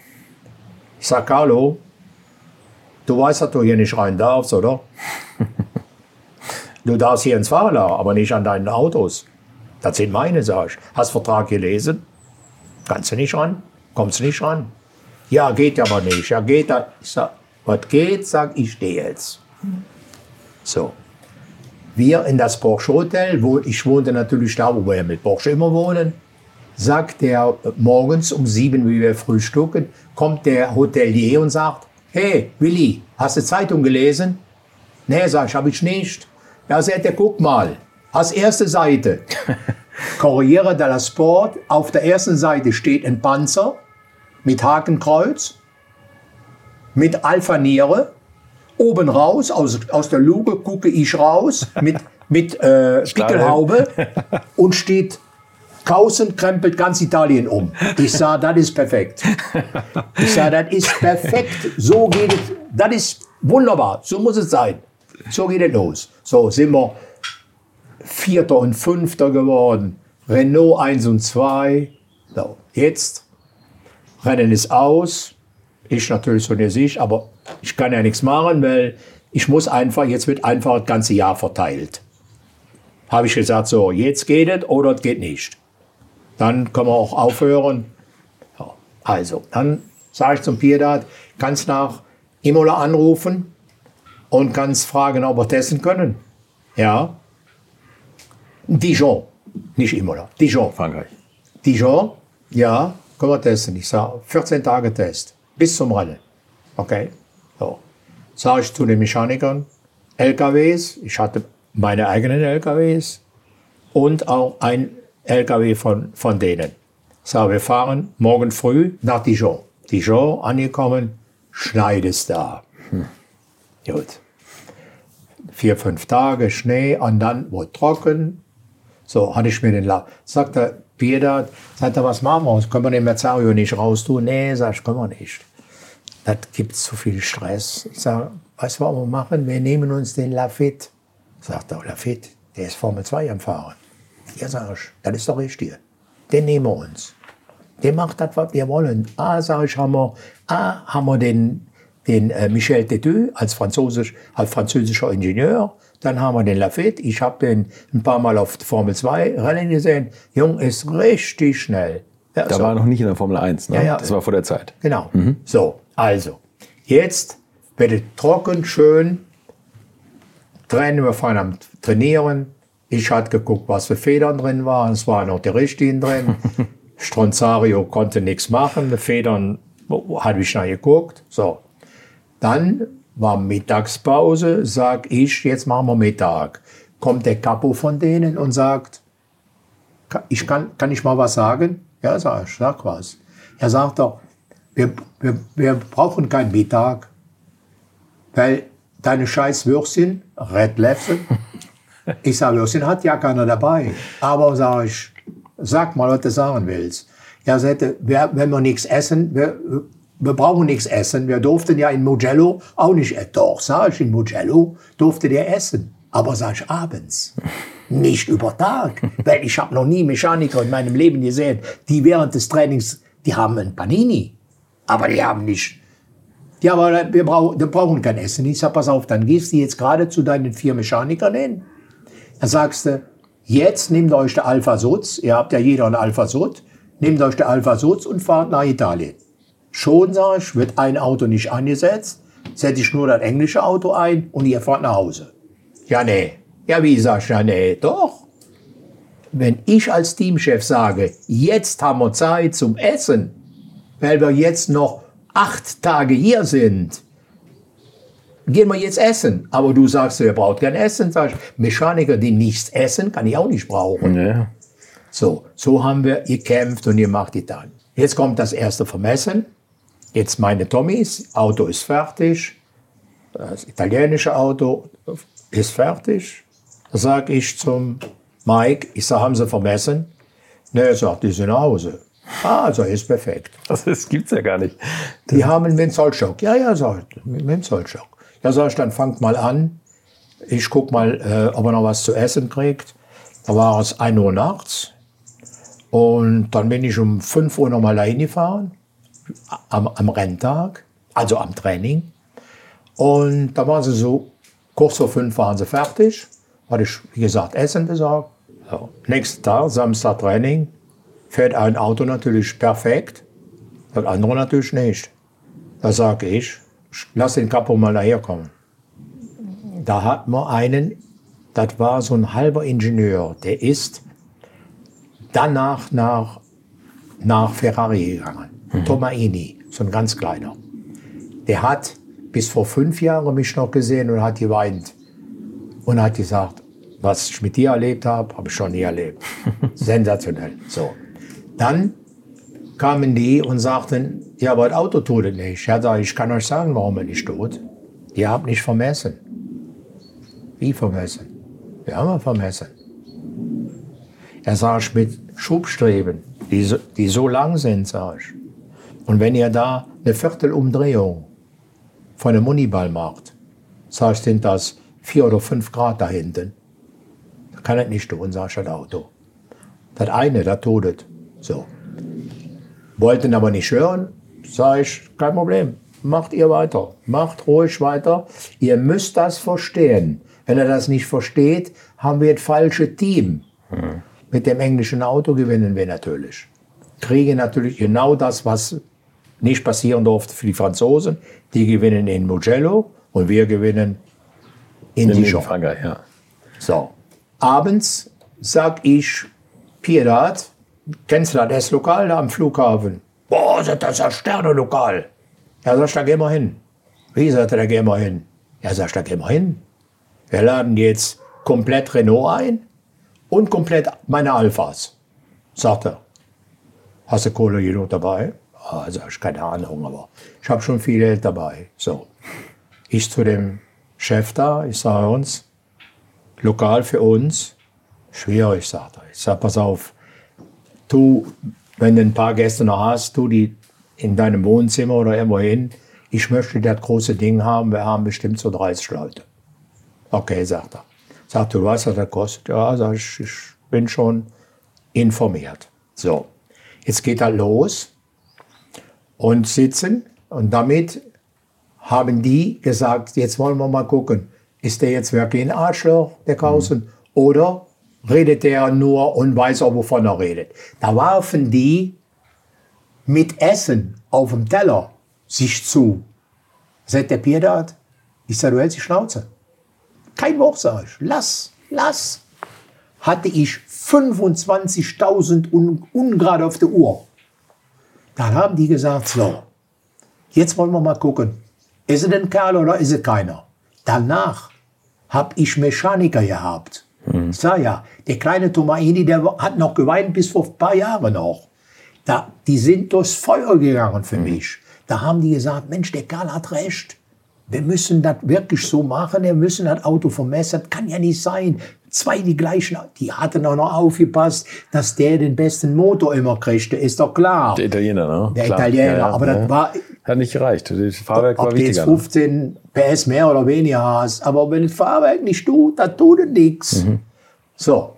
Ich sag, hallo, du weißt, dass du hier nicht rein darfst, oder? Du darfst hier ins Fahrerlager, aber nicht an deinen Autos. Das sind meine, sag ich. Hast Vertrag gelesen? Kannst du nicht ran? Kommst du nicht ran? Ja, geht aber nicht. Ja, geht da. Ich sag, was geht? Sag, ich stehe jetzt. So. Wir in das Porsche Hotel, wo ich wohnte natürlich da, wo wir mit Porsche immer wohnen, sagt der morgens um sieben, wie wir frühstücken, kommt der Hotelier und sagt, hey, Willi, hast du Zeitung gelesen? Nee, sag ich, habe ich nicht. Ja, sagt er, guck mal, als erste Seite, Corriere dello Sport, auf der ersten Seite steht ein Panzer mit Hakenkreuz, mit Alpha-Niere, oben raus, aus, aus der Luke gucke ich raus, mit, mit äh, Pickelhaube und steht Kausen krempelt ganz Italien um. Ich sah, das ist perfekt. Ich sah, das ist perfekt. So geht es. Das ist wunderbar. So muss es sein. So geht es los. So sind wir Vierter und Fünfter geworden. Renault 1 und 2. So, jetzt. Rennen ist aus. Ich natürlich so nicht ich, aber ich kann ja nichts machen, weil ich muss einfach, jetzt wird einfach das ganze Jahr verteilt. Habe ich gesagt, so, jetzt geht es oder es geht nicht. Dann können wir auch aufhören. Also, dann sage ich zum Piedat, kannst nach Imola anrufen und kannst fragen, ob wir testen können. Ja. Dijon, nicht Imola, Dijon. Frankreich. Dijon, ja, können wir testen. Ich sage, 14 Tage Test, bis zum Rennen. Okay, so. Sage ich zu den Mechanikern, LKWs, ich hatte meine eigenen LKWs und auch ein LKW von, von denen. So, wir fahren morgen früh nach Dijon. Dijon angekommen, Schnee ist da. Gut. Vier, fünf Tage Schnee und dann wurde trocken. So, hatte ich mir den La Sagt der Peter, sagt er, was machen wir? Können wir den Merzario nicht raustun? Nee, sag ich, können wir nicht. Das gibt zu viel Stress. Ich sage, was wollen wir machen? Wir nehmen uns den Lafitte. Sagt er, Lafitte, der ist Formel 2 am Fahren. Ja, sag ich, das ist doch richtig. Den nehmen wir uns. Der macht das, was wir wollen. Ah, sag ich, haben wir, ah, haben wir den, den äh, Michel Teteux als, Französisch, als französischer Ingenieur. Dann haben wir den Lafitte. Ich habe den ein paar Mal auf Formel 2 Rennen gesehen. Jung ist richtig schnell. Ja, Da so. war er noch nicht in der Formel 1, ne? Ja, ja. Das war vor der Zeit. Genau. So, also, jetzt wird es trocken, schön. Trainen, wir fahren am Trainieren. Ich hatte geguckt, was für Federn drin waren. Es waren noch die richtigen drin. Stronzario konnte nichts machen. Die Federn hatte ich noch geguckt. So. Dann war Mittagspause, sag ich, jetzt machen wir Mittag. Kommt der Capo von denen und sagt, "Ka- ich kann, kann ich mal was sagen? Ja, sag ich, sag was. Er sagt doch, wir, wir, wir brauchen keinen Mittag, weil deine scheiß Würstchen, Red Lefse, ich sage, Würstchen hat ja keiner dabei. Aber sag ich, sag mal, was du sagen willst. Er sagte, wenn wir nichts essen, wir, wir brauchen nichts essen. Wir durften ja in Mugello auch nicht essen. Doch, sag ich, in Mugello durfte der essen. Aber sag ich, abends. Nicht über Tag. Weil ich habe noch nie Mechaniker in meinem Leben gesehen, die während des Trainings, die haben ein Panini. Aber die haben nicht Ja, aber wir, brauch, wir brauchen kein Essen. Ich sag, pass auf, dann gehst du jetzt gerade zu deinen vier Mechanikern hin. Dann sagst du, jetzt nehmt euch der Alpha Sutz, ihr habt ja jeder einen Alpha Sutz, nehmt euch der Alpha Sutz und fahrt nach Italien. Schon, sag ich, wird ein Auto nicht angesetzt, setze ich nur das englische Auto ein und ihr fahrt nach Hause. Ja, nee. Ja, wie sag ich, ja, nee, doch. Wenn ich als Teamchef sage, jetzt haben wir Zeit zum Essen, weil wir jetzt noch acht Tage hier sind, gehen wir jetzt essen. Aber du sagst, ihr braucht kein Essen. Sag ich, Mechaniker, die nichts essen, kann ich auch nicht brauchen. Ja. So, so haben wir gekämpft und ihr macht die dann. Jetzt kommt das erste Vermessen. Jetzt meine Tommys, Auto ist fertig. Das italienische Auto ist fertig. Da sage ich zum Mike, ich sage, haben Sie vermessen? Ne, er sagt, die sind nach Hause. Ah, also ist perfekt. Das, das gibt's ja gar nicht. Die haben einen Zollstock. Ja, ja, sag ich, Zollstock. Ja, sag ich, dann fangt mal an. Ich guck mal, äh, ob er noch was zu essen kriegt. Da war es 1 Uhr nachts. Und dann bin ich um 5 Uhr nochmal dahin gefahren. Am, am Renntag, also am Training. Und da waren sie so, kurz vor 5 waren sie fertig. Hatte ich, wie gesagt, Essen besorgt. So. Nächsten Tag, Samstag Training, fährt ein Auto natürlich perfekt, das andere natürlich nicht. Da sage ich, lass den Kapo mal daherkommen. Da hat man einen, das war so ein halber Ingenieur, der ist danach nach, nach Ferrari gegangen. Tomaini, so ein ganz kleiner. Der hat bis vor fünf Jahren mich noch gesehen und hat geweint. Und hat gesagt, was ich mit dir erlebt habe, habe ich schon nie erlebt. Sensationell. So. Dann kamen die und sagten, ja, aber das Auto tut es nicht. Ja, sag ich, ich kann euch sagen, warum er nicht tut. Ihr habt nicht vermessen. Wie vermessen? Wir haben vermessen. Er sagt, mit Schubstreben, die so, die so lang sind, sag ich. Und wenn ihr da eine Viertelumdrehung von einem Muniball macht, sag ich, sind das vier oder fünf Grad da hinten. Da kann es nicht tun, sag ich, das Auto. Das eine, das es. So. Wollten aber nicht hören, sage ich, kein Problem, macht ihr weiter, macht ruhig weiter. Ihr müsst das verstehen. Wenn er das nicht versteht, haben wir das falsche Team. Hm. Mit dem englischen Auto gewinnen wir natürlich. Kriegen natürlich genau das, was nicht passieren durfte für die Franzosen. Die gewinnen in Mugello und wir gewinnen in In Dijon. Frankreich, ja. So. Abends sag ich, Piedad, kennst du das S-Lokal da am Flughafen? Boah, das ist ein Sterne-Lokal. Ja, sag ich, da gehen wir hin. Wie, sagt er, da gehen wir hin? Ja, sag ich, da gehen wir hin. Wir laden jetzt komplett Renault ein und komplett meine Alphas. Sagt er. Hast du Kohle genug dabei? Ah, sag ich, keine Ahnung, aber ich habe schon viel Geld dabei. So. Ich zu dem Chef da, ich sage uns, lokal für uns, schwierig, sagt er. Ich sage, pass auf, du, wenn du ein paar Gäste noch hast, tu die in deinem Wohnzimmer oder irgendwo hin. Ich möchte das große Ding haben, wir haben bestimmt so 30 Leute. Okay, sagt er. Sagt du, weißt, was das kostet? Ja, sag ich, ich bin schon informiert. So, jetzt geht er los und sitzen und damit haben die gesagt, jetzt wollen wir mal gucken, ist der jetzt wirklich ein Arschloch, der Kausen, oder redet der nur und weiß auch, wovon er redet. Da warfen die mit Essen auf dem Teller sich zu. Sagt der Piedad, ich sage, du hältst die Schnauze. Kein Wort, sag ich. Lass, lass. Hatte ich 25.000 Un Ungrad auf der Uhr. Dann haben die gesagt, so, jetzt wollen wir mal gucken. Ist es ein Kerl oder ist es keiner? Danach habe ich Mechaniker gehabt. Ich sag ja, der kleine Tomaini, der hat noch geweint bis vor ein paar Jahren noch. Da, die sind durchs Feuer gegangen für mich. Da haben die gesagt, Mensch, der Kerl hat recht. Wir müssen das wirklich so machen, wir müssen das Auto vermessen. Das kann ja nicht sein. Zwei die gleichen, die hatten auch noch aufgepasst, dass der den besten Motor immer kriegte, ist doch klar. Der Italiener, ne? Der Klar. Italiener, Ja, ja, aber ja. das war, Hat nicht gereicht. Das Fahrwerk war ob jetzt wichtiger. ne? 15 PS mehr oder weniger hast, aber wenn das Fahrwerk nicht tut, dann tut es nichts. Mhm. So,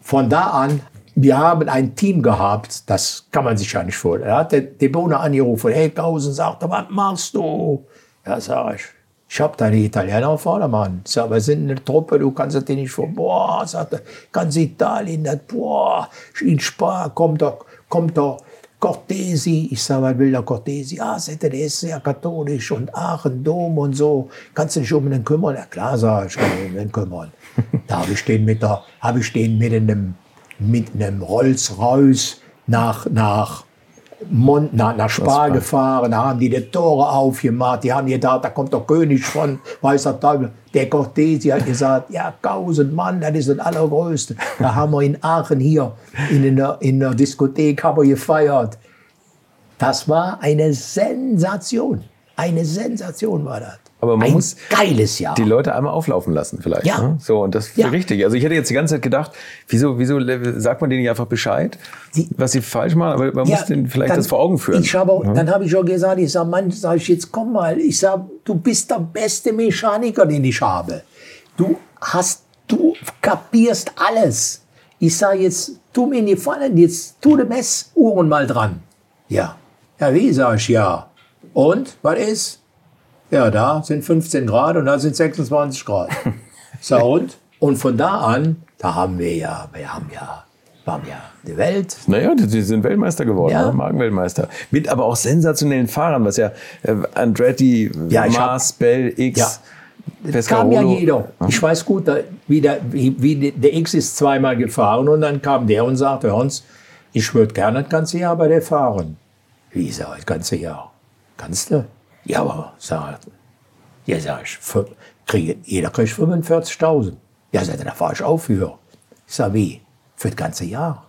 von da an wir haben ein Team gehabt, das kann man sich ja nicht vorstellen. Da hat der, der Bohne angerufen, hey Kausen, sagt er, was machst du? Ja, sag ich, ich habe da die Italiener auf Vordermann. Ich sag, wir sind eine Truppe, du kannst das dir nicht vor. Boah, sagt er, ganz Italien, das, boah, in Spa kommt doch, kommt doch Cortesi. Ich sag, was will der Cortesi? Ah, sagt er, der ist sehr katholisch und Aachen, Dom und so. Kannst du dich um den kümmern? Ja klar, sag ich, kann mich um den kümmern. Da habe ich den mit der, habe ich den mit einem, mit einem Rolls-Royce nach, nach Mond, nach, nach Spa gefahren, da haben die die Tore aufgemacht, die haben gedacht, da kommt der König von, weiß der Teufel. Der Cortesi hat gesagt, ja, tausend Mann, das ist das Allergrößte. Da haben wir in Aachen hier in der, in der Diskothek haben wir gefeiert. Das war eine Sensation. Eine Sensation war das. Aber man Ein muss geiles Jahr. die Leute einmal auflaufen lassen vielleicht. Ja. Ne? So, und das ist Ja. richtig. Also ich hätte jetzt die ganze Zeit gedacht, wieso, wieso sagt man denen nicht einfach Bescheid, Die- was sie falsch machen, aber man muss denen vielleicht dann- das vor Augen führen. Ich habe, Dann habe ich auch gesagt, ich sage, Mann, sag ich, jetzt komm mal, ich sage, du bist der beste Mechaniker, den ich habe. Du hast, du kapierst alles. Ich sage jetzt, tu mir einen Gefallen, jetzt tu die Messuhren mal dran. Ja. Ja, wie, sag ich, ja. Und, was ist? Ja, da sind 15 Grad und da sind 26 Grad. So, und? Und von da an, da haben wir ja, wir haben ja, wir haben ja die Welt, Naja, die, die sind Weltmeister geworden, Ja. ne? Markenweltmeister. Mit aber auch sensationellen Fahrern, was ja äh, Andretti, Ja, ich hab- Mars, Bell, X, Ja. kam Pescarolo. ja jeder. Ich weiß gut, da, wie, der, wie, wie der X ist zweimal gefahren und dann kam der und sagte, Hans, ich würde gerne das ganze Jahr bei dir fahren. Wie, sag ich, das ganze Jahr? Kannst du? Ja, aber, sag ich, ja, sag ich, fü- kriege, jeder kriegt 45.000. Ja, sagt er, da fahre ich für. Ich sag, wie? Für das ganze Jahr?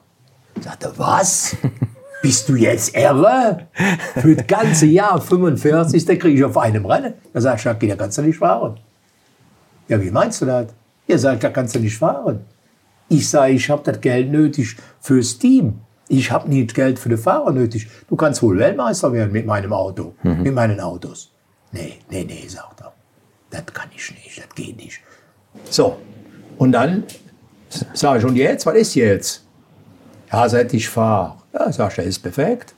Sagt er, was? Bist du jetzt irre? Für das ganze Jahr 45, da kriege ich auf einem Rennen. Da sag ich, Schacki, da kannst du nicht fahren. Ja, wie meinst du das? Ihr sagt, da kannst du nicht fahren. Ich sage, ich habe das Geld nötig fürs Team. Ich habe nicht Geld für die Fahrer nötig. Du kannst wohl Weltmeister werden mit meinem Auto, mit meinen Autos. Nee, nee, nee, sagt er. Das kann ich nicht, das geht nicht. So, und dann sage ich, und jetzt, was ist jetzt? Ja, seit ich fahre. Ja, sag ich, das ist perfekt.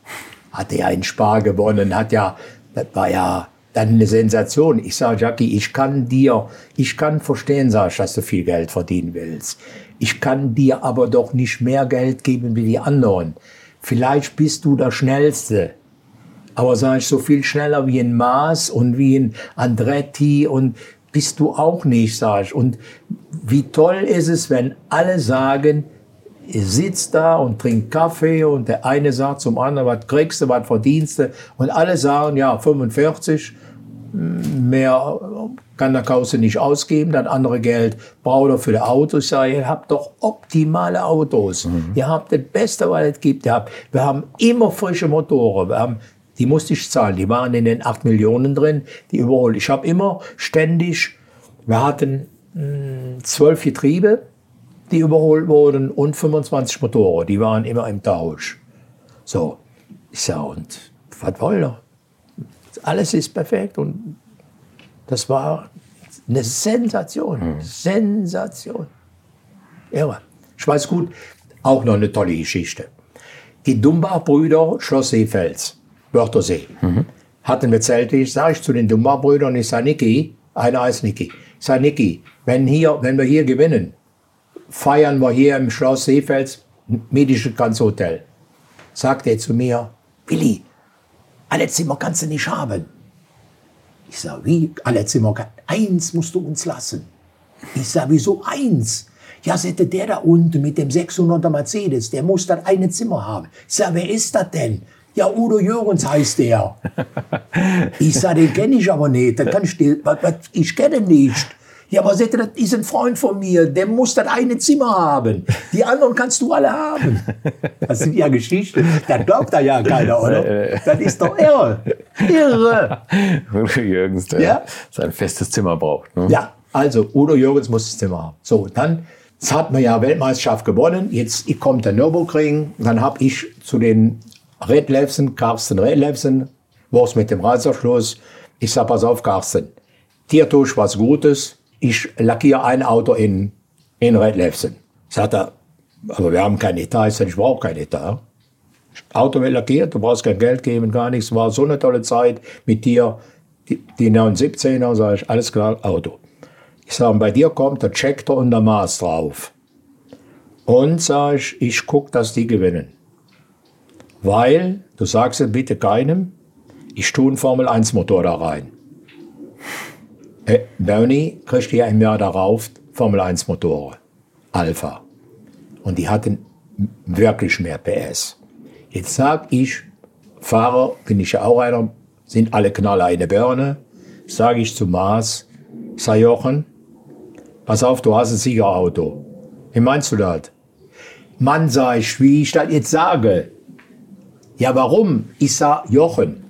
Hat er einen Spar gewonnen, hat ja, das war ja dann eine Sensation. Ich sage, Jackie, ich kann dir, ich kann verstehen, sag ich, dass du viel Geld verdienen willst. Ich kann dir aber doch nicht mehr Geld geben wie die anderen. Vielleicht bist du der Schnellste. Aber sag ich, so viel schneller wie ein Maas und wie ein Andretti und bist du auch nicht, sag ich. Und wie toll ist es, wenn alle sagen, ihr sitzt da und trinkt Kaffee und der eine sagt zum anderen, was kriegst du, was verdienst du? Und alle sagen, ja, 45, mehr kann der Kauze nicht ausgeben, das andere Geld braucht er für die Autos. Ich sage, ihr habt doch optimale Autos. Ihr habt das Beste, was es gibt. Wir haben immer frische Motoren. Wir haben, die musste ich zahlen. Die waren in den 8 Millionen drin, die überholt. Ich habe immer ständig, wir hatten mh, zwölf Getriebe, die überholt wurden und 25 Motoren. Die waren immer im Tausch. So, ich sage, und was wollt ihr? Alles ist perfekt und das war eine Sensation. Sensation. Irre. Ich weiß gut, auch noch eine tolle Geschichte. Die Dumbach-Brüder, Schloss Seefels, Wörthersee, hatten wir Zelte. Ich sage ich zu den Dumbach-Brüdern, ich sage, Niki, einer heißt Niki. Ich sage, Niki, wenn, hier, wenn wir hier gewinnen, feiern wir hier im Schloss Seefels, Medische Hotel. Sagt er zu mir, Willi, alle Zimmer kannst du nicht haben. Ich sage, wie? Alle Zimmer. Eins musst du uns lassen. Ich sage, wieso eins? Ja, sagte der da unten mit dem 600er Mercedes, der muss dann eine Zimmer haben. Ich sage, wer ist das denn? Ja, Udo Jürgens heißt der. Ich sage, den kenne ich aber nicht. Den kann ich, was, was, ich kenne ihn nicht. Ja, aber sagte, das ist ein Freund von mir, der muss das eine Zimmer haben. Die anderen kannst du alle haben. Das sind ja Geschichten. Das glaubt da ja keiner, oder? Das ist doch irre. Irre. Udo Jürgens, der Ja. sein festes Zimmer braucht. Ne? Ja, also Udo Jürgens muss das Zimmer haben. So, dann jetzt hat man ja Weltmeisterschaft gewonnen. Jetzt kommt der Nürburgring. Dann habe ich zu den Red Levsen, Carsten Red Levsen, was mit dem Reißverschluss. Ich sag, pass auf, Carsten, dir tue ich was Gutes. Ich lackiere ein Auto in, in Red Levsen. Sagt er, Aber wir haben kein Etat. Ich sage, ich brauche kein Etat. Auto wird lackiert, du brauchst kein Geld geben, gar nichts. War so eine tolle Zeit mit dir. Die, die 917er, sage ich, alles klar, Auto. Ich sage, bei dir kommt der Checker und der Maß drauf. Und sage ich, ich gucke, dass die gewinnen. Weil, du sagst es bitte keinem, ich tue einen Formel-1-Motor da rein. Äh, Bernie kriegt ja im Jahr darauf Formel-1-Motoren. Alpha. Und die hatten wirklich mehr PS. Jetzt sag ich, Fahrer, bin ich ja auch einer, sind alle Knaller in der Birne. Sage ich zu Maas, sag Jochen, pass auf, du hast ein Siegerauto. Wie meinst du das? Mann, sag ich, wie ich das jetzt sage. Ja, warum? Ich sag Jochen.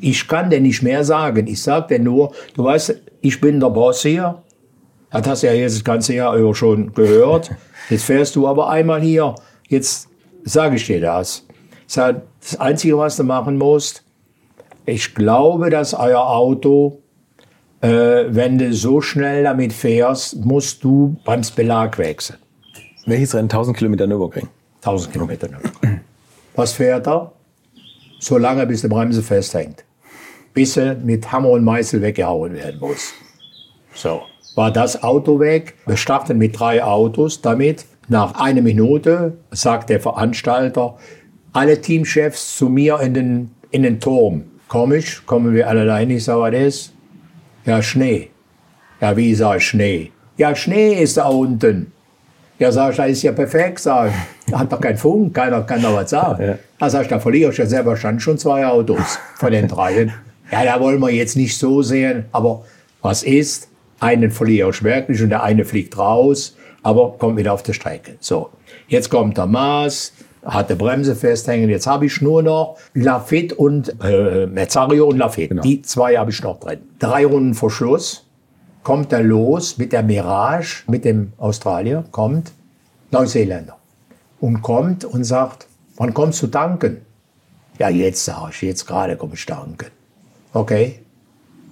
Ich kann dir nicht mehr sagen. Ich sag dir nur, du weißt, ich bin der Boss hier. Das hast du ja jetzt das ganze Jahr über schon gehört. Jetzt fährst du aber einmal hier. Jetzt sage ich dir das. Das Einzige, was du machen musst, ich glaube, dass euer Auto, äh, wenn du so schnell damit fährst, musst du beim Belag wechseln. Welches Rennen? 1000 Kilometer Nürburgring. 1000 Kilometer Nürburgring. Was fährt er? So lange, bis die Bremse festhängt. Bis er mit Hammer und Meißel weggehauen werden muss. So, war das Auto weg. Wir starten mit drei Autos. Damit nach einer Minute sagt der Veranstalter, alle Teamchefs zu mir in den, in den Turm. Komm ich, kommen wir alle rein. Ich sage, was ist? Ja, Schnee. Ja, wie sag ich Schnee? Ja, Schnee ist da unten. Ja, sag ich, das ist ja perfekt, sag ich. Hat doch keinen Funk, keiner kann da was sagen. Ja. Da sag ich, da verliere ich ja selber schon zwei Autos von den dreien. Ja, da wollen wir jetzt nicht so sehen, aber was ist? Einen verliere ich wirklich und der eine fliegt raus, aber kommt wieder auf die Strecke. So, jetzt kommt der Maß, hat die Bremse festhängen. Jetzt habe ich nur noch Lafitte und äh, Mezzario und Lafitte. Genau. Die zwei habe ich noch drin. Drei Runden vor Schluss kommt er los mit der Mirage, mit dem Australier, kommt Neuseeländer und kommt und sagt, wann kommst du tanken? Ja, jetzt sage ich, jetzt gerade komme ich tanken. Okay,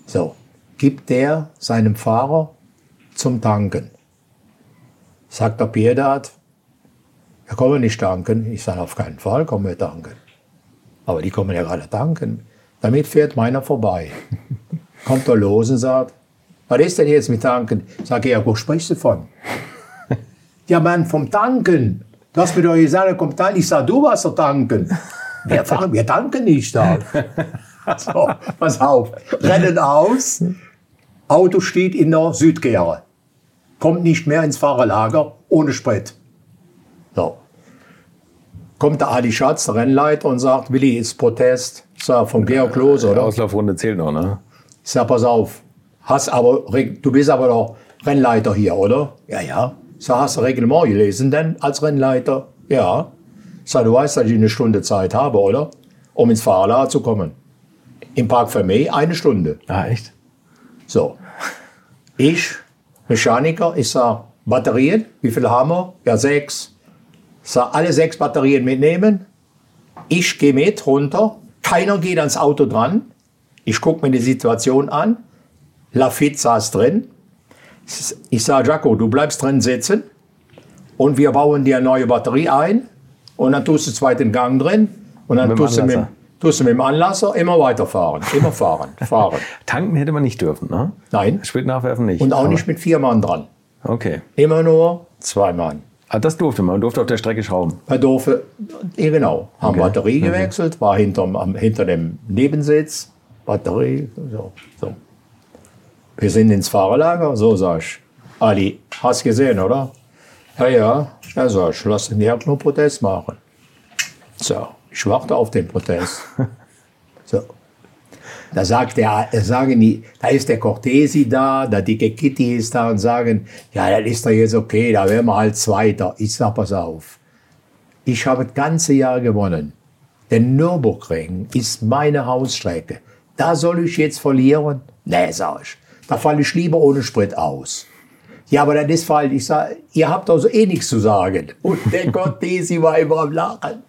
so, gibt der seinem Fahrer zum Tanken. Sagt der Piedad, wir kommen nicht tanken. Ich sage, auf keinen Fall kommen wir tanken. Aber die kommen ja gerade tanken. Damit fährt meiner vorbei. Kommt er los und sagt, was ist denn jetzt mit Tanken? Sag ich, ja, wo sprichst du von? ja, Mann, vom Tanken. Du hast mir doch gesagt, kommt tanken. Ich sag, du warst doch tanken. Wir, fahren, wir tanken nicht da. so, pass auf. Rennen aus. Auto steht in der Südkehre. Kommt nicht mehr ins Fahrerlager ohne Sprit. So. Kommt der Adi Schatz, der Rennleiter, und sagt, Willi, ist Protest. So, von Georg Klose, oder? Auslaufrunde zählt noch, ne? Ich sag, pass auf, Hast aber, du bist aber doch Rennleiter hier, oder? Ja, ja. So hast du Reglement gelesen denn als Rennleiter? Ja. So, du weißt, dass ich eine Stunde Zeit habe, oder? Um ins Fahrerlager zu kommen. Im Park Vermeer eine Stunde. Ah, echt? So. Ich, Mechaniker, ich sag, Batterien, wie viele haben wir? Ja, sechs. Ich sag, alle sechs Batterien mitnehmen. Ich gehe mit runter. Keiner geht ans Auto dran. Ich gucke mir die Situation an. Lafitte saß drin. Ich sage, Jaco, du bleibst drin sitzen und wir bauen dir eine neue Batterie ein und dann tust du zweiten Gang drin und dann tust du, mit, tust du mit dem Anlasser immer weiterfahren, immer fahren, fahren. Tanken hätte man nicht dürfen, ne? Nein. Sprit nachwerfen nicht. Und auch nicht mit vier Mann dran. Okay. Immer nur zwei Mann. Ah, das durfte man, man durfte auf der Strecke schrauben. Man durfte, ja genau, haben okay. Batterie mhm. gewechselt, war hinterm, hinter dem Nebensitz, Batterie, so. so. Wir sind ins Fahrerlager, so sag ich. Ali, hast gesehen, oder? Ja, ja. Ja, sag ich, lass den Jagd nur Protest machen. So, ich warte auf den Protest. So. Da sagt der, sagen die, da ist der Cortesi da, der dicke Kitty ist da und sagen, ja, das ist doch jetzt okay, da werden wir halt Zweiter. Ich sag, pass auf. Ich habe das ganze Jahr gewonnen. Der Nürburgring ist meine Hausstrecke. Da soll ich jetzt verlieren? Nee, sag ich. Da falle ich lieber ohne Sprit aus. Ja, aber dann ist falsch. Ich sage, ihr habt also eh nichts zu sagen. Und der Gott, Desi war immer am Lachen.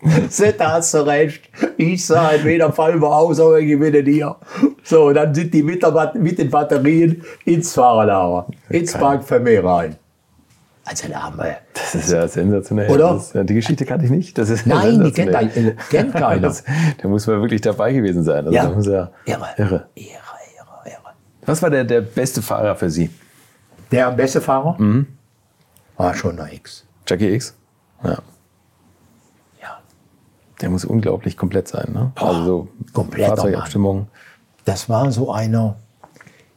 Da hast du recht. Ich sage, entweder fallen wir aus oder wir gewinnen hier. So, dann sind die mit, mit den Batterien ins Fahrerlager, ins Park Vermeer rein. Also da haben wir. Das ist ja sensationell. Oder? Das, ja, die Geschichte kannte ich nicht. Das ist ja Nein, die kennt, ein- kennt keiner. Das, da muss man wirklich dabei gewesen sein. Also Ja. er, Irre. irre. Irre, irre, irre. Was war der, der beste Fahrer für Sie? Der beste Fahrer Mhm. war schon der X. Jackie X? Ja. Ja. Der muss unglaublich komplett sein. Ne? Also so kompletter Fahrzeugabstimmung. Das war so einer,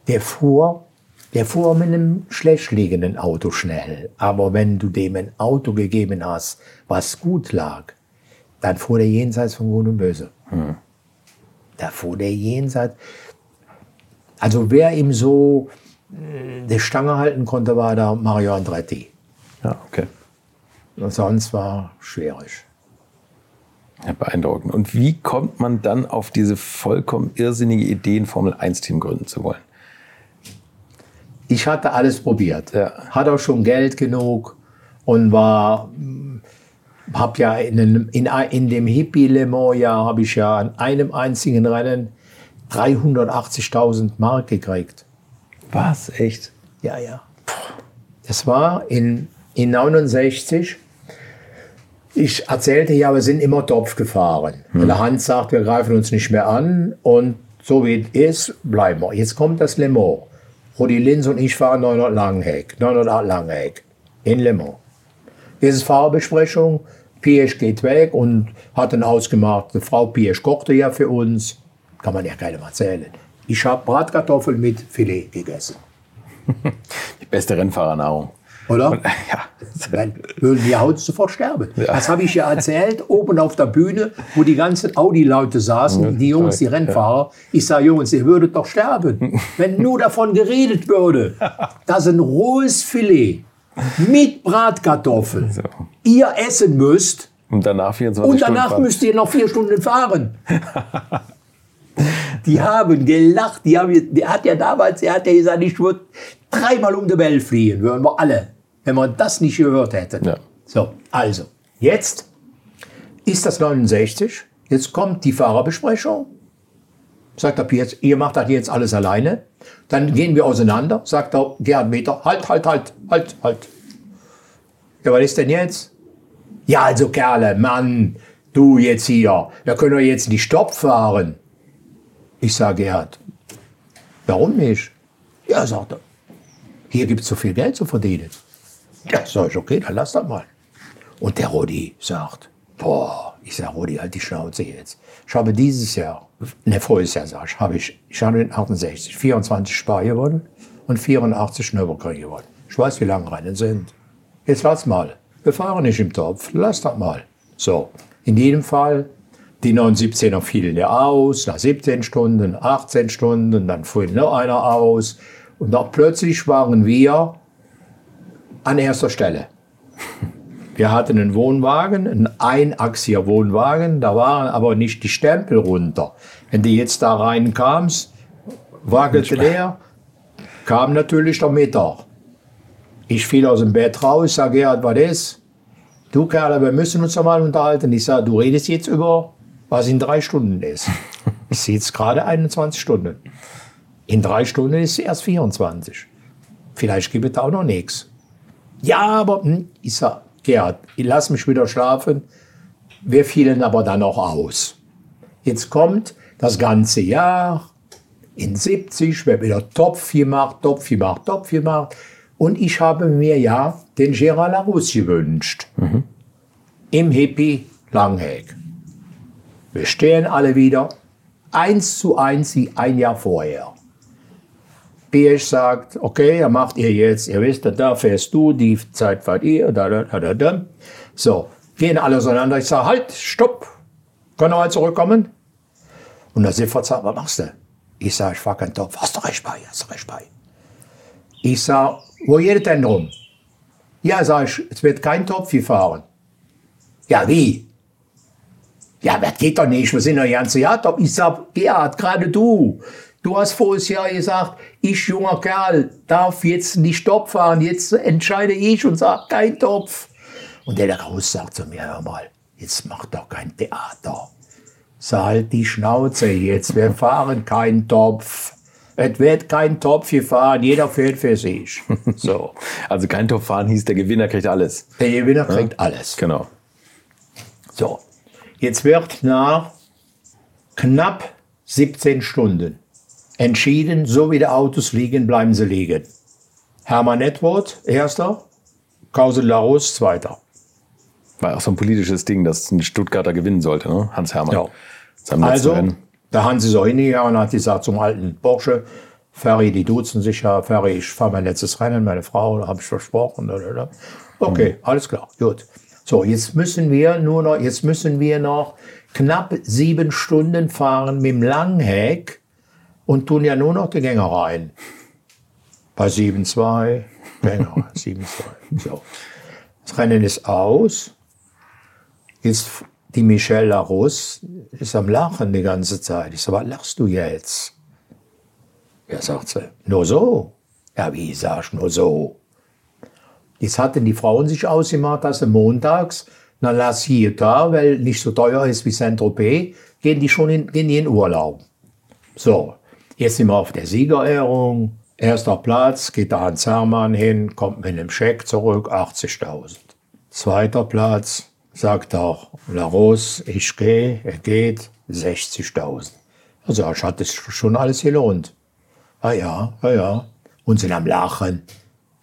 der fuhr, der fuhr mit einem schlecht liegenden Auto schnell. Aber wenn du dem ein Auto gegeben hast, was gut lag, dann fuhr der jenseits von Gut und Böse. Da fuhr der jenseits. Also wer ihm so die Stange halten konnte, war der Mario Andretti. Ja, okay. Und sonst war schwierig. Ja, beeindruckend. Und wie kommt man dann auf diese vollkommen irrsinnige Idee, ein Formel-1-Team gründen zu wollen? ich hatte alles probiert. Ja. Hatte auch schon Geld genug und war, habe ja in, einem, in, in dem Hippie-Le-Mans-Jahr habe ich ja an einem einzigen Rennen 380.000 Mark gekriegt. Was? Echt? Ja, ja. Das war in, in 69. Ich erzählte ja, wir sind immer Topf gefahren. Und der Hans sagt, wir greifen uns nicht mehr an und so wie es ist, bleiben wir. Jetzt kommt das Le Mans. Rudi Linz und ich fahren 900 Langheck, 908 Langheck in Le Mans. Jetzt ist Fahrerbesprechung, Piesch geht weg und hat dann ausgemacht, die Frau Piesch kochte ja für uns, kann man ja keinem erzählen. Ich habe Bratkartoffeln mit Filet gegessen. Die beste Rennfahrernahrung. Oder? Ja. Dann würden die Haut sofort sterben. Das habe ich ja erzählt, oben auf der Bühne, wo die ganzen Audi-Leute saßen, die Jungs, die Rennfahrer. Ich sage, Jungs, ihr würdet doch sterben, wenn nur davon geredet würde, dass ein rohes Filet mit Bratkartoffeln ihr essen müsst Und danach 24 und Stunden danach fahren. müsst ihr noch vier Stunden fahren. Die haben gelacht. Die haben, der hat ja damals, er hat ja gesagt, ich würde dreimal um die Welt fliehen, würden wir alle, wenn wir das nicht gehört hätten. Ja. So, also, jetzt ist das 69, jetzt kommt die Fahrerbesprechung. Sagt der Pietz, ihr macht das jetzt alles alleine. Dann gehen wir auseinander, sagt der Gerhard Meter, halt, halt, halt, halt, halt. Ja, was ist denn jetzt? Ja, also Kerle, Mann, du jetzt hier, wir können doch jetzt nicht Stopp fahren. Ich sage, Gerhard, warum nicht? Ja, sagt er, hier gibt es so viel Geld zu verdienen. Ja, sag ich, okay, dann lass das mal. Und der Rudi sagt, boah, ich sage, Rudi, halt die Schnauze jetzt. Ich habe dieses Jahr, ne, voriges Jahr, sag ich, habe ich, ich habe in 68, 24 Spar gewonnen und 84 Nürburgring gewonnen. Ich weiß, wie lange Rennen sind. Jetzt lass mal. Wir fahren nicht im Topf. Lass das mal. So. In jedem Fall, die 917er fielen ja aus, nach 17 Stunden, 18 Stunden, dann fuhr noch einer aus. Und dann plötzlich waren wir an erster Stelle. Wir hatten einen Wohnwagen, einen einachsiger Wohnwagen, da waren aber nicht die Stempel runter. Wenn du jetzt da reinkamst, wagelte der, kam natürlich der Mittag. Ich fiel aus dem Bett raus, sage, Gerhard, was ist? Du Kerl, wir müssen uns doch mal unterhalten. Ich sage, du redest jetzt über, was in drei Stunden ist. Ich sehe jetzt gerade 21 Stunden. In drei Stunden ist es erst 24. Vielleicht gibt es da auch noch nichts. Ja, aber hm, ich sage, Gerhard, ich lass mich wieder schlafen. Wir fielen aber dann auch aus. Jetzt kommt das ganze Jahr in 70, wird wieder Topf gemacht, Topf gemacht, Topf gemacht. Und ich habe mir ja den Gérard Larousse gewünscht. Im Hippie Langheck. Wir stehen alle wieder eins zu eins wie ein Jahr vorher. Biersch sagt, okay, ja, macht ihr jetzt, ihr wisst, da fährst du, die Zeit fahrt ihr, da, da, da, da. So, gehen alle auseinander. Ich sage, halt, stopp, können wir mal zurückkommen? Und der Siffert sagt, was machst du? Ich sage, ich fahr keinen Topf. Hast du recht bei, hast du recht bei. Ich sage, wo geht denn rum? Ja, sag ich, es wird kein Topf gefahren. Ja, wie? Ja, das geht doch nicht, wir sind doch ganz Jahr Topf. Ich sag, Gerhard, gerade du. Du hast voriges Jahr gesagt, ich, junger Kerl, darf jetzt nicht Topf fahren. Jetzt entscheide ich und sag, kein Topf. Und der Raus sagt zu mir, hör mal, jetzt mach doch kein Theater. Sag halt die Schnauze jetzt, wir fahren keinen Topf. Es wird kein Topf gefahren, jeder fährt für sich. So. Also kein Top fahren hieß, der Gewinner kriegt alles. Der Gewinner kriegt alles. Genau. So. Jetzt wird nach knapp 17 Stunden entschieden, so wie die Autos liegen, bleiben sie liegen. Hermann Edward, erster, Kausel Larus, zweiter. War auch so ein politisches Ding, dass ein Stuttgarter gewinnen sollte, ne? Hans Hermann. Ja. Also, der Hansi ist auch hingegangen und hat gesagt zum alten Porsche, Ferry, die duzen sich ja, Ferry, ich fahre mein letztes Rennen, meine Frau, da habe ich versprochen. da, da, da. Okay, alles klar, gut. So, jetzt müssen wir nur noch, jetzt müssen wir noch knapp sieben Stunden fahren mit dem Langheck und tun ja nur noch die Gänger rein. Bei 7-2, Gänger, 7-2. So. Das Rennen ist aus. Jetzt die Michelle Larus ist am Lachen die ganze Zeit. Ich sage, was lachst du jetzt? Ja, sagt sie, nur so. Ja, wie sagst du nur so? Jetzt hatten die Frauen sich ausgemacht, dass sie montags, na lass hier da, weil nicht so teuer ist wie Saint-Tropez, gehen die schon in, gehen die in Urlaub. So, jetzt sind wir auf der Siegerehrung. Erster Platz, geht der Hans Hermann hin, kommt mit einem Scheck zurück, 80.000. Zweiter Platz, sagt auch Larose, ich gehe, er geht, 60.000. Also ich hatte es schon alles gelohnt. Ah ja, ja, ja. Und sind am Lachen.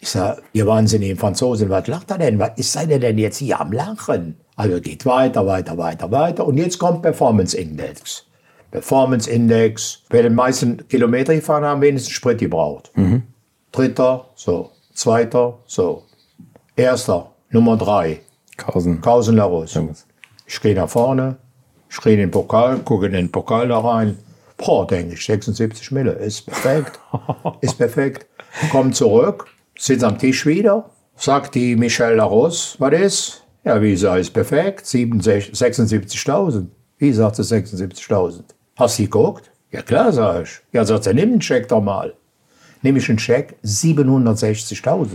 Ich sag, ihr wahnsinnigen Franzosen, was lacht er denn? Was ist seid ihr denn jetzt hier am Lachen? Also geht weiter, weiter, weiter, weiter. Und jetzt kommt Performance Index. Performance Index. Wer den meisten Kilometer gefahren haben, wenigstens Sprit gebraucht. Dritter, so. Zweiter, so. Erster, Nummer drei. Kausen. Kausen Larus. Ich gehe nach vorne, ich gehe in den Pokal, gucke in den Pokal da rein. Boah, denke ich, 76 Mille, ist perfekt. ist perfekt. Komm zurück, sitze am Tisch wieder, sagt die Michelle Larus, was ist? Ja, wie sag ist perfekt, 67 76.000. Wie sagt sie 76.000? Hast du geguckt? Ja klar, sag ich. Ja, sagt sie, nimm den Scheck doch mal. Nehme ich einen Scheck, 760.000.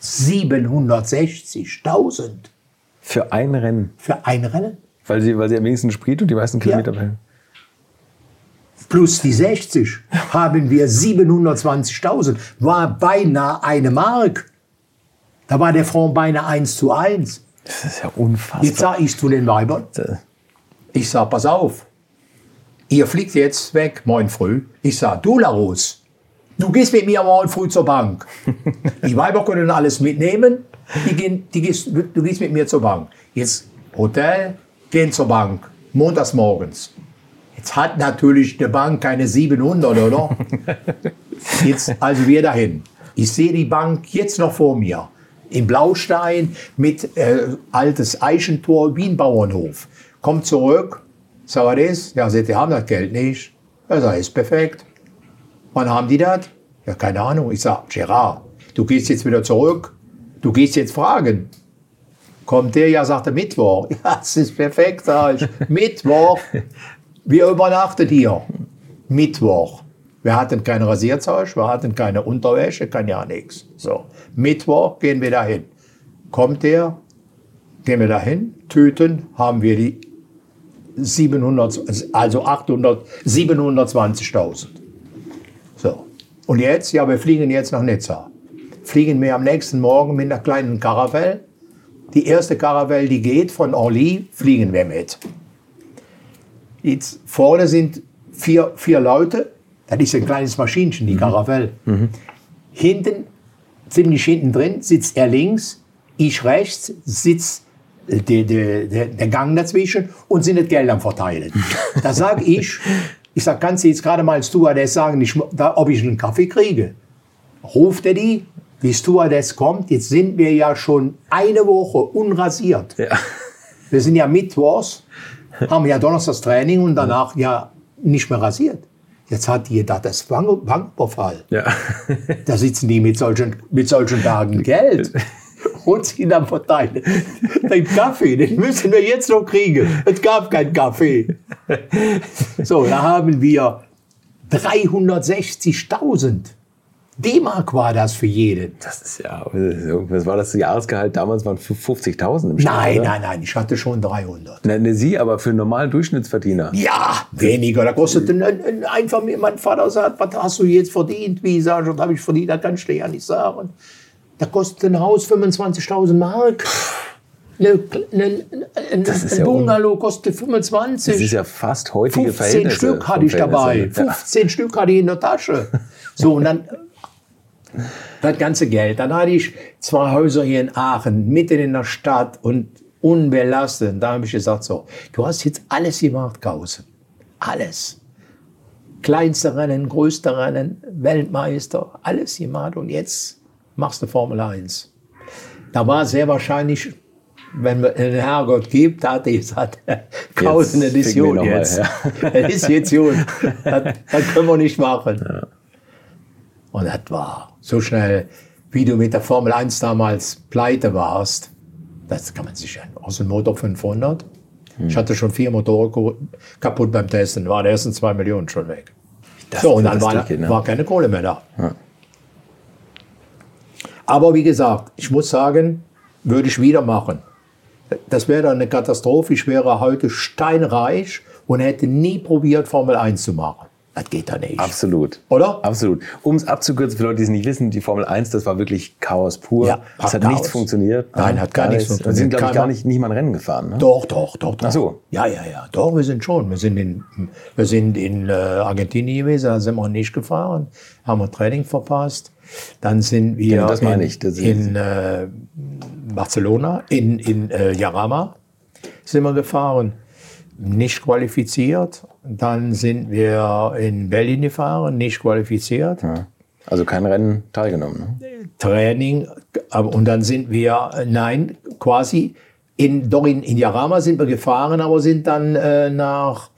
760.000 Für ein Rennen. für ein Rennen. Weil sie, weil sie am wenigsten Sprit und die meisten Kilometer bringen. Plus die 60 haben wir 720.000. War beinahe eine Mark. Da war der Front beinahe 1 zu 1. Das ist ja unfassbar. Jetzt sage ich zu den Weibern, ich sage, pass auf, ihr fliegt jetzt weg, morgen früh. Ich sage, du Larus, du gehst mit mir morgen früh zur Bank. Die Weiber können alles mitnehmen, die gehen, die gehst, du gehst mit mir zur Bank. Jetzt Hotel, gehen zur Bank, montags morgens. Jetzt hat natürlich die Bank keine 700, oder? Jetzt, also wir dahin. Ich sehe die Bank jetzt noch vor mir. Im Blaustein mit äh, altes Eichentor wie ein Bauernhof. Kommt zurück, sag was ist? Ja, sagt, die haben das Geld nicht. Ja, sag, ist perfekt. Wann haben die das? Ja, keine Ahnung. Ich sag, Gerard, du gehst jetzt wieder zurück. Du gehst jetzt fragen. Kommt der, ja, sagt er Mittwoch. Ja, das ist perfekt, sag ich. Mittwoch. Wir übernachten hier. Mittwoch. Wir hatten kein Rasierzeug, wir hatten keine Unterwäsche, kein ja nichts. So. Mittwoch gehen wir dahin. Kommt der, gehen wir dahin, Tüten, haben wir die 700, also 800, 720.000. So. Und jetzt, ja, wir fliegen jetzt nach Nizza. Fliegen wir am nächsten Morgen mit einer kleinen Karavelle. Die erste Karavelle, die geht von Orly, fliegen wir mit. Jetzt vorne sind vier, vier Leute. Das ist ein kleines Maschinchen, die Karavelle. Hinten, ziemlich hinten drin, sitzt er links, ich rechts, sitzt der, der, der, der Gang dazwischen und sind das Geld am Verteilen. Da sage ich, ich sag, kannst du jetzt gerade mal als Stewardess sagen, ich, da, ob ich einen Kaffee kriege? Ruft er die, die Stewardess kommt, jetzt sind wir ja schon eine Woche unrasiert. Ja. Wir sind ja mittwochs, haben ja donnerstags Training und danach ja nicht mehr rasiert. Jetzt hat die da das Bank- Banküberfall. Ja. Da sitzen die mit solchen, mit solchen Tagen Geld und sie dann verteilen. Den Kaffee, den müssen wir jetzt noch kriegen. Es gab keinen Kaffee. So, da haben wir 360.000. D-Mark war das für jeden. Das ist ja, was war das Jahresgehalt damals? Waren 50.000 im Schnitt, Nein, oder? nein, nein, ich hatte schon 300. Ne, ne, Sie, aber für einen normalen Durchschnittsverdiener. Ja, weniger. Da kostet ein, ein Einfamilien. Mein Vater sagt, was hast du jetzt verdient? Wie sag ich, was habe ich verdient? Das kann ich dir ja nicht sagen. Da kostet ein Haus 25.000 Mark. Eine, eine, ein, ja un- Bungalow kostet 25. Das ist ja fast heutige 15 Verhältnisse. Stück hatte ich dabei. Verhältnis her. 15 Stück hatte ich in der Tasche. So, und dann das ganze Geld. Dann hatte ich zwei Häuser hier in Aachen, mitten in der Stadt und unbelastet. Da habe ich gesagt, so, du hast jetzt alles gemacht, Krause. Alles. Kleinste Rennen, größte Rennen, Weltmeister, alles gemacht. Und jetzt machst du Formel 1. Da war sehr wahrscheinlich, wenn man einen Herrgott gibt, da hat er gesagt, Krause, das ist gut noch mal, jetzt. ja. Das ist jetzt gut. Das, das können wir nicht machen. Und das war so schnell, wie du mit der Formel 1 damals pleite warst. Das kann man sich ja aus dem Motor 500. Hm. Ich hatte schon vier Motoren kaputt beim Testen, waren die ersten zwei Millionen schon weg. So, und dann war, durchgeht, ne? war keine Kohle mehr da. Aber wie gesagt, ich muss sagen, würde ich wieder machen. Das wäre dann eine Katastrophe. Ich wäre heute steinreich und hätte nie probiert, Formel 1 zu machen. Das geht da nicht. Absolut. Oder? Absolut. Um es abzukürzen, für Leute, die es nicht wissen, die Formel 1, das war wirklich Chaos pur. Ja, es hat Chaos. nichts funktioniert. Nein, hat gar nichts Und Sie funktioniert. sind, glaube ich, gar nicht, nicht mal ein Rennen gefahren. Ne? Doch, doch, doch, doch. Ach so. Ja, ja, ja. Doch, wir sind schon. Wir sind in, wir sind in äh, Argentinien gewesen, da sind wir nicht gefahren, haben wir Training verpasst. Dann sind wir Genau, das meine in, ich. Das in äh, Barcelona, in, in äh, Jarama sind wir gefahren, nicht qualifiziert. Dann sind wir in Berlin gefahren, nicht qualifiziert. Ja. Also kein Rennen teilgenommen. Ne? Training. Und dann sind wir, nein, quasi in, doch in, in Jarama sind wir gefahren, aber sind dann äh, nach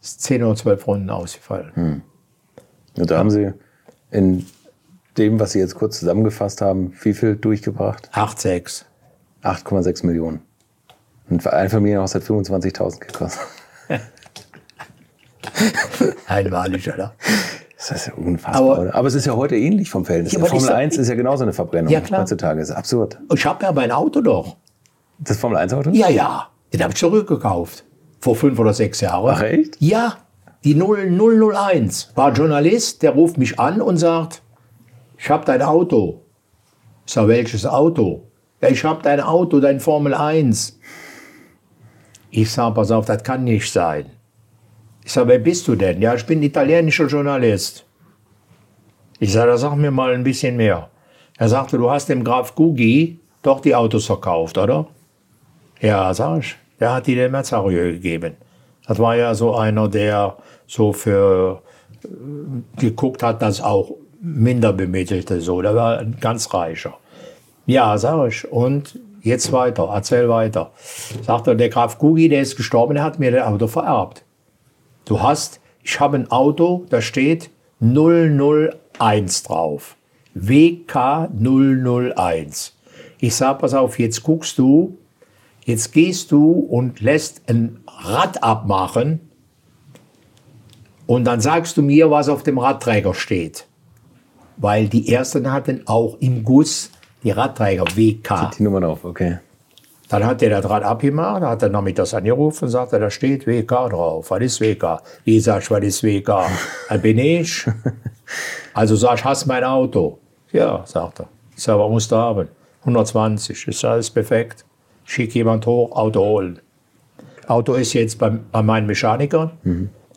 10 oder 12 Runden ausgefallen. Und da haben Sie in dem, was Sie jetzt kurz zusammengefasst haben, wie viel durchgebracht? 8,6. 8,6 Millionen. Ein Familienhaus hat 25.000 gekostet. Einmalig, oder? Das ist ja unfassbar. Aber- Aber, es ist ja heute ähnlich vom Verhältnis. Ja, Formel sag- 1 ist ja genauso eine Verbrennung Ja, klar. heutzutage. Das ist absurd. Ich habe ja mein Auto doch. Das Formel 1 Auto? Ja, ja. Den habe ich zurückgekauft. Vor fünf oder sechs Jahren. Ach, echt? Ja. Die 0001. War ein Journalist, der ruft mich an und sagt, ich habe dein Auto. Ich sage, welches Auto? Ja, ich habe dein Auto, dein Formel 1. Ich sage, pass auf, das kann nicht sein. Ich sage, wer bist du denn? Ja, ich bin italienischer Journalist. Ich sage, sag mir mal ein bisschen mehr. Er sagte, du hast dem Graf Gugi doch die Autos verkauft, oder? Ja, sag ich. Der hat die dem Mazario gegeben. Das war ja so einer, der so für äh, geguckt hat, dass auch Minderbemittelte so. Der war ein ganz reicher. Ja, sag ich. Und jetzt weiter, erzähl weiter. Sagt er, der Graf Gugi, der ist gestorben, der hat mir das Auto vererbt. Du hast, ich habe ein Auto, da steht 001 drauf. WK 001. Ich sag, pass auf, jetzt guckst du, jetzt gehst du und lässt ein Rad abmachen und dann sagst du mir, was auf dem Radträger steht. Weil die ersten hatten auch im Guss die Radträger WK. Die Nummern auf, okay. Dann hat der das Rad abgemacht, hat er nachmittags angerufen und sagte, da steht WK drauf. Was ist WK? Wie sag ich, was ist WK? Das bin ich. Also sag ich, hast mein Auto? Ja, sagt er. Ich sag, was musst du haben? 120. Ich sag, ist perfekt. Schick jemand hoch, Auto holen. Auto ist jetzt bei, bei meinen Mechanikern.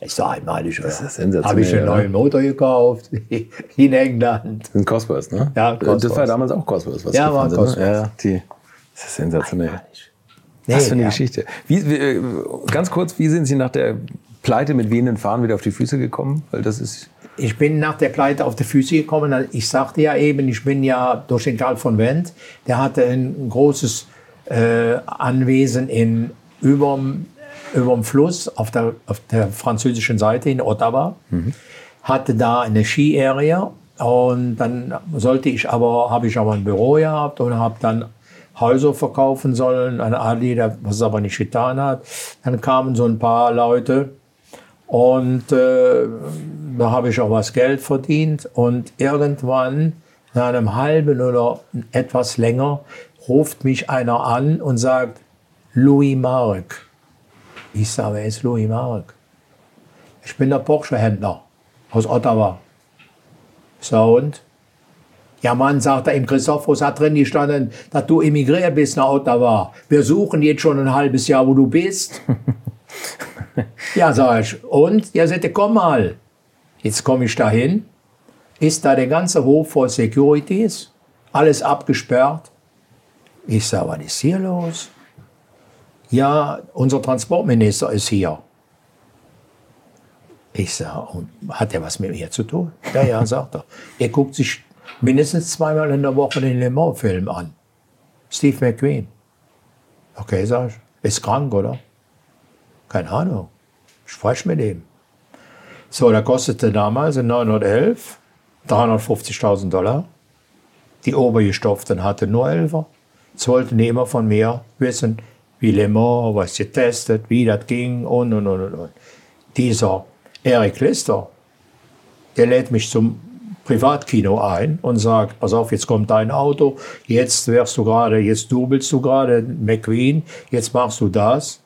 Ich sag, einmalig. Das ist sensationell, Habe ich einen neuen Motor gekauft in England. Das sind Cosworth, ne? Ja, Das war Cosworth. damals auch Cosworth, was Ja, war sind, ne? Cosworth. Ja, ja, die, das ist sensationell. Nee, Was für eine ja. Geschichte. Wie, wie, äh, ganz kurz, wie sind Sie nach der Pleite mit wehenden Fahnen wieder auf die Füße gekommen? Weil das ist, Ich bin nach der Pleite auf die Füße gekommen. Ich sagte ja eben, ich bin ja durch den Karl von Wendt. Der hatte ein großes äh, Anwesen in überm, überm Fluss auf der, auf der französischen Seite in Ottawa. Hatte da eine Ski-Area. Und dann sollte ich aber, habe ich aber ein Büro gehabt und habe dann Häuser verkaufen sollen an Ali, was es aber nicht getan hat. Dann kamen so ein paar Leute und äh, da habe ich auch was Geld verdient und irgendwann, nach einem halben oder etwas länger, ruft mich einer an und sagt, Louis Mark. Ich sage, wer ist Louis Mark? Ich bin der Porsche-Händler aus Ottawa. So und? Ja, Mann, sagt er, im Christophorus hat drin gestanden, dass du emigriert bist nach Ottawa. Wir suchen jetzt schon ein halbes Jahr, wo du bist. ja, sag ich. Und? Ja, sagte, komm mal. Jetzt komme ich dahin. Ist da der ganze Hof voll Securities? Alles abgesperrt? Ich sage, was ist hier los? Ja, unser Transportminister ist hier. Ich sage, und hat er was mit mir zu tun? Ja, ja, sagt er. Er guckt sich mindestens zweimal in der Woche den Le Mans-Film an. Steve McQueen. Okay, sag ich. Ist krank, oder? Keine Ahnung. Ich spreche mit ihm. So, der kostete damals in 911 350.000 Dollar. Die Obergestopften hatten nur Elfer. Jetzt wollten die immer von mir wissen, wie Le Mans, was getestet, wie das ging und, und, und, und. Dieser Eric Lister, der lädt mich zum Privatkino ein und sagt, pass auf, jetzt kommt dein Auto, jetzt wärst du gerade, jetzt dubelst du gerade McQueen, jetzt machst du das.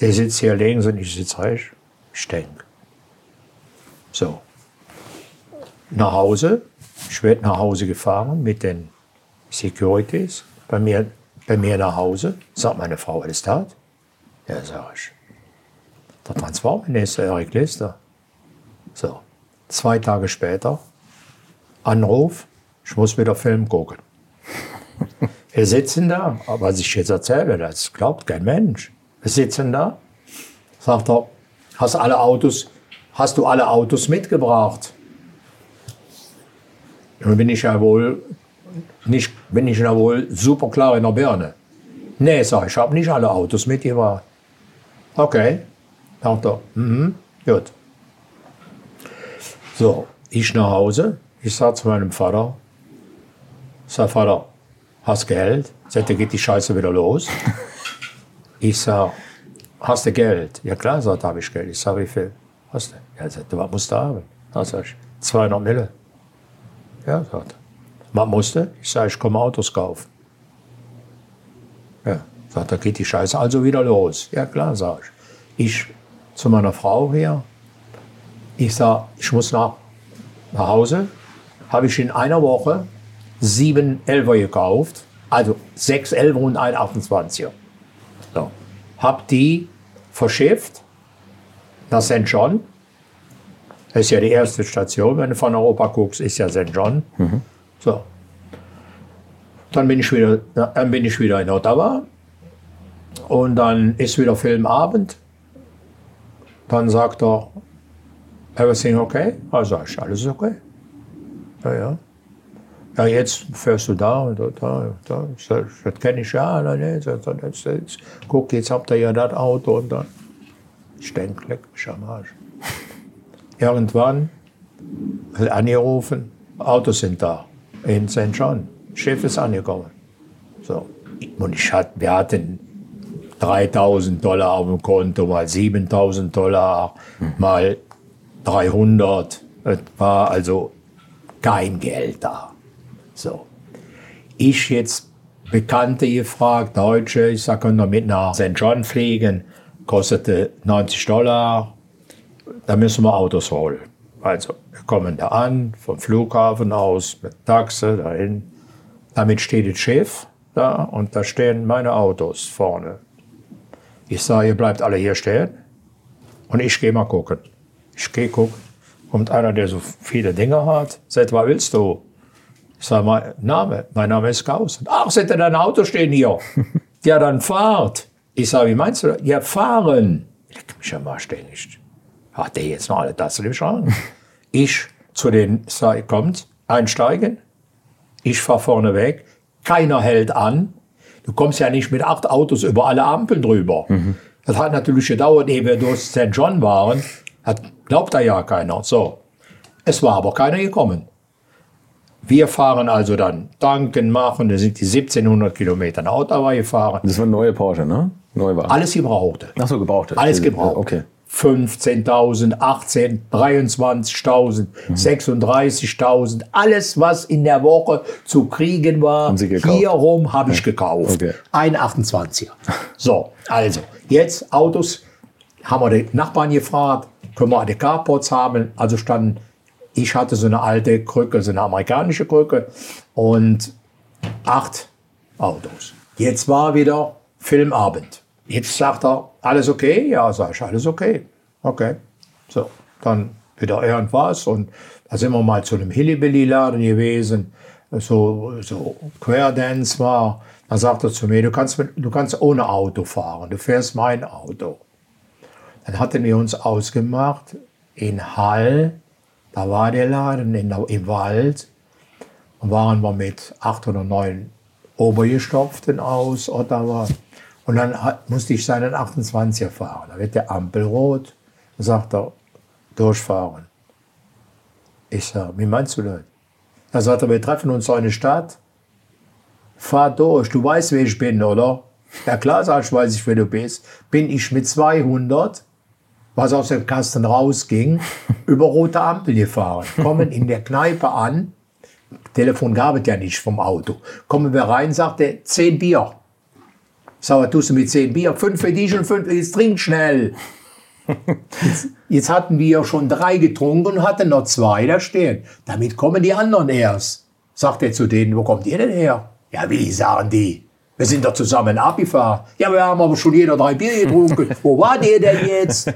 Der sitzt hier links und ich sitze rechts. Ich denke. So. Nach Hause. Ich werde nach Hause gefahren mit den Securities. Bei mir, bei mir nach Hause. Sagt meine Frau, ist das? Ja, sag ich. Der Transportminister Eric Lister. So. Zwei Tage später, Anruf, ich muss wieder Film gucken. Wir sitzen da, was ich jetzt erzähle, das glaubt kein Mensch. Wir sitzen da, sagt er, hast alle Autos, hast du alle Autos mitgebracht? Dann bin ich ja wohl nicht, bin ich ja wohl super klar in der Birne. Nee, sag ich, ich habe nicht alle Autos mitgebracht. Okay, sagt er, mhm, gut. So, ich nach Hause, ich sag zu meinem Vater, sag Vater, hast Geld? Sagt er, geht die Scheiße wieder los. ich sag, hast du Geld? Ja klar, sagt habe ich Geld. Ich sag, wie viel hast du? Ja, sagt, was musst du haben? Da sag ich, 200 Mille. Ja, sagt er. Was musste? Ich sag, ich komme Autos kaufen. Ja, sagt er, geht die Scheiße also wieder los. Ja klar, sag ich. Ich zu meiner Frau hier. Ich sag, ich muss nach, nach Hause. Habe ich in einer Woche sieben Elfer gekauft. Also sechs Elfer und ein 28er. So. Hab die verschifft nach St. John. Das ist ja die erste Station, wenn du von Europa guckst, ist ja St. John. So. Dann bin ich wieder, dann bin ich wieder in Ottawa. Und dann ist wieder Filmabend. Dann sagt er, everything okay? Also ist alles okay. Ja, ja. Ja, jetzt fährst du da und da, da, da. Das, kenne ich ja. Nein, das, guck, jetzt habt ihr ja das Auto und dann. Ich denke, leck mich am Arsch. Irgendwann angerufen, Autos sind da in St. John. Schiff ist angekommen. So. Und ich hatte, wir hatten 3000 Dollar auf dem Konto, mal 7000 Dollar, mal 300. Es war also kein Geld da. So. Ich jetzt Bekannte gefragt, Deutsche, ich sag, können wir mit nach St. John fliegen? Kostete 90 Dollar. Da müssen wir Autos holen. Also, kommen da an, vom Flughafen aus, mit Taxe dahin. Damit steht das Schiff da und da stehen meine Autos vorne. Ich sage, ihr bleibt alle hier stehen und ich gehe mal gucken. Ich gehe gucken. Kommt einer, der so viele Dinge hat, sagt, was willst du? Ich sage, mein Name, mein Name ist Gauss. Ach, seht ihr dein Auto stehen hier? ja, dann fahrt. Ich sage, wie meinst du das? Ja, fahren. Leck mich am Arsch, der nicht. Hat der jetzt noch alle Tassen im Schrank? ich zu den, sag, kommt, einsteigen. Ich fahre vorne weg. Keiner hält an. Du kommst ja nicht mit acht Autos über alle Ampeln drüber. Das hat natürlich gedauert, ehe wir durch St. John waren. Hat, glaubt da ja keiner. So. Es war aber keiner gekommen. Wir fahren also dann tanken, machen, da sind die 1700 Kilometer nach Ottawa gefahren. Das war ein neuer Porsche, ne? Neu war. Alles Gebrauchte. Ach so, gebraucht. Alles gebraucht. Okay. 15.000, 18, 23.000, 36.000, alles was in der Woche zu kriegen war, hier rum habe ich gekauft. Okay. Ein 28er. So, also, jetzt Autos, haben wir den Nachbarn gefragt, können wir eine Carports haben? Also standen, ich hatte so eine alte Krücke, so eine amerikanische Krücke und acht Autos. Jetzt war wieder Filmabend. Jetzt sagt er, alles okay? Ja, sag ich, alles okay. Okay. So, dann wieder irgendwas und da sind wir mal zu einem Hillybilly-Laden gewesen, so, so Querdance war. Da sagt er zu mir, du kannst, du kannst ohne Auto fahren, du fährst mein Auto. Dann hatten wir uns ausgemacht in Hall, da war der Laden in, im Wald, und waren wir mit acht oder neun Obergestopften aus Ottawa. Und dann musste ich seinen 28er fahren. Da wird der Ampel rot. Dann sagt er, durchfahren. Ich sage, wie meinst du das? Dann sagt er, wir treffen uns in eine Stadt. Fahr durch, du weißt, wer ich bin, oder? Ja klar, sag ich, weiß ich, wer du bist. Bin ich mit 200, was aus dem Kasten rausging, über rote Ampel gefahren. Kommen in der Kneipe an, Telefon gab es ja nicht vom Auto. Kommen wir rein, sagt er, 10 Bier. Was tust du mit 10 Bier? Fünf für dich und fünf, jetzt trink schnell. Jetzt, jetzt hatten wir schon drei getrunken und hatten noch zwei da stehen. Damit kommen die anderen erst. Sagt er zu denen, wo kommt ihr denn her? Ja, wie sagen die? Wir sind doch zusammen abgefahren. Ja, wir haben aber schon jeder drei Bier getrunken. wo war ihr denn jetzt?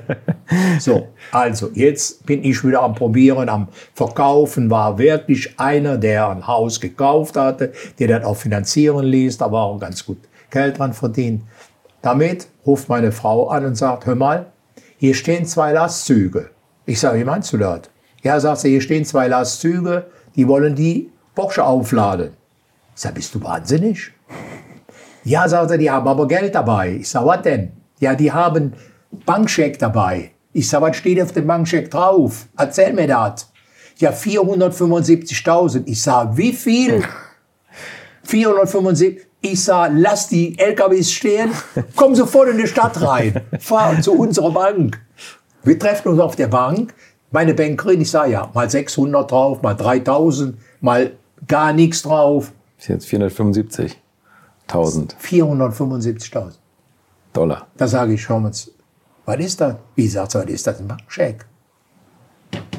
So, also jetzt bin ich wieder am Probieren, am Verkaufen. War wirklich einer, der ein Haus gekauft hatte, der das auch finanzieren ließ. Da war auch ganz gut Geld dran verdient. Damit ruft meine Frau an und sagt, hör mal, hier stehen zwei Lastzüge. Ich sage, wie meinst du das? Ja, sagt sie, hier stehen zwei Lastzüge, die wollen die Porsche aufladen. Ich sage, bist du wahnsinnig? Ja, sagt er, die haben aber Geld dabei. Ich sage, was denn? Ja, die haben Bankscheck dabei. Ich sage, was steht auf dem Bankscheck drauf? Erzähl mir das. Ja, 475.000. Ich sage, wie viel? 475. Ich sage, lass die LKWs stehen, komm sofort in die Stadt rein, fahr zu unserer Bank. Wir treffen uns auf der Bank. Meine Bankerin, ich sage ja, mal 600 drauf, mal 3000, mal gar nichts drauf. Das sind jetzt 475.000 475.000. Dollar. Da sage ich, schau mal, was ist das? Wie sagt sie, was ist das? Ein Bankscheck.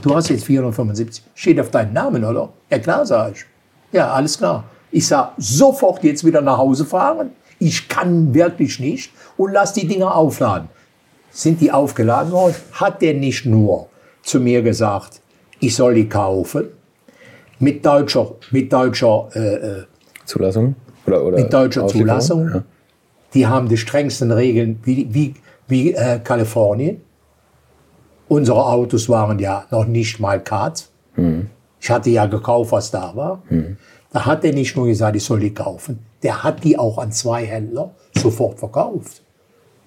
Du hast jetzt 475. Steht auf deinen Namen, oder? Ja, klar, sage ich. Ja, alles klar. Ich sage, sofort jetzt wieder nach Hause fahren. Ich kann wirklich nicht. Und lass die Dinger aufladen. Sind die aufgeladen worden? Hat der nicht nur zu mir gesagt, ich soll die kaufen? Mit deutscher, mit deutscher äh, äh, Zulassung? Oder, oder mit deutscher? Zulassung. Ja. Die haben die strengsten Regeln wie, wie, wie äh, Kalifornien. Unsere Autos waren ja noch nicht mal Card. Ich hatte ja gekauft, was da war. Da hat er nicht nur gesagt, ich soll die kaufen. Der hat die auch an zwei Händler sofort verkauft.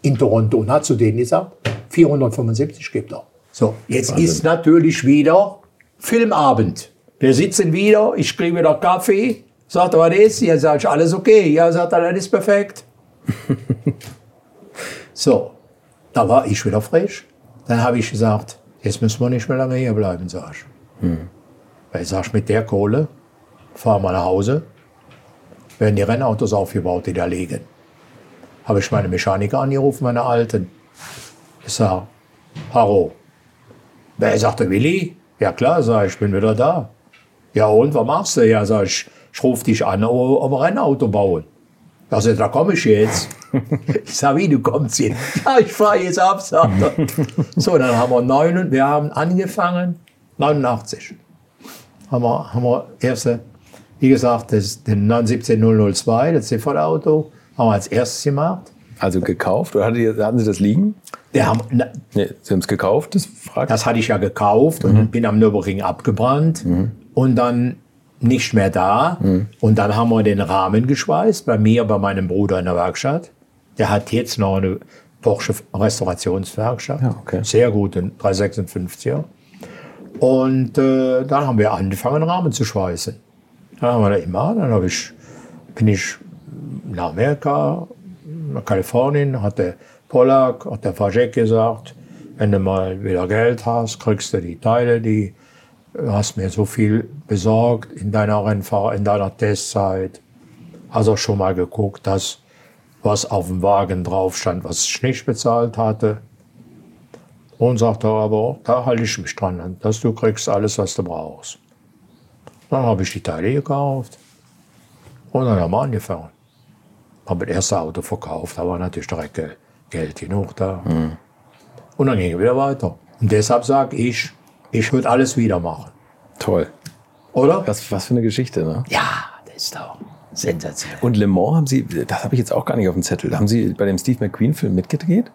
In Toronto und hat zu denen gesagt, 475 gibt er. So, jetzt ist natürlich wieder Filmabend. Wir sitzen wieder, ich kriege wieder Kaffee. Sagt er, was ist? Ja, sag ich, alles okay. Ja, sagt er, das ist perfekt. so, da war ich wieder frisch. Dann habe ich gesagt, jetzt müssen wir nicht mehr lange hier bleiben, sag ich. Weil ich sag, mit der Kohle fahren wir nach Hause, werden die Rennautos aufgebaut, die da liegen. Habe ich meine Mechaniker angerufen, meine Alten. Ich sag, Haro. Wer sagte, Willi? Ja klar, sag ich, bin wieder da. Ja und, was machst du? Ja, sag ich, ich rufe dich an, ob wir ein Auto bauen. Er, da komme ich jetzt. ich sag, wie, du kommst jetzt? Ja, ich fahre jetzt ab, sagt er. So, dann haben wir neun, wir haben angefangen, 89. Haben wir, haben wir erste, wie gesagt, das, den 917 das CV-Auto, haben wir als erstes gemacht. Also gekauft? Oder hatten Sie das liegen? Wir haben, Nee, Sie haben es gekauft, das fragt. das hatte ich ja gekauft und bin am Nürburgring abgebrannt und dann nicht mehr da. Und dann haben wir den Rahmen geschweißt, bei mir, bei meinem Bruder in der Werkstatt. Der hat jetzt noch eine Porsche Restaurationswerkstatt. Ja, okay. Sehr gut, ein 356er. Und äh, dann haben wir angefangen, Rahmen zu schweißen. Dann haben wir da immer, dann hab ich, bin ich nach Amerika, nach Kalifornien, hat der Pollack, hat der Fajek gesagt, wenn du mal wieder Geld hast, kriegst du die Teile, die du hast mir so viel besorgt in deiner Rennfahr in deiner Testzeit. Hast auch schon mal geguckt, dass was auf dem Wagen drauf stand, was ich nicht bezahlt hatte. Und sagte aber, da halte ich mich dran, dass du kriegst alles, was du brauchst. Dann habe ich die Teile gekauft und dann haben wir angefangen. Habe das erste Auto verkauft, war natürlich direkt Geld, genug da. Und dann ging es wieder weiter. Und deshalb sage ich, ich würde alles wieder machen. Toll. Oder? Was, was für eine Geschichte, ne? Ja, das ist doch sensationell. Und Le Mans haben Sie, das habe ich jetzt auch gar nicht auf dem Zettel, haben Sie bei dem Steve McQueen-Film mitgedreht?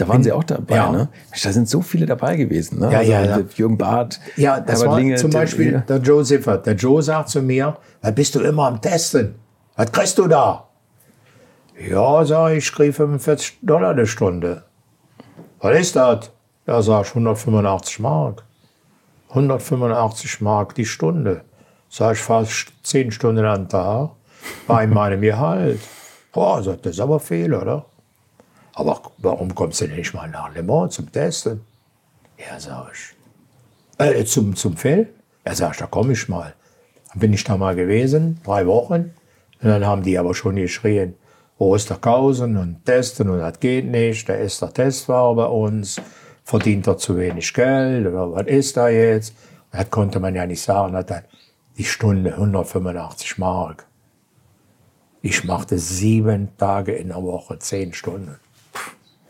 Da waren Sie auch dabei, Ja. ne? Da sind so viele dabei gewesen, ne? Ja, ja, ja. Jürgen Barth, Ja, das Herbert war Linge, zum Beispiel ja. der Joe Siffert. Der Joe sagt zu mir, was bist du immer am Testen? Was kriegst du da? Ja, sag ich, ich kriege 45 Dollar die Stunde. Was ist das? Ja, sag ich, 185 Mark. 185 Mark die Stunde. Sag ich, fast 10 Stunden am Tag bei meinem Gehalt. Boah, sagt, das ist aber viel, oder? Aber warum kommst du nicht mal nach Le Mans zum Testen? Ja, sag ich. Äh, zum, zum Film? Er sagt, da komme ich mal. Dann bin ich da mal gewesen, drei Wochen. Und dann haben die aber schon geschrien, Osterkausen und testen und das geht nicht. Der ist der Testfahrer bei uns, verdient er zu wenig Geld oder was ist da jetzt? Das konnte man ja nicht sagen. Hat er die Stunde 185 Mark. Ich machte sieben Tage in der Woche, zehn Stunden.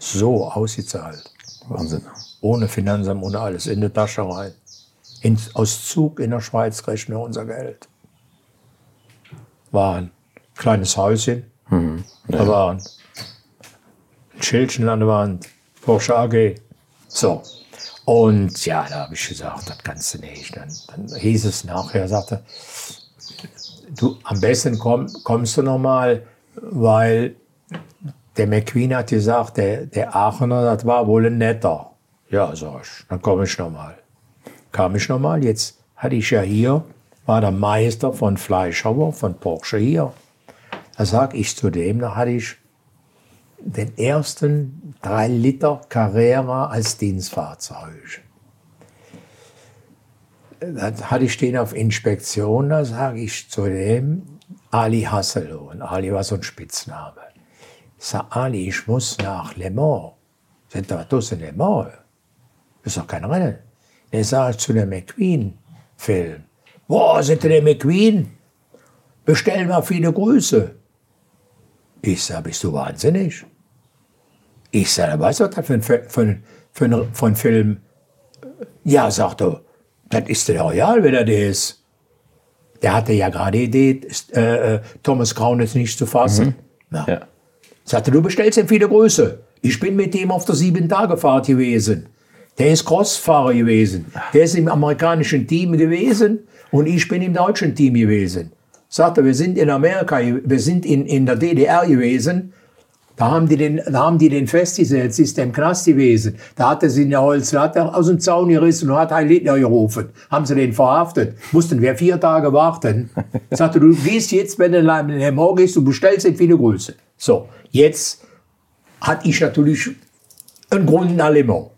So ausgezahlt Wahnsinn. ohne Finanzamt, ohne alles, in die Tasche rein. In, aus Zug in der Schweiz rechnen wir unser Geld. War ein kleines Häuschen, da war ein Schildchen an der Wand, Porsche AG. So. Und ja, da habe ich gesagt, das kannst du nicht. Dann, dann hieß es nachher, sagte, du, am besten komm, kommst du noch mal, weil der McQueen hat gesagt, der, der Aachener, das war wohl ein netter. Ja, sag ich, dann komme ich noch mal. Kam ich noch mal, jetzt hatte ich ja hier, war der Meister von Fleischhauer, von Porsche hier. Da sag ich zu dem, da hatte ich den ersten 3 Liter Carrera als Dienstfahrzeug. Da hatte ich den auf Inspektion, da sage ich zu dem, Ali Hasselhoff. Ali war so ein Spitzname. Ich sag, Ali, ich muss nach Le Mans. Sind da was in Le Mans? Das ist doch kein Rennen. Dann sage ich zu dem McQueen-Film. Boah, sind der McQueen? Bestell mal viele Grüße. Ich sag, bist du wahnsinnig? Ich sag, weißt du, was das für ein, für ein, für ein, für ein Film? Ja, sagt er, das ist der Royal, wenn er der ist. Der hatte ja gerade die Idee, äh, äh, Thomas Crown jetzt nicht zu fassen. Na, Ja. Sagte, du bestellst ihm viele Grüße. Ich bin mit ihm auf der Sieben-Tage-Fahrt gewesen. Der ist Crossfahrer gewesen. Der ist im amerikanischen Team gewesen und ich bin im deutschen Team gewesen. Sagte, wir sind in Amerika, wir sind in, in der DDR gewesen. Da haben die den, da haben die den festgesetzt, ist der im Knast gewesen. Da hat er sie in der Holz, da hat er aus dem Zaun gerissen und hat Heil Hitler gerufen. Haben sie den verhaftet. Mussten wir vier Tage warten. Sagte, du gehst jetzt, wenn du in den Morgen gehst, du bestellst ihm viele Grüße. So, jetzt hatte ich natürlich einen Grund nach Le Mans.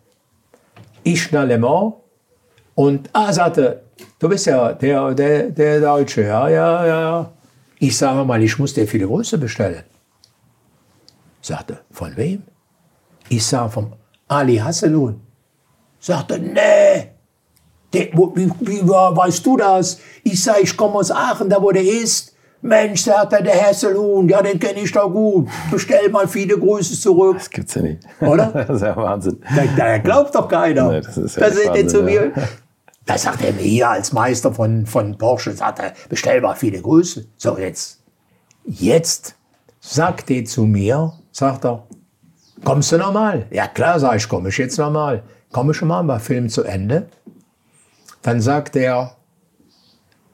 Ich nach Le Mans und ah, sagte, du bist ja der, der, der Deutsche, ja, ja, ja. Ich sage mal, ich muss dir viele Grüße bestellen. Sagte, von wem? Ich sage, vom Ali Hasselun. Sagte, nee. Der, wie, wie wa- weißt du das? Ich sage, ich komme aus Aachen, da wo der ist. Mensch, sagt er, der Hasselun, ja, den kenne ich doch gut. Bestell mal viele Grüße zurück. Das gibt's ja nicht. Oder? Das ist ja Wahnsinn. Da, da glaubt doch keiner. Nee, das ist ja da echt sind die zu Wahnsinn, mir. Da sagt er mir hier als Meister von, von Porsche, sagt er, bestell mal viele Grüße. So, jetzt, jetzt sagt er zu mir, sagt er, kommst du nochmal? Ja klar, sag ich, komme ich jetzt nochmal. Komme schon mal, war Film zu Ende. Dann sagt er,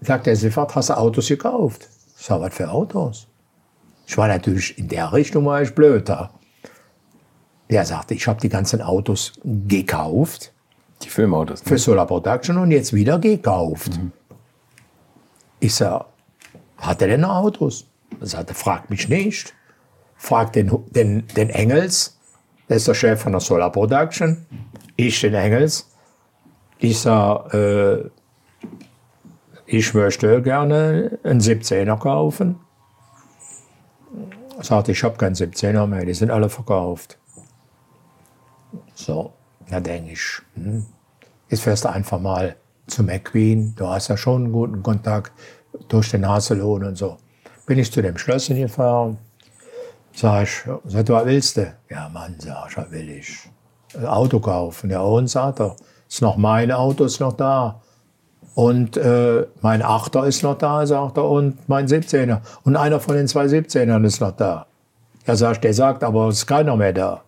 sagt er sofort, hast du Autos gekauft? Ich sag, was für Autos? Ich war natürlich in der Richtung, war ich blöd da. Der sagte, ich habe die ganzen Autos gekauft Die Filmautos. Ne? für Solar Production und jetzt wieder gekauft. Ich sag, hat er denn noch Autos? Er sagte, frag mich nicht. Frag den, den, den Engels, der ist der Chef von der Solar Production, ich den Engels. Ich sag, äh, ich möchte gerne einen 17er kaufen. Er sagt, ich habe keinen 17er mehr, die sind alle verkauft. So, da denke ich, hm, jetzt fährst du einfach mal zu McQueen, du hast ja schon einen guten Kontakt durch den Hasellohn und so. Bin ich zu dem Schlösschen gefahren, sag ich, sag, du, was willst du? Ja, Mann, sag ich, was will ich? Ein Auto kaufen. Ja, und sagt er, ist noch mein Auto, ist noch da. Und äh, mein Achter ist noch da, sagt er, und mein 17er. Und einer von den zwei 17ern ist noch da. Ja, sag ich, der sagt, aber es ist keiner mehr da.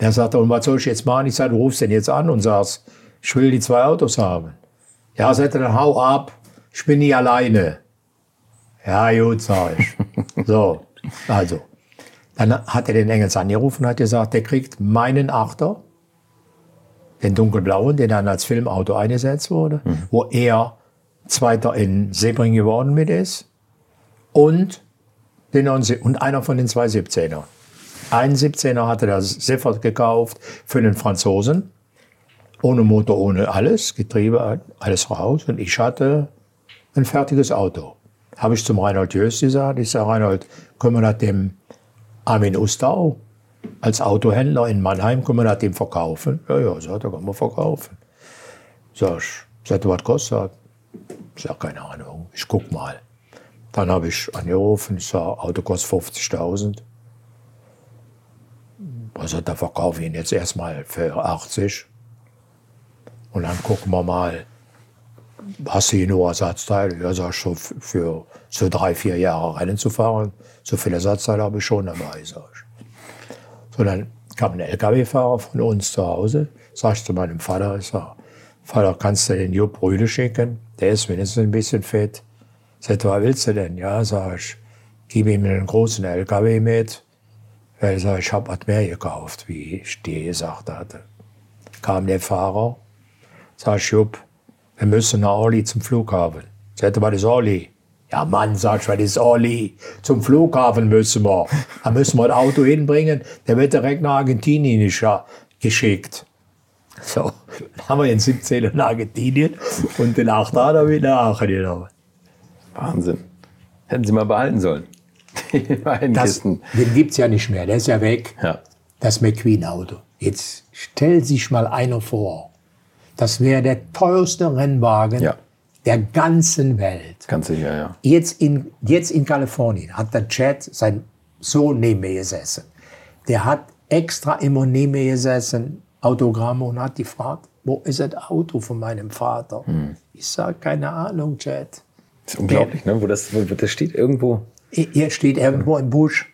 Der sagt, und was soll ich jetzt machen? Ich sage, du rufst den jetzt an und sagst, ich will die zwei Autos haben. Ja, sagt er, dann hau ab, ich bin nie alleine. Ja, gut, sag ich. so, also. Dann hat er den Engels angerufen und hat gesagt, der kriegt meinen Achter, den dunkelblauen, der dann als Filmauto eingesetzt wurde, mhm. wo er Zweiter in Sebring geworden mit ist, und, den, und einer von den zwei 17er. Ein 17er hatte der sofort gekauft für den Franzosen, ohne Motor, ohne alles, Getriebe, alles raus. Und ich hatte ein fertiges Auto. Habe ich zum Reinhold Jöst gesagt, ich sage, Reinhold, können wir das dem Armin Ustau als Autohändler in Mannheim, können wir das dem verkaufen? Ja, ja, sagt er, kann man verkaufen. Sag ich, sagt was kostet Ich sage, keine Ahnung, ich guck mal. Dann habe ich angerufen, ich sage, Auto kostet 50.000. Also da verkaufe ich ihn jetzt erstmal für 80. Und dann gucken wir mal, hast du hier nur Ersatzteile? Ja, sag ich, so für so drei, vier Jahre Rennen zu fahren, so viele Ersatzteile habe ich schon dabei, sag. So, dann kam ein LKW-Fahrer von uns zu Hause, sag ich zu meinem Vater, ich sag, Vater, kannst du den Jupp Brüde schicken? Der ist wenigstens ein bisschen fett. Sagt, was willst du denn? Ja, sag ich, gib ihm einen großen LKW mit. Weil sag, ich habe mehr gekauft, wie ich dir gesagt hatte. Kam der Fahrer, sag ich, Jupp, wir müssen nach Orly zum Flughafen. Sagte, was ist Orly? Ja, Mann, sag ich, was ist Orly? Zum Flughafen müssen wir. Da müssen wir ein Auto hinbringen. Der wird direkt nach Argentinien geschickt. So, dann haben wir den 17 in Argentinien und den 8 da wieder nach Aachen genommen. Wahnsinn. Hätten Sie mal behalten sollen. das, den gibt es ja nicht mehr, der ist ja weg. Ja. Das McQueen-Auto. Jetzt stell sich mal einer vor, das wäre der teuerste Rennwagen ja. Der ganzen Welt. Ganz sicher, ja. Jetzt in, jetzt in Kalifornien hat der Chad, sein Sohn, neben mir gesessen. Der hat extra immer neben mir gesessen, Autogramme, und hat gefragt, wo ist das Auto von meinem Vater? Hm. Ich sage, keine Ahnung, Chad. Das ist unglaublich, der, ne? wo, das, wo das steht irgendwo. Hier steht irgendwo im Busch.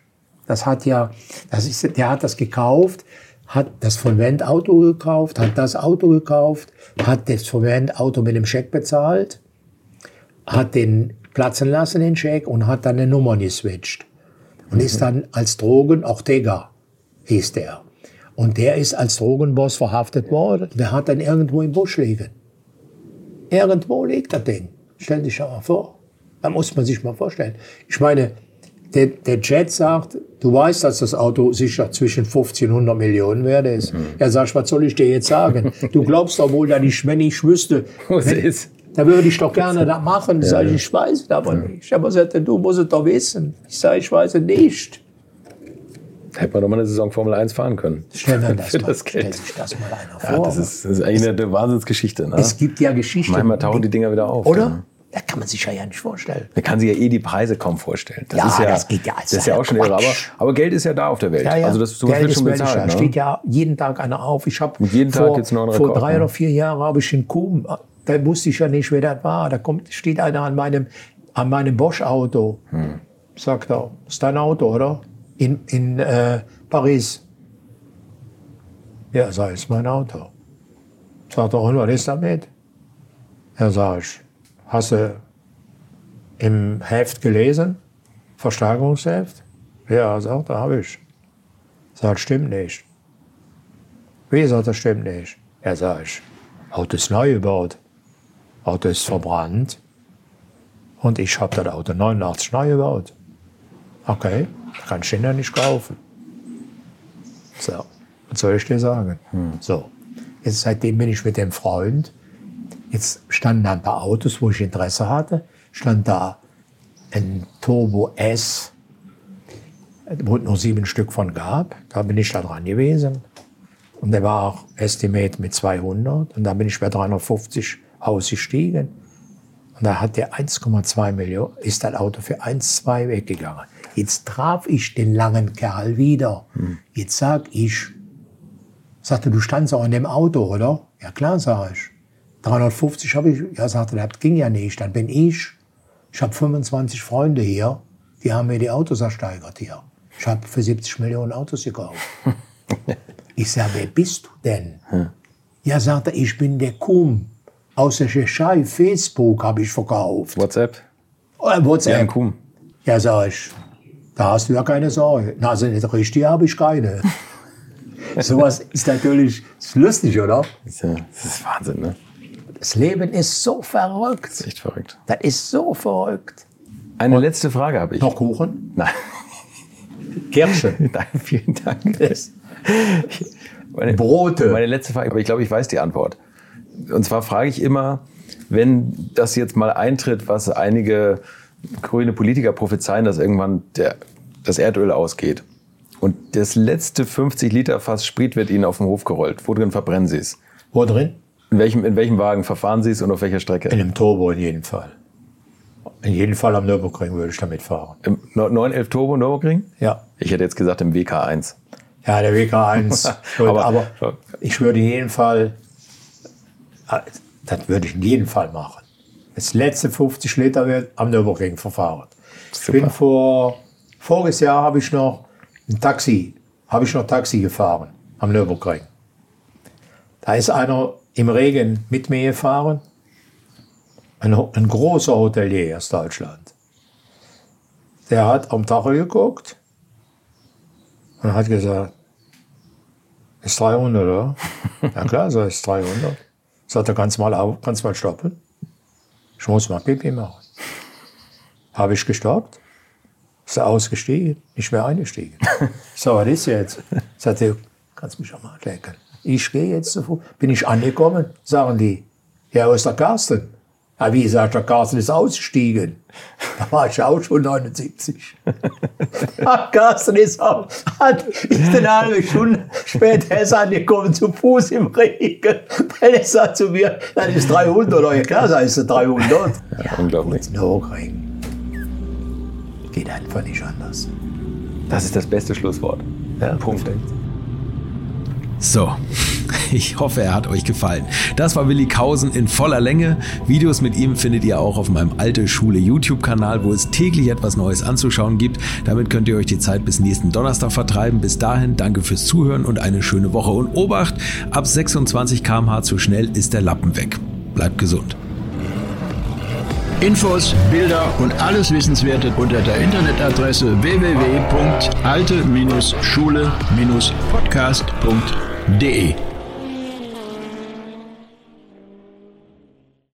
Das hat ja, das ist, der hat das gekauft hat das Fonvent-Auto gekauft, hat das Auto gekauft, hat das Fonvent-Auto mit dem Scheck bezahlt, hat den platzen lassen, den Scheck, und hat dann eine Nummer geswitcht. Und ist dann als Drogen, Ortega hieß der. Und der ist als Drogenboss verhaftet worden. Der hat dann irgendwo im Busch liegen. Irgendwo liegt das Ding. Stell dich mal vor. Da muss man sich mal vorstellen. Ich meine, der, der Jet sagt, du weißt, dass das Auto sicher zwischen 15 und 100 Millionen wert ist. Mhm. Er sagt, was soll ich dir jetzt sagen? Du glaubst doch wohl, dass ich, wenn ich wüsste, was ist? Da würde ich doch gerne das machen. Ja. Sag ich, ich weiß es aber ja. nicht. Aber sagt er, du musst es doch wissen. Ich sage, ich weiß es nicht. Hätte man doch mal eine Saison Formel 1 fahren können. Stell mir das, das sich das mal einer vor. Ja, das, ist, das ist eigentlich eine Wahnsinnsgeschichte. Ne? Es gibt ja Geschichten. Manchmal tauchen die Dinger wieder auf. Oder? Ja. Da kann man sich ja nicht vorstellen. Man kann sich ja eh die Preise kaum vorstellen. Das ja, ist ja, das geht ja. Das ist ja auch schon irre. Aber, aber Geld ist ja da auf der Welt. Ja, ja. Also das sowas wird schon bezahlt. Da ne? steht ja jeden Tag einer auf. Ich habe jeden vor, Tag jetzt noch vor drei ne? oder vier Jahren habe ich in Kuhm, da wusste ich ja nicht, wer das war. Da kommt, steht einer an meinem, an meinem Bosch-Auto. Hm. Sagt er, ist dein Auto, oder? In, in äh, Paris. Ja, sag ich, ist mein Auto. Sagt er, und was ist damit? Ja, sag ich, Hast du im Heft gelesen? Versteigerungsheft? Ja, sagt er, habe ich. Sagt, stimmt nicht. Wie sagt er, stimmt nicht? Er sagt, Auto ist neu gebaut. Auto ist verbrannt. Und ich habe das Auto 89 neu gebaut. Okay, kannst du ihn ja nicht kaufen. So, was soll ich dir sagen? So, jetzt seitdem bin ich mit dem Freund. Jetzt standen da ein paar Autos, wo ich Interesse hatte. Stand da ein Turbo S, wo es nur sieben Stück von gab. Da bin ich da dran gewesen. Und der war auch Estimate mit 200. Und da bin ich bei 350 ausgestiegen. Und da hat der 1,2 Millionen, ist das Auto für 1,2 weggegangen. Jetzt traf ich den langen Kerl wieder. Jetzt sag ich, sagte, du standst auch in dem Auto, oder? Ja klar, sag ich. 350 habe ich, ja, sagte, das ging ja nicht. Dann bin ich, ich habe 25 Freunde hier, die haben mir die Autos ersteigert hier. Ich habe für 70 Millionen Autos gekauft. ich sage, wer bist du denn? Ja, sagt er, ich bin der Kum aus der Tschechei. Facebook habe ich verkauft. WhatsApp? Ja, WhatsApp. ein Kuhm. Ja, sag ich, da hast du ja keine Sorge. Na, also nicht richtig habe ich keine. Sowas ist natürlich ist lustig, oder? Ja, das ist Wahnsinn, ne? Das Leben ist so verrückt. Das ist echt verrückt. Das ist so verrückt. Eine letzte Frage habe ich. Noch Kuchen? Nein. Kirschen. Nein, vielen Dank. Meine, Brote. Meine letzte Frage, aber ich glaube, ich weiß die Antwort. Und zwar frage ich immer, wenn das jetzt mal eintritt, was einige grüne Politiker prophezeien, dass irgendwann der, das Erdöl ausgeht und das letzte 50 Liter Fass Sprit wird ihnen auf den Hof gerollt. Wo drin verbrennen sie es? Wo drin? In welchem, in welchem Wagen verfahren sie es und auf welcher Strecke? In einem Turbo in jedem Fall. In jedem Fall am Nürburgring würde ich damit fahren. Im 911 Turbo Nürburgring? Ja. Ich hätte jetzt gesagt im WK1. Ja, der WK1. Aber- aber, ich würde in jedem Fall, äh, das würde ich in jedem Fall machen. Das letzte 50 Liter wird am Nürburgring verfahren. Ich bin vor, voriges Jahr habe ich noch ein Taxi, habe ich noch Taxi gefahren am Nürburgring. Da ist einer im Regen mit mir gefahren. Ein, ein großer Hotelier aus Deutschland. Der hat am Tacho geguckt und hat gesagt, ist 300, oder? ja klar, so ist 300. Sagt er, kannst mal, auf, kannst mal stoppen? Ich muss mal Pipi machen. Habe ich gestoppt? Ist er ausgestiegen? Nicht mehr eingestiegen. so, was ist jetzt? Sagt er, kannst mich auch mal lecken. Ich gehe jetzt so vor. Bin ich angekommen? Sagen die, ja, wo ist der Carsten? Ja, wie sagt der Carsten ist ausgestiegen? Da war ich auch schon 79. Ach, Carsten ist auch, hat, ist eine halbe Stunde später ist angekommen, zu Fuß im Regen. Er sagt zu mir, das ist 300, oder? Ja klar, das ist 300. Ja, unglaublich. Nürburgring. Geht einfach nicht anders. Das ist das beste Schlusswort. Ja, Punkt. perfekt. So, ich hoffe, er hat euch gefallen. Das war Willi Kausen in voller Länge. Videos mit ihm findet ihr auch auf meinem Alte Schule YouTube-Kanal, wo es täglich etwas Neues anzuschauen gibt. Damit könnt ihr euch die Zeit bis nächsten Donnerstag vertreiben. Bis dahin, danke fürs Zuhören und eine schöne Woche. Und Obacht, ab 26 km/h zu schnell ist der Lappen weg. Bleibt gesund. Infos, Bilder und alles Wissenswerte unter der Internetadresse www.alte-schule-podcast.de. D.